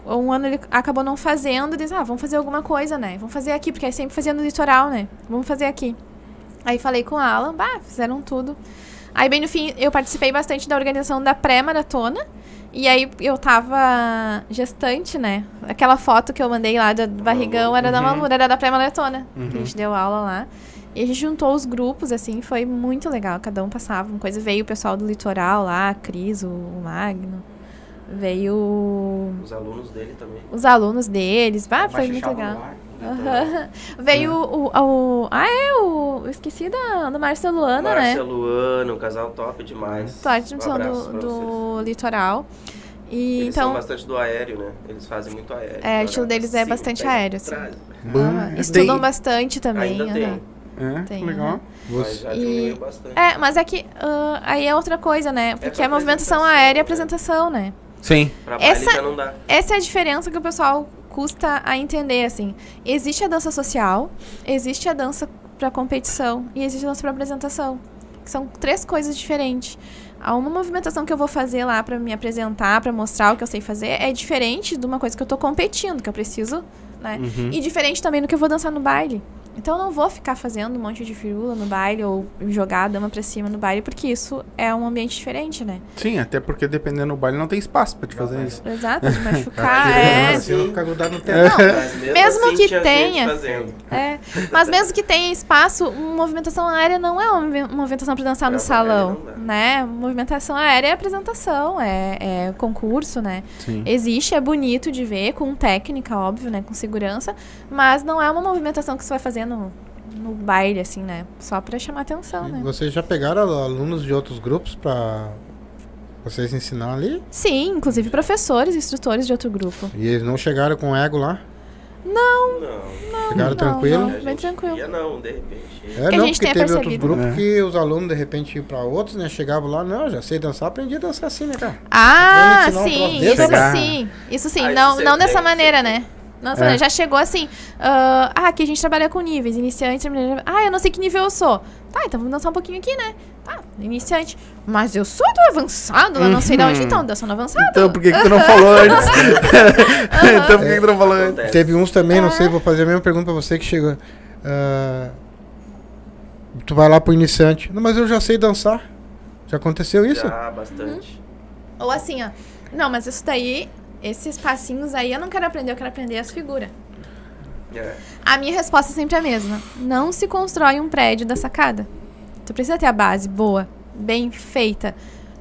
S3: um ano ele acabou não fazendo, disse, ah, vamos fazer alguma coisa, né? Vamos fazer aqui, porque aí sempre fazia no litoral, né? Vamos fazer aqui. Aí falei com a Alan, bah, fizeram tudo. Aí, bem no fim, eu participei bastante da organização da pré-maratona. E aí, eu tava gestante, né? Aquela foto que eu mandei lá do barrigão era da Malu, era da pré-maratona. Que a gente deu aula lá. E a gente juntou os grupos, assim, foi muito legal. Cada um passava uma coisa. Veio o pessoal do litoral lá, a Cris, o, Magno. Veio
S4: Os alunos dele também.
S3: os alunos deles. Ah, foi muito legal. Aham. *laughs* Veio o, o, Ah, é, o. eu Esqueci da, do Márcio Luana, né?
S4: Márcia Luana, um casal top demais.
S3: Sorte
S4: Um
S3: do, do litoral. E
S4: Eles são
S3: então.
S4: bastante do aéreo, né? Eles fazem muito aéreo.
S3: É, o estilo deles é bastante aéreo, assim. Aham, estudam bastante também.
S4: Ainda tem.
S1: É,
S3: Tem,
S1: legal.
S2: Você,
S4: já
S3: E-
S4: diminuiu bastante.
S3: É, mas é que ah, aí é outra coisa, né? Porque
S4: pra
S3: é movimentação aérea e
S4: né?
S3: apresentação, né?
S1: Sim.
S4: Pra baile
S3: essa-
S4: já não dá.
S3: Essa é a diferença que o pessoal custa a entender, assim. Existe a dança social, existe a dança pra competição e existe a dança pra apresentação. Que são três coisas diferentes. Há uma movimentação que eu vou fazer lá pra me apresentar, pra mostrar o que eu sei fazer, é diferente de uma coisa que eu tô competindo, que eu preciso, né?
S1: Uhum.
S3: E diferente também do que eu vou dançar no baile. Então eu não vou ficar fazendo um monte de firula no baile ou jogar a dama pra cima no baile, porque isso é um ambiente diferente, né?
S1: Sim, até porque dependendo do baile não tem espaço pra te fazer isso.
S3: Exato, de *laughs* machucar, é.
S2: Você vai ficar grudado no teto.
S4: Mas mesmo,
S3: Mesmo
S4: assim,
S3: que tenha.
S4: fazendo.
S3: É, mas mesmo que tenha espaço, movimentação aérea não é uma movi- movimentação para dançar no
S4: Pra baile
S3: salão,
S4: não
S3: né? Movimentação aérea é apresentação, é, é concurso, né?
S1: Sim.
S3: Existe, é bonito de ver, com técnica, óbvio, né? Com segurança, mas não é uma movimentação que você vai fazer no, no baile, assim, né? Só para chamar atenção, né?
S2: Vocês já pegaram alunos de outros grupos pra vocês ensinar ali?
S3: Sim, inclusive professores, instrutores de outro grupo.
S2: E eles não chegaram com ego lá?
S4: Não.
S2: Chegaram
S3: não,
S2: tranquilo?
S3: não. bem tranquilo.
S4: Ia não, de repente.
S2: É,
S3: Que a
S2: não,
S3: gente
S2: porque
S3: tenha
S2: teve outros
S3: percebido.
S2: grupos
S1: É.
S2: que os alunos de repente iam pra outros, né? Chegavam lá, não, já sei dançar, aprendi a dançar assim, né, cara?
S3: Ah,
S2: Vamos ensinar um
S3: sim,
S2: troço
S3: isso sim. Isso sim,
S4: Ah, isso
S3: não, não dessa maneira, né? Não dessa
S1: É.
S3: Já chegou assim. ah, ah, aqui a gente trabalha com níveis, iniciante. Ah, eu não sei que nível eu sou. Tá, então vamos dançar um pouquinho aqui, né? Tá, iniciante. Mas eu sou do avançado, eu não sei de onde
S1: Uhum.
S3: então, dançando avançado.
S1: Então por que, que tu não falou *laughs* antes? então por que, que tu não falou antes?
S2: Teve uns também, não
S3: É.
S2: sei, vou fazer a mesma pergunta pra você que chegou. Ah, tu vai lá pro iniciante. Não, mas eu já sei dançar. Já aconteceu isso?
S4: Já, bastante.
S3: Ou assim, ó. Não, mas isso daí, esses passinhos aí, eu não quero aprender, eu quero aprender as figuras.
S4: É.
S3: A minha resposta é sempre a mesma. Não se constrói um prédio da sacada. Tu precisa ter a base boa, bem feita.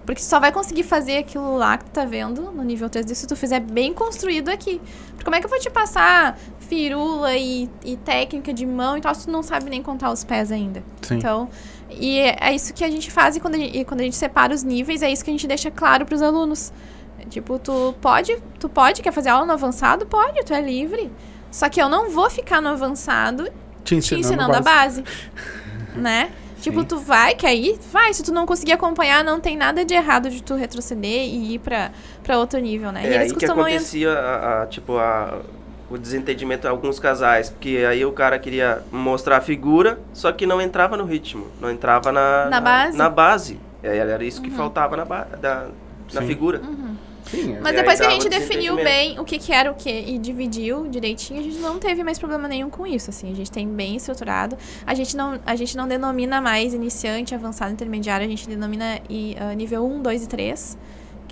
S3: Porque tu só vai conseguir fazer aquilo lá que tu tá vendo no nível 3D se tu fizer bem construído aqui. Porque como é que eu vou te passar firula e, e técnica de mão e tal se tu não sabe nem contar os pés ainda?
S1: Sim.
S3: Então, e é é isso que a gente faz e quando a gente, e quando a gente separa os níveis, é isso que a gente deixa claro pros alunos. Tipo, tu pode, tu pode, quer fazer aula no avançado? Pode, tu é livre. Só que eu não vou ficar no avançado
S1: Te
S3: te
S1: ensinando,
S3: ensinando a
S1: base.
S3: base. *laughs* né? Tipo,
S1: Sim.
S3: tu vai, quer ir? Vai. Se tu não conseguir acompanhar, não tem nada de errado de tu retroceder e ir pra, pra outro nível, né? e
S4: É
S3: eles
S4: aí que
S3: costumam ir-
S4: acontecia, a, a- tipo, a, o desentendimento em alguns casais. Porque aí o cara queria mostrar a figura, só que não entrava no ritmo. Não entrava na...
S3: Na base? Uhum.
S4: Na base. É, era isso que faltava na, ba da, na figura.
S1: Sim,
S3: Mas depois que a gente definiu bem o que, que era o que e dividiu direitinho, a gente não teve mais problema nenhum com isso, assim. A gente tem bem estruturado. A gente não, a gente não denomina mais iniciante, avançado, intermediário, a gente denomina e, ah, nível 1, 2 e 3.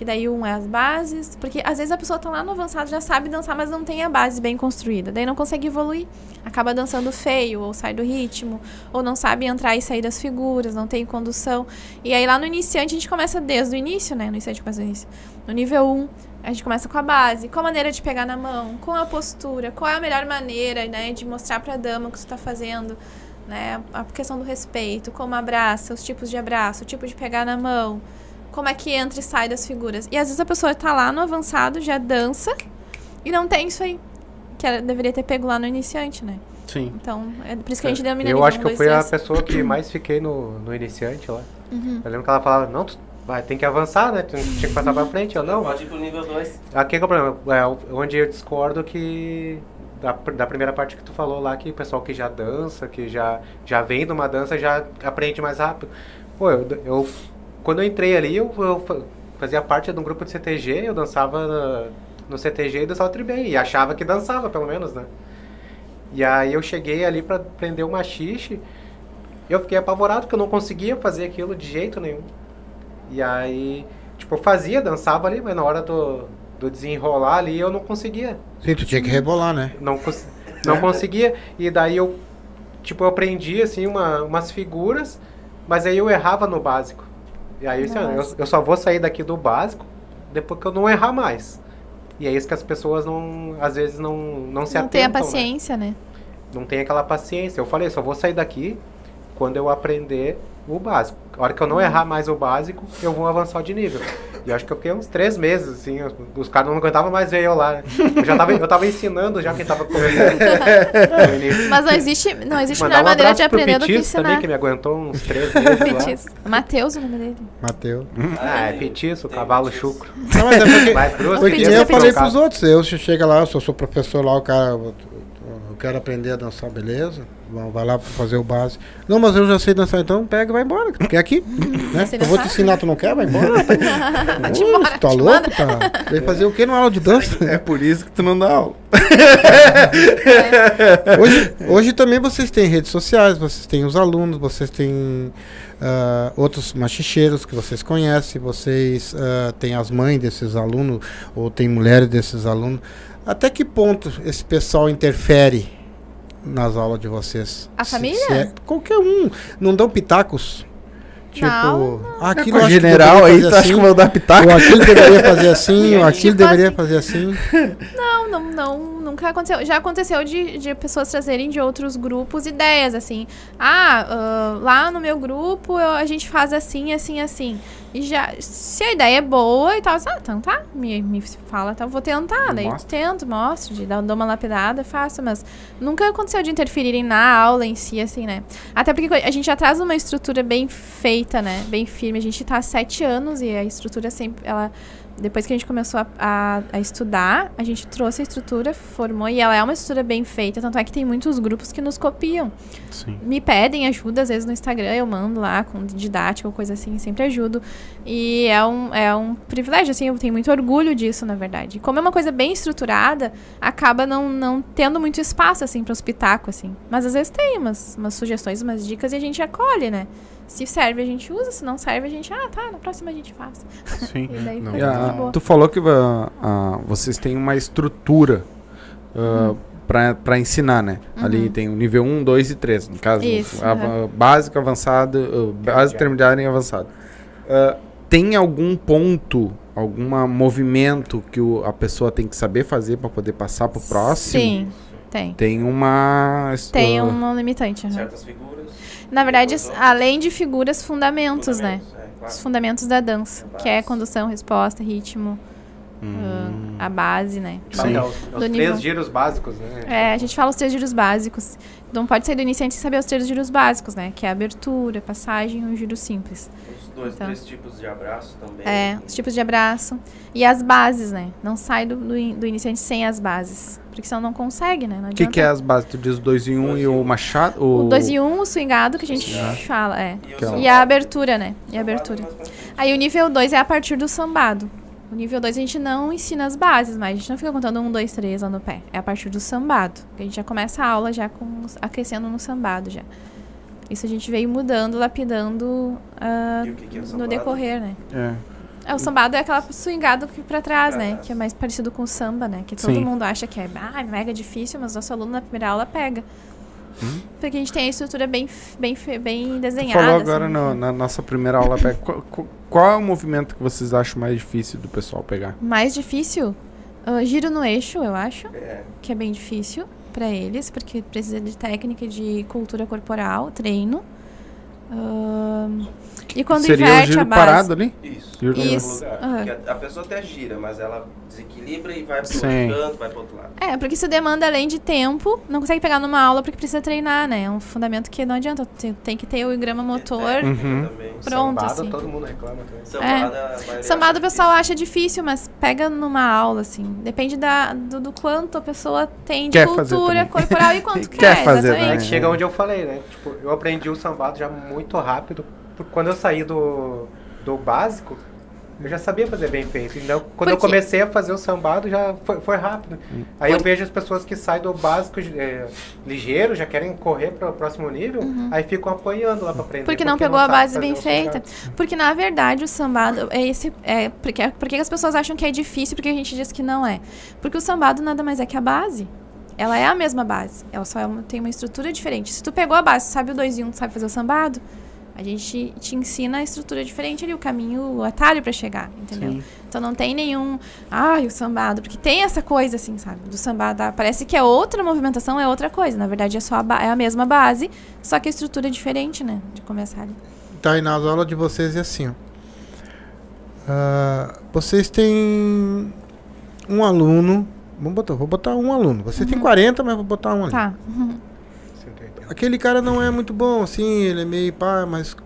S3: Que daí um é as bases, porque às vezes a pessoa tá lá no avançado, já sabe dançar, mas não tem a base bem construída. Daí não consegue evoluir. Acaba dançando feio, ou sai do ritmo, ou não sabe entrar e sair das figuras, não tem condução. E aí lá no iniciante a gente começa desde o início, né? No iniciante começa do início. No nível 1, a gente começa com a base, com a maneira de pegar na mão, com a postura, qual é a melhor maneira, né, de mostrar pra dama o que você tá fazendo, né? A questão do respeito, como abraça, os tipos de abraço, o tipo de pegar na mão, como é que entra e sai das figuras. E às vezes a pessoa tá lá no avançado, já dança e não tem isso aí. Que ela deveria ter pego lá no iniciante, né?
S1: Sim.
S3: Então, é por isso que a gente denomina
S5: Eu acho que eu fui a pessoa que *coughs* mais fiquei no, no iniciante lá.
S3: Uhum.
S5: Eu lembro que ela falava, não, tu vai, tem que avançar, né? Tu tinha que passar pra frente. Eu não.
S4: Pode ir pro nível 2.
S5: Aqui que é o problema. É onde eu discordo que. Da, da primeira parte que tu falou lá, que o pessoal que já dança, que já, já vem de uma dança, já aprende mais rápido. Pô, eu, eu- quando eu entrei ali, eu, eu fa- fazia parte de um grupo de CTG, eu dançava no CTG e dançava tri bem, e achava que dançava, pelo menos, né? E aí eu cheguei ali pra aprender o machixe, eu fiquei apavorado porque eu não conseguia fazer aquilo de jeito nenhum. E aí, tipo, eu fazia, dançava ali, mas na hora do, do desenrolar ali eu não conseguia.
S2: Sim, tu tinha que rebolar, né?
S5: Não, cons- não conseguia. E daí eu, tipo, eu aprendi, assim, uma, umas figuras, mas aí eu errava no básico. E aí, assim, eu, eu só vou sair daqui do básico depois que eu não errar mais. E é isso que as pessoas não, às vezes não, não se
S3: Não tem a
S5: atentam, né?
S3: paciência, né?
S5: Não tem aquela paciência. Eu falei, só vou sair daqui quando eu aprender o básico. A hora que eu não errar mais o básico, eu vou avançar de nível. E eu acho que eu fiquei uns três meses, assim, os caras não aguentavam mais ver eu lá. né? Eu já tava, eu tava ensinando já quem tava começando. *laughs* no início.
S3: Mas não existe, não existe melhor
S5: um
S3: maneira de aprender do que
S5: Pitis também,
S3: ensinar.
S5: que me aguentou uns três meses.
S3: Matheus, o nome dele.
S2: Mateus.
S5: Ah, é Pitis, o
S4: Tem
S5: cavalo chucro.
S2: Não, mas é porque, *laughs*
S5: Mais grosso
S2: porque
S3: é
S2: eu falei
S3: Pitis.
S2: pros outros, eu che- chega lá, eu sou, sou professor lá, o cara, eu, eu quero aprender a dançar, beleza? Vai vai lá fazer o básico. Não, mas eu já sei dançar, então pega e vai embora. Tu quer aqui? *laughs* né? Eu vou te ensinar, tu não quer? Vai embora. *laughs*
S3: Te
S2: Ô,
S3: embora,
S2: tá
S3: te
S2: louco?
S3: manda.
S2: Tá? Veio fazer o quê numa aula de dança?
S1: É por isso que tu não dá aula. *laughs*
S2: Hoje, hoje também vocês têm redes sociais, vocês têm os alunos, vocês têm ah, outros machicheiros que vocês conhecem, vocês ah, têm as mães desses alunos, ou tem mulheres desses alunos. Até que ponto esse pessoal interfere nas aulas de vocês?
S3: A
S2: Se-
S3: família?
S2: se é- qualquer um. Não dão pitacos? Tipo,
S3: Não,
S2: ah,
S1: Com
S2: aquilo eu que
S1: general aí, tu acha que
S2: assim,
S1: eu vou dar pitaco?
S2: Ou aquilo deveria fazer *laughs* assim, ou
S3: Tipo
S2: aquilo deveria
S3: assim.
S2: fazer assim.
S3: Não, não, não, nunca aconteceu. Já aconteceu de, de pessoas trazerem de outros grupos ideias, assim. Ah, ah, lá no meu grupo eu- a gente faz assim, assim, assim. E já, se a ideia é boa e tal, ah, então tá, me, me fala, então eu vou tentar. Daí
S1: Mostra.
S3: tento, mostro, de dar, dou uma lapidada, faço, mas nunca aconteceu de interferirem na aula em si, assim, né? Até porque a gente já traz uma estrutura bem feita, né? Bem firme. A gente tá há sete anos e a estrutura sempre, ela depois que a gente começou a, a- a estudar, a gente trouxe a estrutura, formou, e ela é uma estrutura bem feita, tanto é que tem muitos grupos que nos copiam.
S1: Sim.
S3: Me pedem ajuda, às vezes no Instagram eu mando lá com didática ou coisa assim, sempre ajudo. E é um, é um privilégio, assim, eu tenho muito orgulho disso, na verdade. Como é uma coisa bem estruturada, acaba não, não tendo muito espaço, assim, para os pitacos, assim. Mas às vezes tem umas, umas sugestões, umas dicas e a gente acolhe, né? Se serve, a gente usa, se não serve, a gente, ah, tá, na próxima a gente faz.
S1: Sim. *laughs*
S3: E daí
S2: Não.
S3: fica
S1: E a-
S3: boa.
S1: tu falou que ah, ah, vocês têm uma estrutura uh, para ensinar, né? Ali tem o nível 1, 2 e 3. No caso,
S3: Isso,
S1: a-
S3: aham.
S1: básico, avançado, uh, básico, intermediário e avançado. Ah, tem algum ponto, algum movimento que o- a pessoa tem que saber fazer para poder passar pro próximo?
S3: Sim, tem.
S1: Tem uma.
S3: Tem
S1: ah,
S3: um limitante. aham.
S4: Certas figuras.
S3: Na verdade, além de figuras, fundamentos, né?
S4: Fundamentos, é, claro.
S3: Os fundamentos da dança, que é condução, resposta, ritmo,
S1: hum,
S3: ah, a base, né?
S1: Sim.
S5: É os, três giros básicos, né?
S3: É, a gente fala os três giros básicos. Não pode sair do iniciante sem saber os três giros básicos, né? Que é a abertura, passagem e o giro simples.
S4: Os dois,
S3: Então.
S4: três tipos de abraço também.
S3: É, os tipos de abraço. E as bases, né? Não sai do, do, do iniciante sem as bases. Porque senão não consegue, né?
S1: O que, que é as bases? Tu diz 2 e 1 um e o machado?
S3: O 2 e 1, um, o swingado, que a gente
S1: Swingado.
S3: fala, é.
S4: E, o
S1: é o-
S3: E a abertura, né? E a
S4: sambado
S3: abertura. Aí o nível 2 é a partir do sambado. O nível 2 a gente não ensina as bases, mas a gente não fica contando um, dois, três lá no pé. É a partir do sambado. Que a gente já começa a aula já com aquecendo no sambado já. Isso a gente veio mudando, lapidando
S4: o que que é o
S3: no decorrer, né?
S1: É.
S3: É, o sambado é aquela swingada que pra trás,
S4: Pra
S3: né?
S4: trás.
S3: Que é mais parecido com o samba, né? Que todo
S1: Sim.
S3: mundo acha que é ah, mega difícil, mas nosso aluno na primeira aula pega.
S1: Hum?
S3: Porque a gente tem a estrutura bem, bem, bem
S1: Tu
S3: desenhada.
S1: falou agora
S3: assim.
S1: no- na nossa primeira aula. pega- Qual, qual- é o movimento que vocês acham mais difícil do pessoal pegar?
S3: Mais difícil? ah, giro no eixo, eu acho.
S4: É,
S3: que é bem difícil para eles, porque precisa de técnica de cultura corporal, treino. Ahn, e quando
S1: Seria o
S3: inverte
S1: giro
S3: a base.
S1: parado ali?
S4: isso.
S1: Giro
S3: Isso.
S4: lugar. Porque a, a pessoa até gira, mas ela desequilibra e vai pro
S1: Sim.
S4: outro canto, vai pro outro lado.
S3: É, porque isso demanda além de tempo, não consegue pegar numa aula porque precisa treinar, né? É um fundamento que não adianta, tem, tem que ter o grama motor.
S4: É,
S1: Uhum.
S4: também.
S3: Pronto,
S5: Sambado,
S3: assim.
S5: todo mundo reclama também.
S3: Sambado o
S4: acha
S3: pessoal
S4: difícil.
S3: acha difícil, mas pega numa aula, assim. Depende da, do, do quanto a pessoa tem de
S1: Quer fazer
S3: cultura corporal e quanto *laughs*
S1: Quer
S3: quer,
S1: fazer,
S5: É
S3: exatamente.
S5: que chega onde eu falei, né? Tipo, eu aprendi o sambado já muito rápido. Porque quando eu saí do, do básico, eu já sabia fazer bem feito. Então, quando eu
S3: Porque-
S5: comecei a fazer o sambado, já foi, foi rápido. Aí eu vejo as pessoas que saem do básico é, ligeiro, já querem correr para o próximo nível, aí ficam apanhando lá pra aprender.
S3: Uhum. Porque não pegou a
S5: sabe
S3: base bem feita. Porque, na verdade, o sambado é esse. É, porque, porque as pessoas acham que é difícil porque a gente diz que não é. Porque o sambado nada mais é que a base. Ela é a mesma base. Ela só é uma- tem uma estrutura diferente. Se tu pegou a base, sabe o 2 e 1, um, sabe fazer o sambado, a gente te ensina a estrutura diferente ali, o caminho, o atalho pra chegar, entendeu?
S1: Sim.
S3: Então não tem nenhum. Ai, o sambado. Porque tem essa coisa, assim, sabe? Do sambado. ah, Parece que é outra movimentação, é outra coisa. Na verdade, é só a, é a mesma base, só que a estrutura é diferente, né? De começar ali.
S2: Tá aí nas aulas de vocês é assim, ó. Ah, vocês têm um aluno. Vamos botar, vou botar um aluno. Vocês têm 40, mas vou botar um ali.
S3: Tá.
S5: 180.
S2: Aquele cara não é muito bom, assim, ele é meio pá, mas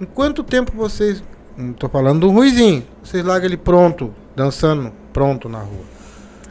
S2: em quanto tempo vocês. Não tô falando do Ruizinho. Vocês largam ele pronto, dançando, pronto na rua.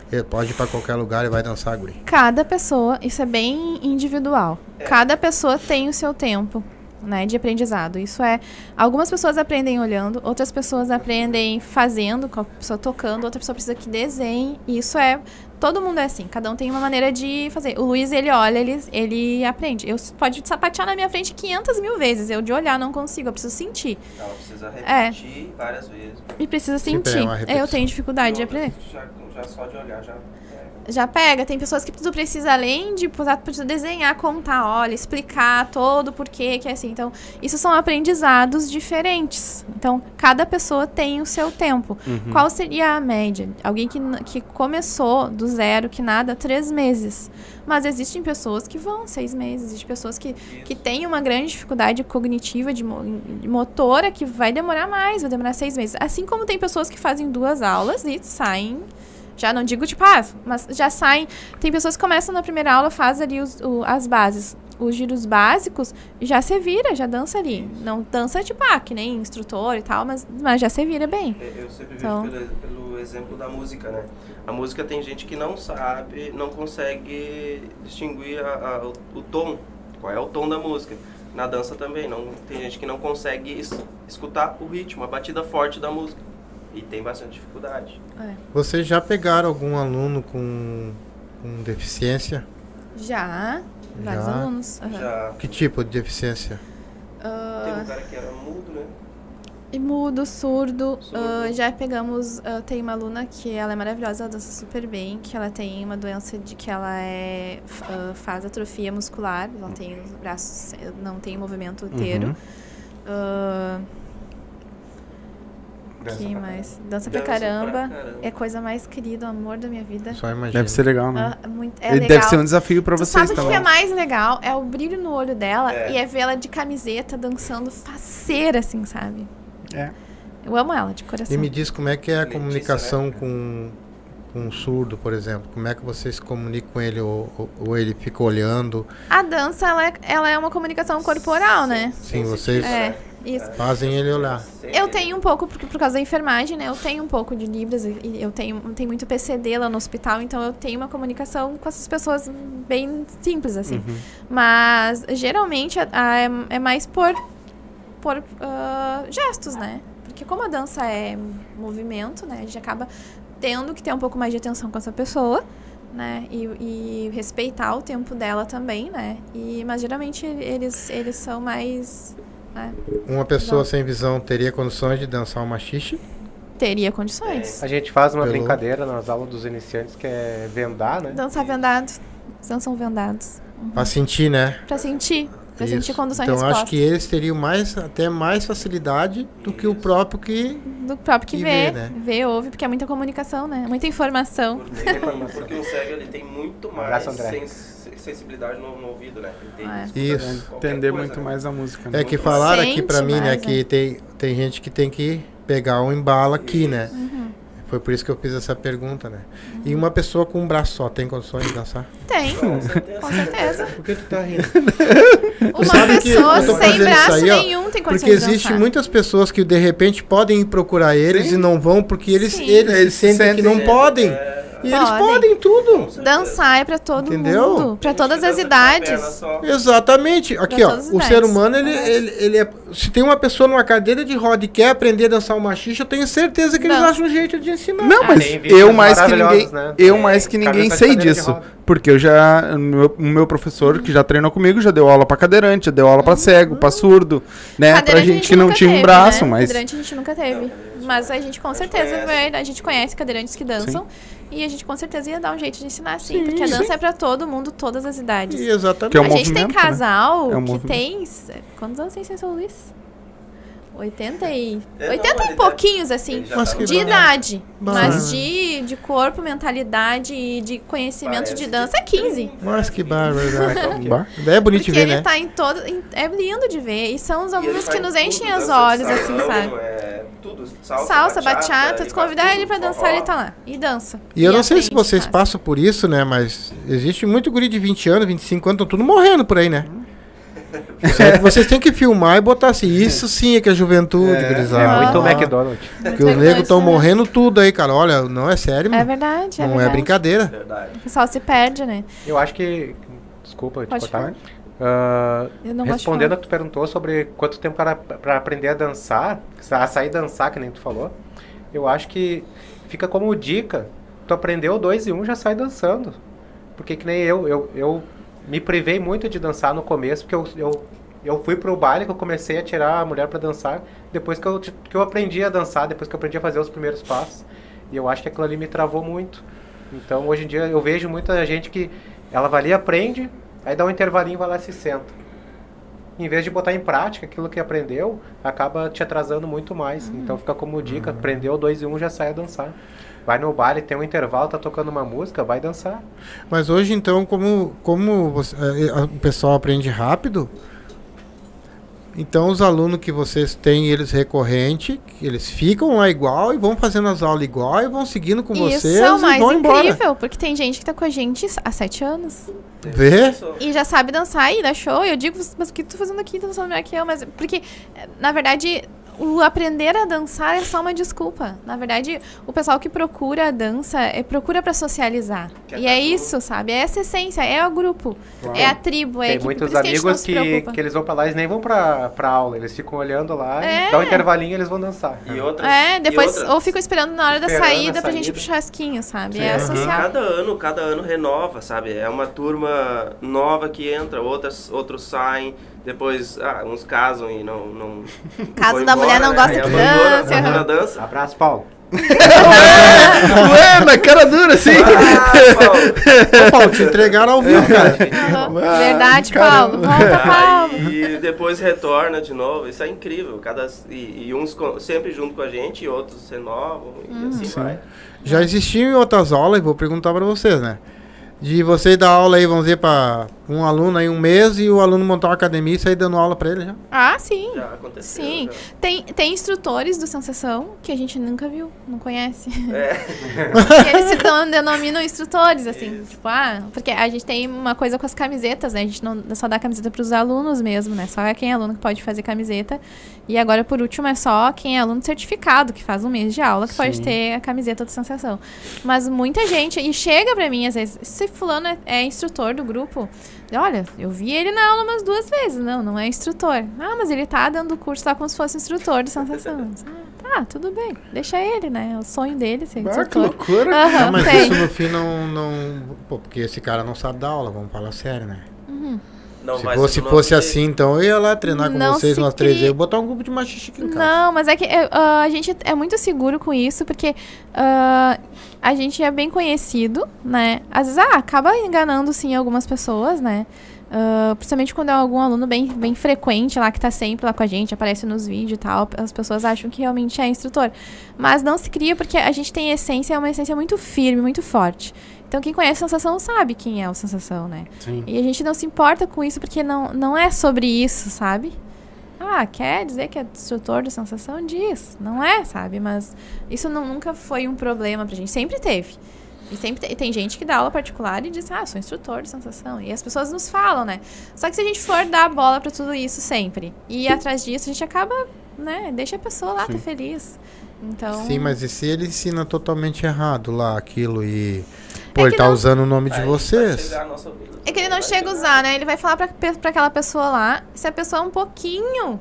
S2: Ele pode ir pra qualquer lugar e vai dançar, guri.
S3: Cada pessoa, isso é bem individual. Cada pessoa tem o seu tempo, né, de aprendizado. Isso é, algumas pessoas aprendem olhando, outras pessoas aprendem fazendo, com a pessoa tocando, outra pessoa precisa que desenhe. E Isso é, todo mundo é assim. Cada um tem uma maneira de fazer. O Luiz ele olha, ele, ele aprende. Eu pode sapatear na minha frente 500 mil vezes. Eu de olhar não consigo, eu preciso sentir
S4: Ela precisa
S3: É.
S4: repetir várias vezes.
S3: e precisa
S2: Sempre é
S3: sentir.
S2: uma
S3: eu tenho dificuldade de aprender.
S4: Já, já só de olhar, já. É.
S3: Já pega, tem pessoas que tu precisa, além de precisa desenhar, contar, olha, explicar todo o porquê que é assim. Então, isso são aprendizados diferentes. Então, cada pessoa tem o seu tempo.
S1: Uhum.
S3: Qual seria a média? Alguém que, que começou do zero, que nada, três meses. Mas existem pessoas que vão seis meses, existem pessoas que, que têm uma grande dificuldade cognitiva, de, mo- de motora, que vai demorar mais, vai demorar seis meses. Assim como tem pessoas que fazem duas aulas e saem já não digo tipo, ah, mas já saem. Tem pessoas que começam na primeira aula, faz ali os, o- as bases, os giros básicos, já se vira, já dança ali. Não dança tipo, ah, que nem instrutor e tal, mas, mas já se vira bem.
S4: Eu sempre
S3: Então-
S4: vejo pelo, pelo exemplo da música, né? A música tem gente que não sabe, não consegue distinguir a- a- o, o tom, qual é o tom da música. Na dança também, não, tem gente que não consegue es- escutar o ritmo, a batida forte da música. E tem bastante dificuldade.
S2: Vocês já pegaram algum aluno com, com deficiência?
S3: Já, vários
S2: Já.
S3: alunos. aham.
S4: Já
S2: Que tipo de deficiência?
S4: teve um cara que era mudo, né?
S3: E mudo, surdo.
S4: Surdo.
S3: ah, já pegamos. ah, tem uma aluna que ela é maravilhosa, ela dança super bem, que ela tem uma doença de que ela é, ah, faz atrofia muscular, ela tem os braços, não tem movimento inteiro.
S1: Uhum.
S5: Dança
S3: que
S5: pra
S3: mais? Dança pra
S4: Dança pra
S3: caramba.
S4: caramba.
S3: É a coisa mais querida, o amor da minha vida.
S2: Só imagina.
S1: Deve ser legal, né?
S3: Ah, muito, é
S1: E
S3: legal.
S1: deve ser um desafio pra
S3: Tu
S1: vocês
S3: sabe o que
S1: também.
S3: é mais legal? É o brilho no olho dela
S4: É.
S3: e é ver ela de camiseta dançando faceira, assim, sabe?
S1: É.
S3: Eu amo ela, de coração.
S2: E me diz como é que é a
S4: Letícia,
S2: comunicação
S4: né?
S2: com, com um surdo, por exemplo. Como é que vocês se comunicam com ele ou, ou- ou ele fica olhando?
S3: A dança, ela é, ela é uma comunicação corporal, né?
S2: Sim, vocês
S3: É,
S4: né?
S3: Isso.
S2: fazem ele olhar.
S3: Eu tenho um pouco, porque por causa da enfermagem, né? Eu tenho um pouco de Libras eu tenho, tenho muito PCD lá no hospital, então eu tenho uma comunicação com essas pessoas bem simples, assim.
S1: Uhum.
S3: Mas geralmente a- a- é, é mais por, por ah, gestos, né? Porque como a dança é movimento, né? A gente acaba tendo que ter um pouco mais de atenção com essa pessoa, né? E, e respeitar o tempo dela também, né? E, mas geralmente eles, eles são mais. Né,
S2: Uma pessoa
S3: Não.
S2: sem visão teria condições de dançar uma machixe?
S3: Teria condições.
S5: A gente faz uma
S2: Pelo-
S5: brincadeira nas aulas dos iniciantes que é vendar, né?
S3: Dançar vendado. Dançam vendados.
S2: Pra sentir, né?
S3: Pra sentir.
S2: Isso.
S3: sentir condução e
S2: Então
S3: resposta.
S2: acho que eles teriam mais, até mais facilidade do que o próprio que.
S3: Do próprio que
S2: que
S3: vê,
S2: vê, né?
S3: vê, ouve, porque é muita comunicação, né? Muita informação.
S4: Porque, porque o cego ele tem muito mais sens- sensibilidade no, no ouvido, né? Ele tem
S3: É.
S2: Isso.
S4: qualquer
S1: Entender
S4: coisa,
S1: muito
S4: né?
S1: mais a música. né?
S2: É que falaram aqui pra mim, né? Que
S3: né?
S2: tem, tem gente que tem que pegar um embalo aqui, né?
S3: Uhum.
S2: Foi por isso que eu fiz essa pergunta, né? E uma pessoa com um braço só tem condições de dançar?
S3: Tem,
S4: Com certeza.
S3: com certeza.
S2: Por que tu tá rindo? *laughs*
S3: Uma pessoa sem braço
S2: aí, ó,
S3: nenhum tem condição
S2: Porque existe muitas pessoas que de repente podem ir procurar eles
S1: Sim.
S2: e não vão porque eles,
S3: Sim.
S2: eles,
S1: Eles
S2: se sentem que não podem.
S4: É,
S2: E eles
S3: Podem.
S2: podem tudo.
S3: Dançar é pra todo
S2: Entendeu?
S3: mundo, pra todas as idades.
S4: só.
S2: Exatamente. Aqui,
S3: Pra
S2: ó, o ser humano, ele, ele, ele é. Se tem uma pessoa numa cadeira de roda e quer aprender a dançar uma xixa, eu tenho certeza que eles acham um jeito de ensinar.
S1: Não,
S5: Ah,
S1: mas
S5: vídeos
S1: eu mais que ninguém,
S5: né?
S1: eu
S5: É,
S1: mais que ninguém sei disso, porque eu já o meu, o meu professor que já treinou comigo já deu aula pra cadeirante, já deu aula pra cego, pra surdo, né, pra
S3: Cadeirante
S1: gente que não tinha um
S3: teve,
S1: braço,
S3: né?
S1: mas
S3: Cadeirante a gente nunca teve. Mas a gente com certeza
S4: conhece.
S3: vai, a gente conhece cadeirantes que dançam. E a gente com certeza ia dar um jeito de ensinar sim, porque a dança é pra todo mundo, todas as idades.
S2: E exatamente.
S1: Que é um
S3: a gente tem
S1: né?
S3: casal
S1: É um
S3: que tem. Quantos anos tem sem São Luís? 80 e.
S4: É, não,
S3: 80
S4: ele
S3: e
S4: tá-
S3: pouquinhos, assim.
S2: Mas
S4: tá
S2: que
S3: De
S4: no-
S3: idade. Mas de, de corpo, mentalidade e de conhecimento
S4: Parece
S3: de dança é 15.
S2: Mas que barbaridade.
S1: Bah.
S2: Daí é bonito de
S3: Porque
S2: ver,
S3: ele
S2: né?
S3: tá em todo. em- É lindo de ver. E são os
S4: E
S3: alunos que nos enchem os olhos, assim,
S4: salão,
S3: sabe?
S4: é tudo, salsa,
S3: Salsa, bachata, tu
S4: faz
S3: convidar ele pra dançar, ele tá lá. E dança.
S2: E eu não sei se vocês
S3: faz.
S2: passam por isso, né? Mas existe muito guri de 20 anos, 25 anos, estão tudo morrendo por aí, né? Certo? Vocês têm que filmar e botar assim, isso sim é que é juventude,
S1: É,
S2: gurizada.
S5: É muito
S3: Ah.
S5: McDonald's.
S2: Porque os negros estão morrendo tudo aí, cara. Olha, não é sério,
S3: É
S2: mano.
S3: verdade, é
S2: não é
S3: verdade.
S2: brincadeira.
S4: Verdade.
S3: O pessoal se perde, né?
S5: Eu acho que. Desculpa, te
S3: Pode
S5: cortar.
S3: não gosto de
S5: respondendo a que tu perguntou sobre quanto tempo para pra aprender a dançar, a sair dançar, que nem tu falou, eu acho que fica como dica. Tu aprendeu dois e um, já sai dançando. Porque que nem eu, eu, eu me privei muito de dançar no começo, porque eu, eu, eu fui pro baile que eu comecei a tirar a mulher para dançar, depois que eu, que eu aprendi a dançar, depois que eu aprendi a fazer os primeiros passos. E eu acho que aquilo ali me travou muito. Então hoje em dia eu vejo muita gente que ela vai ali, aprende, aí dá um intervalinho e vai lá e se senta. Em vez de botar em prática aquilo que aprendeu, acaba te atrasando muito mais. Então fica como dica, aprendeu dois e um, já sai a dançar. Vai no baile, tem um intervalo, tá tocando uma música, vai dançar.
S2: Mas hoje, então, como, como você- eh, eh, o pessoal aprende rápido, então os alunos que vocês têm, eles recorrente, que eles ficam lá igual e vão fazendo as aulas igual e vão seguindo com
S3: Isso
S2: vocês
S3: é o
S2: e
S3: mais
S2: embora.
S3: incrível, porque tem gente que tá com a gente há sete anos.
S2: Vê?
S3: E já sabe dançar e dá show. E eu digo, mas o que tu tá fazendo aqui? Tá dançando melhor que eu. Mas, porque, na verdade, o aprender a dançar é só uma desculpa. Na verdade, o pessoal que procura a dança é procura pra socializar.
S4: Quer
S3: e
S4: tá
S3: é isso, sabe? É essa essência, é o grupo, é a tribo, é a
S5: tem
S3: equipe.
S5: muitos
S3: que a gente não
S5: amigos que, que eles vão pra lá, eles nem vão pra, pra aula, eles ficam olhando lá,
S3: É.
S5: e dá um intervalinho e eles vão dançar.
S4: E outras,
S3: É,
S4: e
S3: depois,
S4: outras-
S3: ou ficam esperando na hora da
S5: Esperando a
S3: saída pra gente ir
S5: saída.
S3: pro churrasquinho, sabe?
S2: Sim.
S3: É
S2: Uhum.
S4: E
S3: social.
S4: cada ano, cada ano renova, sabe? É uma turma nova que entra, outras, outros saem, depois ah, uns casam e não. não *laughs*
S3: Caso da mulher não
S4: né?
S3: gosta
S4: Aí
S3: que
S4: abandona- a dança.
S5: Abraço, Paulo. *laughs*
S1: Ué, na cara dura, assim.
S4: Ah, Paulo. *laughs*
S2: Ô, Paulo, te entregaram ao vivo, cara.
S1: Ah,
S3: Verdade,
S1: caramba.
S3: Paulo. Volta, Paulo.
S4: Aí depois retorna de novo. Isso é incrível. Cada, e, e uns co- sempre junto com a gente, e outros renovam, e assim vai.
S2: Já existiam em outras aulas, e vou perguntar pra vocês, né? De vocês dar aula aí, vamos dizer, pra um aluno aí um mês e o aluno montar uma academia e sair dando aula pra ele já.
S3: Ah, sim.
S4: Já aconteceu.
S3: Sim.
S4: já.
S3: Tem, tem instrutores do Sensação que a gente nunca viu, não conhece.
S4: É. *laughs*
S3: E eles se denominam instrutores, assim. Tipo, ah, porque a gente tem uma coisa com as camisetas, né? A gente não só dá camiseta pros alunos mesmo, né? Só é quem é aluno que pode fazer camiseta. E agora, por último, é só quem é aluno certificado, que faz um mês de aula, que pode
S1: Sim.
S3: ter a camiseta do Sensação. Mas muita gente, e chega pra mim, às vezes, se fulano é, é instrutor do grupo, olha, eu vi ele na aula umas duas vezes. Não, não é instrutor. Ah, mas ele tá dando curso lá como se fosse instrutor do Sensação. Ah, *laughs* Ah, tudo bem, deixa ele, né? É o sonho dele ser
S1: Ah, que loucura.
S3: Aham,
S2: Não, mas
S3: tem.
S2: isso no fim não, não. Pô, porque esse cara não sabe dar aula, vamos falar sério, né?
S4: Não,
S2: se
S4: mas
S2: fosse, fosse assim, então eu ia lá treinar com
S3: Não
S2: vocês umas três vezes. Eu vou botar um grupo de machista aqui em casa.
S3: Não, mas é que ah, a gente é muito seguro com isso, porque ah, a gente é bem conhecido, né? Às vezes, ah, acaba enganando, sim, algumas pessoas, né? Ah, principalmente quando é algum aluno bem, bem frequente lá, que tá sempre lá com a gente, aparece nos vídeos e tal, as pessoas acham que realmente é instrutor. Mas não se cria porque a gente tem essência, é uma essência muito firme, muito forte. Então quem conhece a sensação sabe quem é o sensação, né?
S1: Sim.
S3: E a gente não se importa com isso porque não, não é sobre isso, sabe? Ah, quer dizer que é instrutor de sensação? Diz. Não é, sabe? Mas isso não- nunca foi um problema pra gente. Sempre teve. E sempre te- tem gente que dá aula particular e diz, ah, sou instrutor de sensação. E as pessoas nos falam, né? Só que se a gente for dar bola pra tudo isso sempre e ir atrás disso, a gente acaba, né? Deixa a pessoa lá, tá feliz. Então.
S2: Sim, mas e se ele ensina totalmente errado lá aquilo e. Pô,
S3: É
S2: ele tá
S3: não-
S2: usando o nome de vocês.
S3: É que ele não chega a usar, né? Ele vai falar pra, pra aquela pessoa lá. Se a pessoa é um pouquinho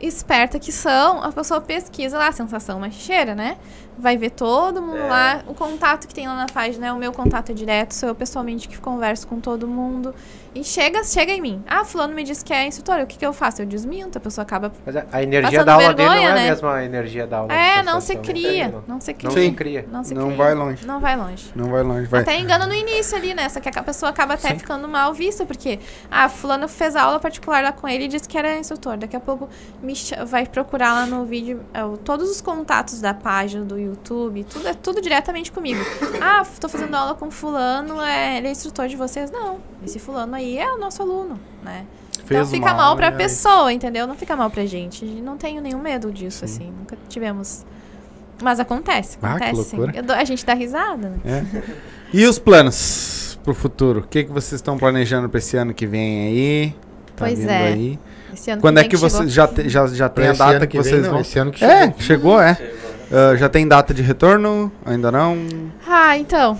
S3: esperta que são, a pessoa pesquisa lá, sensação machicheira, né? Vai ver todo mundo
S4: É.
S3: lá, o contato que tem lá na página, né? O meu contato é direto, sou eu pessoalmente que converso com todo mundo. E chega, chega em mim. Ah, fulano me disse que é instrutor, o que, que eu faço? Eu desminto, a pessoa acaba...
S5: Mas a- a energia da aula dele não
S3: vergonha,
S5: é
S3: né?
S5: a mesma energia da aula.
S3: É, não se
S5: sensação.
S3: cria,
S5: Não,
S3: não se cria.
S5: não
S1: Sim.
S5: se cria.
S3: Não se
S1: Não
S3: cria.
S1: vai longe.
S3: Não vai longe.
S1: Não vai longe, vai.
S3: Até engana no início ali, né? Só que a pessoa acaba até ficando mal vista, porque, ah, fulano fez aula particular lá com ele e disse que era instrutor. Daqui a pouco me vai procurar lá no vídeo é, o- todos os contatos da página do YouTube, tudo é tudo diretamente comigo. Ah, tô fazendo aula com fulano, é, ele é instrutor de vocês? Não. Esse fulano aí é o nosso aluno, né?
S1: Fez
S3: então fica mal
S1: aula,
S3: pra
S1: né?
S3: pessoa, entendeu? Não fica mal pra gente. E Não tenho nenhum medo disso, assim. Nunca tivemos. Mas acontece,
S1: Ah, que
S3: acontece. sim.
S1: loucura.
S3: Eu dou- a gente dá risada, né?
S1: É. E os planos pro futuro? O que, que vocês estão planejando pra esse ano que vem aí? Tá
S3: Pois
S1: vindo
S3: é.
S1: aí?
S3: Esse ano
S1: Quando
S3: que
S1: é
S3: vem
S1: que
S3: chegou.
S1: vocês já, te- já, já tem a data que,
S2: que vem,
S1: vocês
S2: não,
S1: vão?
S2: esse ano que
S1: É,
S2: chegou.
S1: chegou, é.
S4: Chegou, né?
S1: Ah, já tem data de retorno? Ainda não?
S3: Ah, então.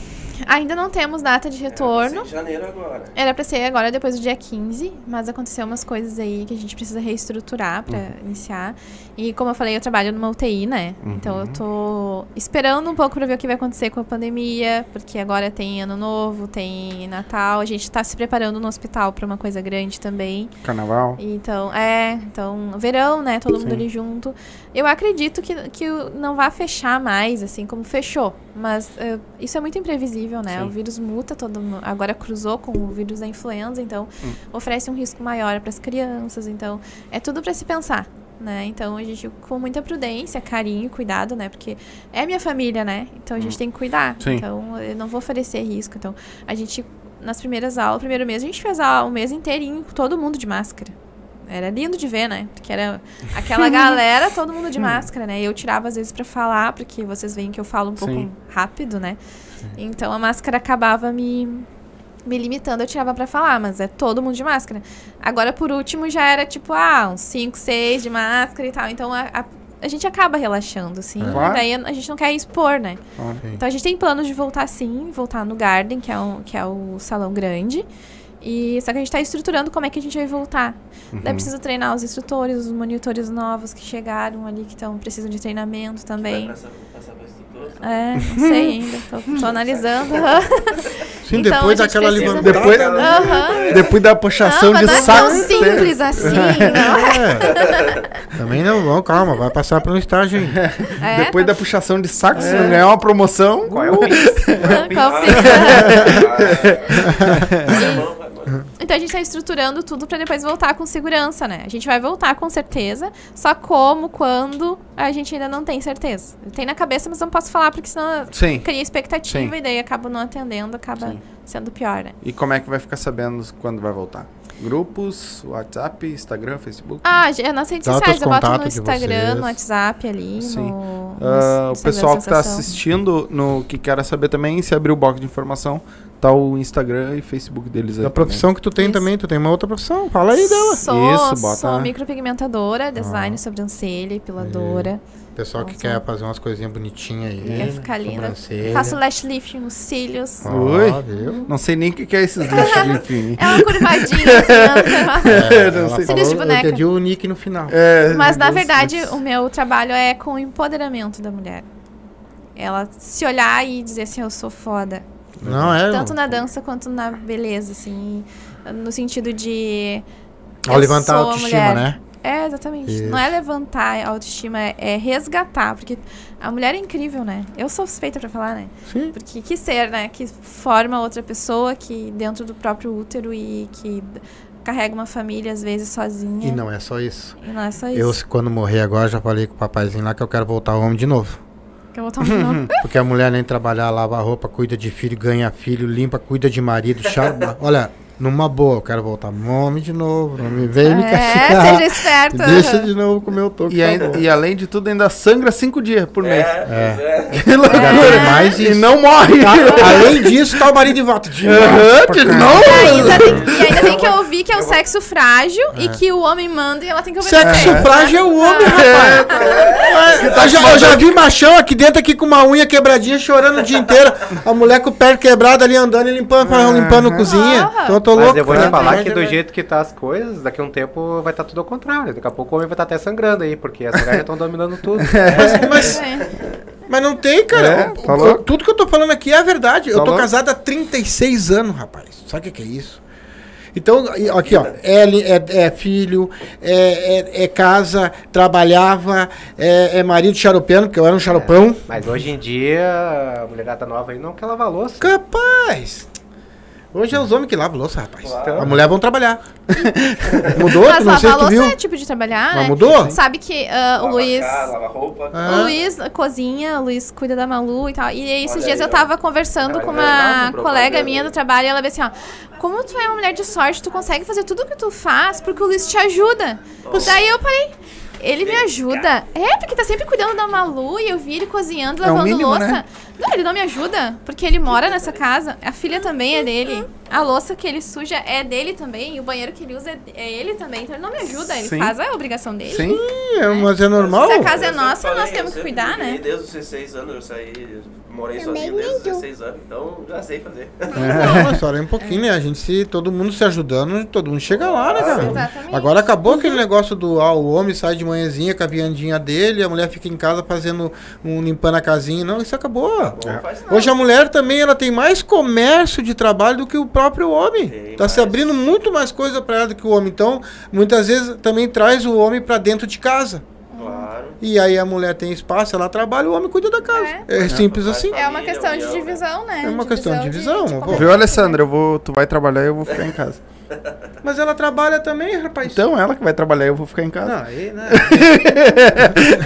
S3: Ainda não temos data de
S4: Era
S3: retorno.
S4: pra ser em janeiro agora.
S3: Era pra ser agora, depois do dia 15, mas aconteceu umas coisas aí que a gente precisa reestruturar pra iniciar. E como eu falei, eu trabalho numa UTI, né? Então eu tô esperando um pouco pra ver o que vai acontecer com a pandemia, porque agora tem Ano Novo, tem Natal, a gente tá se preparando no hospital pra uma coisa grande também.
S1: Carnaval?
S3: Então, é, então, verão, né? Todo mundo
S1: Sim.
S3: ali junto. Eu acredito que, que não vai fechar mais, assim, como fechou. Mas eh, isso é muito imprevisível, né?
S1: Sim.
S3: O vírus muta todo mu- Agora cruzou com o vírus da influenza, então
S1: Hum.
S3: oferece um risco maior para as crianças. Então, é tudo para se pensar. Né? Então a gente com muita prudência, carinho, cuidado, né? Porque é minha família, né? Então a gente tem que cuidar.
S1: Sim.
S3: Então eu não vou oferecer risco. Então a gente nas primeiras aulas, primeiro mês, a gente fez a, o mês inteirinho, com todo mundo de máscara. Era lindo de ver, né? Porque era aquela *laughs* galera, todo mundo de máscara, né? Eu tirava às vezes pra falar, porque vocês veem que eu falo um pouco
S1: Sim.
S3: rápido, né? Então a máscara acabava me me limitando, eu tirava pra falar, mas é todo mundo de máscara. Agora, por último, já era tipo, ah, uns 5, 6 de máscara e tal. Então a, a, a gente acaba relaxando, assim.
S1: Claro.
S3: Daí a, a gente não quer expor, né? Então a gente tem planos de voltar sim, voltar no Garden, que é, um, que é o salão grande. E só que a gente tá estruturando como é que a gente vai voltar.
S1: Uhum.
S3: Daí precisa treinar os instrutores, os monitores novos que chegaram ali, que tão, precisam de treinamento
S4: Vai
S3: também.
S4: passar, passar pra instrutor?
S3: É, não sei ainda, tô, tô analisando.
S2: Sim,
S3: Então,
S2: depois
S3: gente
S2: daquela
S3: precisa-
S2: levantada.
S1: Depois-. Depois da puxação
S3: Não,
S1: de
S3: mas não é
S1: saco.
S3: tão simples assim, não.
S2: É. Também não, vamos, calma, vai passar pelo estágio aí.
S3: É,
S1: Depois da puxação de saco, se não ganhar uma promoção.
S5: Qual é o Pix?
S3: qual
S4: Ah,
S3: fica? *laughs* Então a gente tá estruturando tudo pra depois voltar com segurança, né? A gente vai voltar com certeza, só como, quando, a gente ainda não tem certeza. Tem na cabeça, mas não posso falar porque senão
S1: Sim.
S3: cria expectativa
S1: Sim.
S3: e daí acabo não atendendo, acaba
S1: Sim.
S3: sendo pior, né?
S1: E como é que vai ficar sabendo quando vai voltar? Grupos, WhatsApp, Instagram, Facebook?
S3: Ah, já- nas redes sociais, eu boto no
S2: contatos de
S3: Instagram,
S2: vocês.
S3: no WhatsApp ali,
S1: Sim.
S3: no, no
S1: Ah, o
S3: Instagram
S1: pessoal que está assistindo, no que quer saber também, se abrir o box de informação, tá o Instagram e Facebook deles aí.
S2: A profissão que tu tem
S3: Isso.
S2: também, tu tem uma outra profissão. Fala aí dela.
S3: Sou,
S1: Isso, bota-
S3: sou micropigmentadora, design,
S2: Ah.
S3: sobrancelha, epiladora.
S2: Pessoal que
S3: Nossa.
S2: quer fazer umas coisinhas bonitinhas aí.
S3: Quer ficar linda. Faço lash lifting nos cílios.
S2: Ó,
S1: Oi.
S2: viu?
S1: Não sei nem o que, que é esses *laughs* de enfim.
S3: É uma curvadinha assim, *laughs*
S2: É,
S1: Não sei.
S3: Cílios de
S2: eu
S3: boneca.
S2: entendi o nick no final.
S1: É,
S3: Mas na
S1: Deus,
S3: verdade,
S1: Deus.
S3: o meu trabalho é com o empoderamento da mulher. Ela se olhar e dizer assim, eu sou foda.
S2: Não, é.
S3: Tanto na dança quanto na beleza, assim. No sentido de.
S2: Ao levantar a autoestima,
S3: mulher.
S2: né?
S3: É, exatamente.
S2: Isso.
S3: Não é levantar a autoestima, é, é resgatar. Porque a mulher é incrível, né? Eu sou suspeita pra falar, né?
S2: Sim.
S3: Porque que ser, né? Que forma outra pessoa que dentro do próprio útero e que carrega uma família, às vezes, sozinha.
S2: E não é só isso.
S3: E não é só isso.
S2: Eu, quando morrer agora, já falei com o papaizinho lá que eu quero voltar homem de novo.
S3: De novo. *laughs*
S2: Porque a mulher nem trabalhar, lava roupa, cuida de filho, ganha filho, limpa, cuida de marido, charma. Olha, numa boa, eu quero voltar homem de novo. Não me vem me
S3: É,
S2: castigar.
S3: seja esperto.
S2: Deixa de novo com o meu toque.
S1: E, ainda- e além de tudo, ainda sangra cinco dias por mês.
S4: É, é.
S1: Que loucura.
S2: É, mais
S1: E não morre.
S2: Tá? Além disso, tá o marido de volta. De novo,
S1: de novo.
S3: E ainda, tem, e ainda tem que *laughs* ouvir que é o sexo frágil e que o homem manda e ela tem que obedecer.
S2: Sexo frágil é o homem, rapaz. É, eu, já, eu já vi machão aqui dentro aqui com uma unha quebradinha chorando o dia inteiro. A mulher com o pé quebrado ali andando e limpando, limpando a cozinha.
S3: Ah.
S2: Então tô
S5: Mas
S2: louco.
S5: eu vou te falar
S2: Mas
S5: que
S2: é-
S5: do jeito que tá as coisas, daqui a um tempo vai estar tudo ao contrário. Daqui a pouco o homem vai estar até sangrando aí, porque as mulheres já estão dominando tudo. *laughs*
S2: Mas,
S3: É.
S2: mas não tem, cara.
S1: É,
S2: O-
S1: tá
S2: o- tudo que eu tô falando aqui é a verdade. eu
S1: Tá
S2: tô
S1: louco.
S2: casado há 36 anos, rapaz. Sabe o que, que é isso? Então, aqui, ó, é, é- é filho, é, é- é casa, trabalhava, é, é marido xaropeano, porque eu era um xaropão.
S5: Mas hoje em dia, a mulherada nova aí não quer lavar louça.
S2: Capaz! Hoje é os homens que lavam louça, rapaz.
S4: Claro.
S2: A mulher vão trabalhar. *laughs* Mudou?
S3: Mas
S2: não sei
S3: louça é tipo de trabalhar,
S2: Mas
S3: né?
S2: mudou?
S3: Sabe que ah, o
S4: Lava
S3: Luiz...
S4: casa, lava roupa.
S2: Ah.
S3: O Luiz cozinha, o Luiz cuida da Malu e tal. E aí, esses
S4: Olha
S3: dias
S4: aí,
S3: eu
S4: ó.
S3: tava conversando
S4: Vai
S3: com uma colega minha do trabalho e ela veio assim, ó. Como tu é uma mulher de sorte, tu consegue fazer tudo o que tu faz porque o Luiz te ajuda. Daí eu parei. Ele me ajuda. É, porque tá sempre cuidando da Malu e eu vi ele cozinhando,
S1: É
S3: lavando
S1: mínimo,
S3: louça.
S1: né?
S3: Não, ele não me ajuda, porque ele mora nessa casa. A filha também é dele. A louça que ele suja é dele também. E o banheiro que ele usa é- é ele também. Então ele não me ajuda, ele
S1: Sim.
S3: faz a obrigação dele.
S1: Sim.
S2: É, mas é normal.
S3: Se a casa é nossa,
S4: falei,
S3: nós temos que cuidar, né?
S4: Desde os 16 anos eu saí, morei
S6: Também
S4: sozinho desde os
S6: muito.
S4: 16 anos, então já sei fazer.
S2: Não, só um pouquinho, né? A gente se todo mundo se ajudando, todo mundo chega lá, né, cara?
S3: Exatamente.
S2: Agora acabou aquele negócio do ah, o homem sai de manhãzinha com a viandinha dele, a mulher fica em casa fazendo um limpando a casinha. Não, isso acabou.
S4: Faz nada.
S2: Hoje a mulher também ela tem mais comércio de trabalho do que o próprio homem.
S4: Tem
S2: tá se abrindo muito mais coisa para ela do que o homem. Então, muitas vezes também traz o homem para dentro de casa.
S4: Claro.
S2: E aí a mulher tem espaço, ela trabalha, o homem cuida da casa. É, simples assim.
S3: É uma questão de
S4: né?
S3: divisão, né?
S2: É uma questão de divisão, pô.
S3: competência.
S1: Viu, Alessandra? Eu vou, tu vai trabalhar e eu vou ficar em casa. *laughs* *laughs*
S2: Mas ela trabalha também, rapaz.
S1: Então, ela que vai trabalhar eu vou ficar em casa.
S2: Não, aí, né?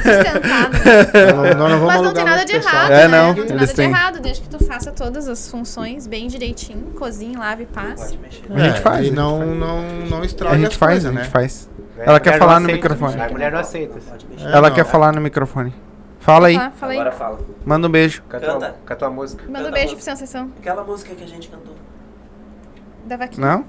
S3: Sustentado, né?
S2: Não, vamos
S3: Mas não tem nada de
S2: pessoal.
S3: errado,
S1: É,
S3: né?
S1: não,
S3: Não tem
S1: eles
S3: nada de
S1: têm.
S3: errado, desde que tu faça todas as funções bem direitinho, cozinhe, lave e passe.
S4: Pode mexer.
S1: A gente
S2: É,
S1: faz,
S2: E
S1: a
S2: não, não, não estraga
S1: A gente
S2: as
S1: faz,
S2: coisas,
S1: a
S2: né?
S1: gente faz.
S5: A
S1: Ela quer falar
S5: não
S1: no
S5: aceita,
S1: microfone.
S5: A mulher não aceita.
S4: Pode mexer.
S2: É,
S1: Ela
S2: não,
S1: quer
S2: é.
S1: falar no microfone. Fala aí.
S3: Lá, fala aí.
S4: Agora fala.
S1: Manda um beijo.
S5: Canta,
S4: Canta.
S5: canta uma música.
S3: Manda um beijo
S4: a
S3: pra sensação
S4: Aquela música que a gente cantou.
S3: da vaquinha.
S1: Não?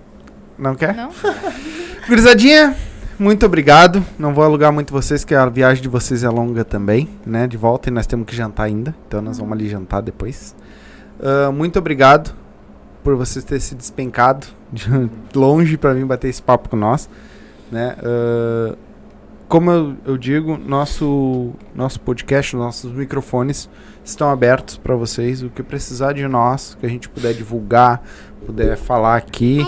S1: Não quer?
S3: Não? *laughs*
S1: Gurizadinha, muito obrigado. Não vou alugar muito vocês, que a viagem de vocês é longa também, né? De volta e nós temos que jantar ainda. Então nós vamos ali jantar depois. Ah, muito obrigado por vocês terem se despencado de *laughs* longe para vir bater esse papo com nós, né? Ah, como eu, eu digo, nosso nosso podcast, nossos microfones estão abertos para vocês. O que precisar de nós, que a gente puder divulgar, puder falar aqui,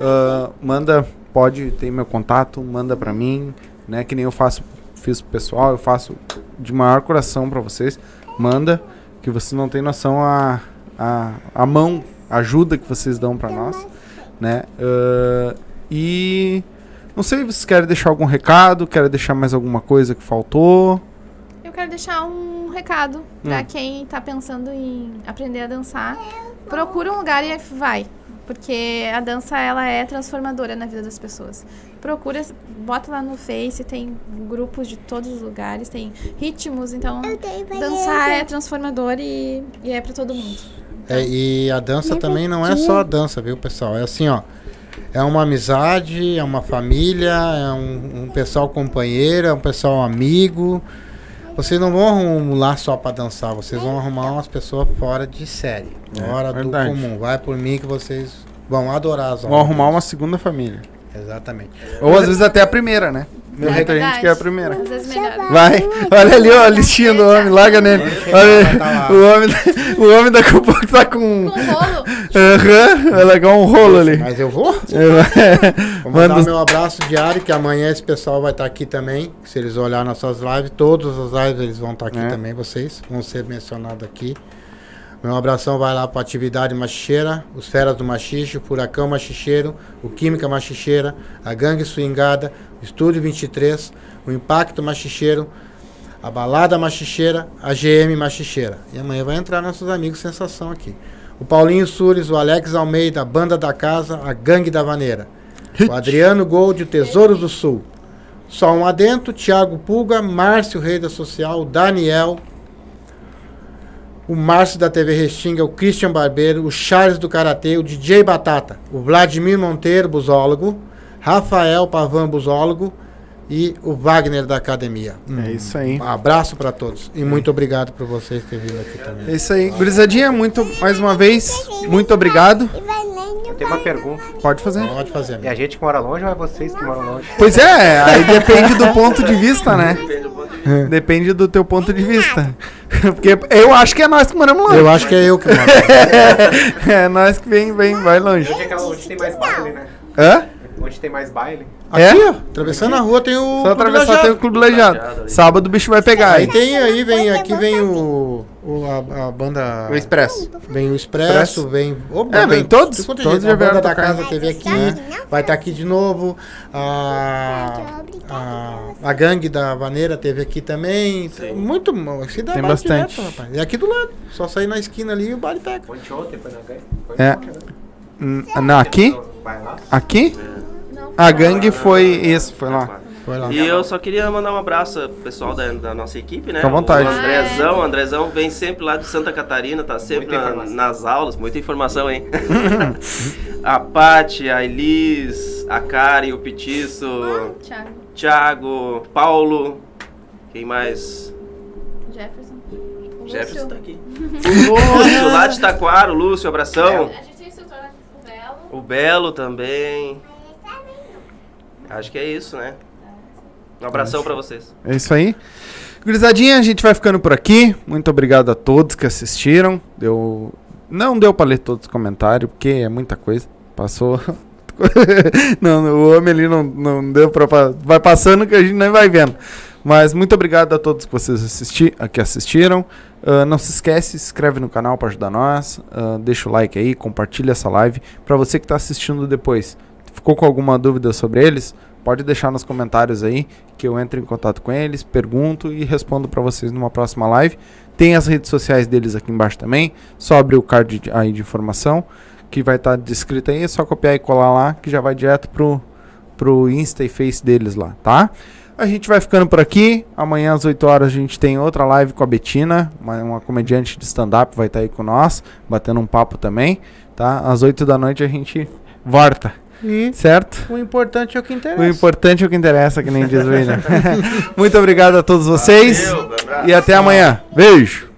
S1: ah, manda, pode ter meu contato, manda pra mim, né? Que nem eu faço, fiz pro pessoal, eu faço de maior coração pra vocês. Manda, que vocês não têm noção a, a, a mão, a ajuda que vocês dão pra nós, né? Ah, e não sei, vocês querem deixar algum recado, querem deixar mais alguma coisa que faltou?
S3: Eu quero deixar um recado pra
S1: Hum.
S3: quem tá pensando em aprender a dançar. Procura um lugar e vai. Porque a dança, ela é transformadora na vida das pessoas. Procura, bota lá no Face, tem grupos de todos os lugares, tem ritmos, então dançar é transformador e, e é pra todo mundo.
S2: É, e a dança também não é só a dança, viu, pessoal? É assim, ó. É uma amizade, é uma família, é um, um pessoal companheiro, é um pessoal amigo. Vocês não vão arrumar só pra dançar, vocês vão arrumar umas pessoas fora de série,
S1: É,
S2: fora do
S1: verdade.
S2: comum. Vai por mim que vocês vão adorar as
S1: Vão arrumar uma segunda família.
S2: Exatamente.
S1: Ou às vezes até a primeira, né?
S3: É
S1: Muita gente
S3: verdade.
S1: quer a primeira.
S3: Às vezes melhor.
S1: Vai, olha ali, ó, a listinha do homem, larga nele. Olha
S2: Tá lá.
S1: aí, o homem, o homem daqui a pouco tá com.
S3: Com rolo.
S1: Aham, vai largar um rolo ali.
S2: Mas eu vou. Vou
S1: Manda
S2: mandar
S1: os-
S2: meu abraço diário, que amanhã esse pessoal vai estar aqui também. Se eles olharem nossas lives, todas as lives eles vão estar aqui
S1: É.
S2: também, vocês vão ser mencionados aqui. Meu abração vai lá para Atividade Machicheira, os Feras do Machixe, o Furacão Machicheiro, o Química Machicheira, a Gangue Swingada, Estúdio 23, o Impacto Machicheiro, a Balada Machicheira, a GM Machicheira. E amanhã vai entrar nossos amigos Sensação aqui. O Paulinho Sures, o Alex Almeida, a Banda da Casa, a Gangue da Vaneira. O Adriano Gold, o Tesouro do Sul. Só um adentro, Thiago Pulga, Márcio Rei da Social, Daniel, o Márcio da TV Restinga, o Christian Barbeiro, o Charles do Karatê, o DJ Batata, o Vladimir Monteiro, busólogo, Rafael Pavan, busólogo e o Wagner da Academia.
S1: É isso aí.
S2: Um abraço para todos e muito obrigado por vocês terem vindo aqui também.
S1: É isso aí. Gurizadinha, muito, mais uma vez, muito obrigado.
S6: E
S5: Eu tenho uma pergunta.
S1: Pode fazer.
S2: Pode fazer,
S5: É
S2: amigo.
S5: a gente que mora longe ou é vocês que moram longe?
S1: Pois é, aí depende do ponto de vista, né?
S4: Depende do ponto de vista.
S1: Depende do teu ponto de vista. *laughs* Porque eu acho que é nós que moramos longe.
S2: Eu acho que é eu que mando. *laughs*
S1: É nós que vem, vem, vai longe.
S5: Onde, é aquela, onde tem mais baile, né?
S1: Hã?
S5: Onde tem mais baile.
S1: É?
S2: Aqui, ó, atravessando a rua tem o.
S1: Só atravessar tem o clube lejado. Sábado o bicho vai pegar
S2: Aí tem, aí vem, aqui vem o. o a, a banda.
S1: O Expresso.
S2: Vem o Expresso,
S1: Expresso.
S2: vem.
S1: É,
S2: banda,
S1: vem todos, todos
S2: jeito.
S1: já
S2: A banda
S1: vieram
S2: da casa teve aqui, vai estar aqui de novo. A, a, a gangue da Vaneira teve aqui também. Muito bom.
S1: Tem
S2: baile
S1: bastante.
S2: direto, rapaz. E aqui do lado. Só sair na esquina ali e o baile pega.
S5: Ontem ontem foi na gangue.
S1: É. Não, aqui?
S5: Vai lá.
S1: Aqui?
S3: Não.
S1: A gangue foi isso, foi lá.
S2: Foi lá.
S4: E eu só queria mandar um abraço pro pessoal da, da nossa equipe, né?
S1: Fica à vontade.
S4: O Andrezão, o Andrezão vem sempre lá de Santa Catarina, tá sempre na- nas aulas, muita informação, hein? *laughs* a Paty, a Elis, a Karen, o Petiço,
S3: Thiago.
S4: Thiago, Paulo, quem mais?
S3: Jefferson. O
S4: Jefferson
S3: Lúcio.
S4: tá aqui. O Lúcio, lá de Taquaro, Lúcio, abração.
S3: A gente tem o Belo.
S4: O Belo também. Acho que é isso, né? Um abração pra vocês.
S1: É isso aí. Gurizadinha, a gente vai ficando por aqui. Muito obrigado a todos que assistiram. Deu... Não deu pra ler todos os comentários, porque é muita coisa. Passou. *laughs* não, o homem ali não, não deu pra. Vai passando que a gente nem vai vendo. Mas muito obrigado a todos que vocês assisti... que assistiram. Ah, não se esquece, se inscreve no canal para ajudar nós. Ah, deixa o like aí, compartilha essa live. Pra você que está assistindo depois, ficou com alguma dúvida sobre eles? Pode deixar nos comentários aí que eu entro em contato com eles, pergunto e respondo para vocês numa próxima live. Tem as redes sociais deles aqui embaixo também. Só abrir o card aí de informação que vai estar descrito aí. É só copiar e colar lá que já vai direto pro, pro Insta e Face deles lá, tá? A gente vai ficando por aqui. Amanhã às 8 horas a gente tem outra live com a Betina, uma, uma comediante de stand-up, vai estar aí com nós, batendo um papo também, tá? Às 8 da noite a gente volta,
S2: E
S1: certo?
S2: o importante é o que interessa.
S1: O importante é o que interessa, que nem diz o William. *laughs* Muito obrigado a todos vocês
S4: Valeu, um abraço.
S1: e até amanhã. Beijo!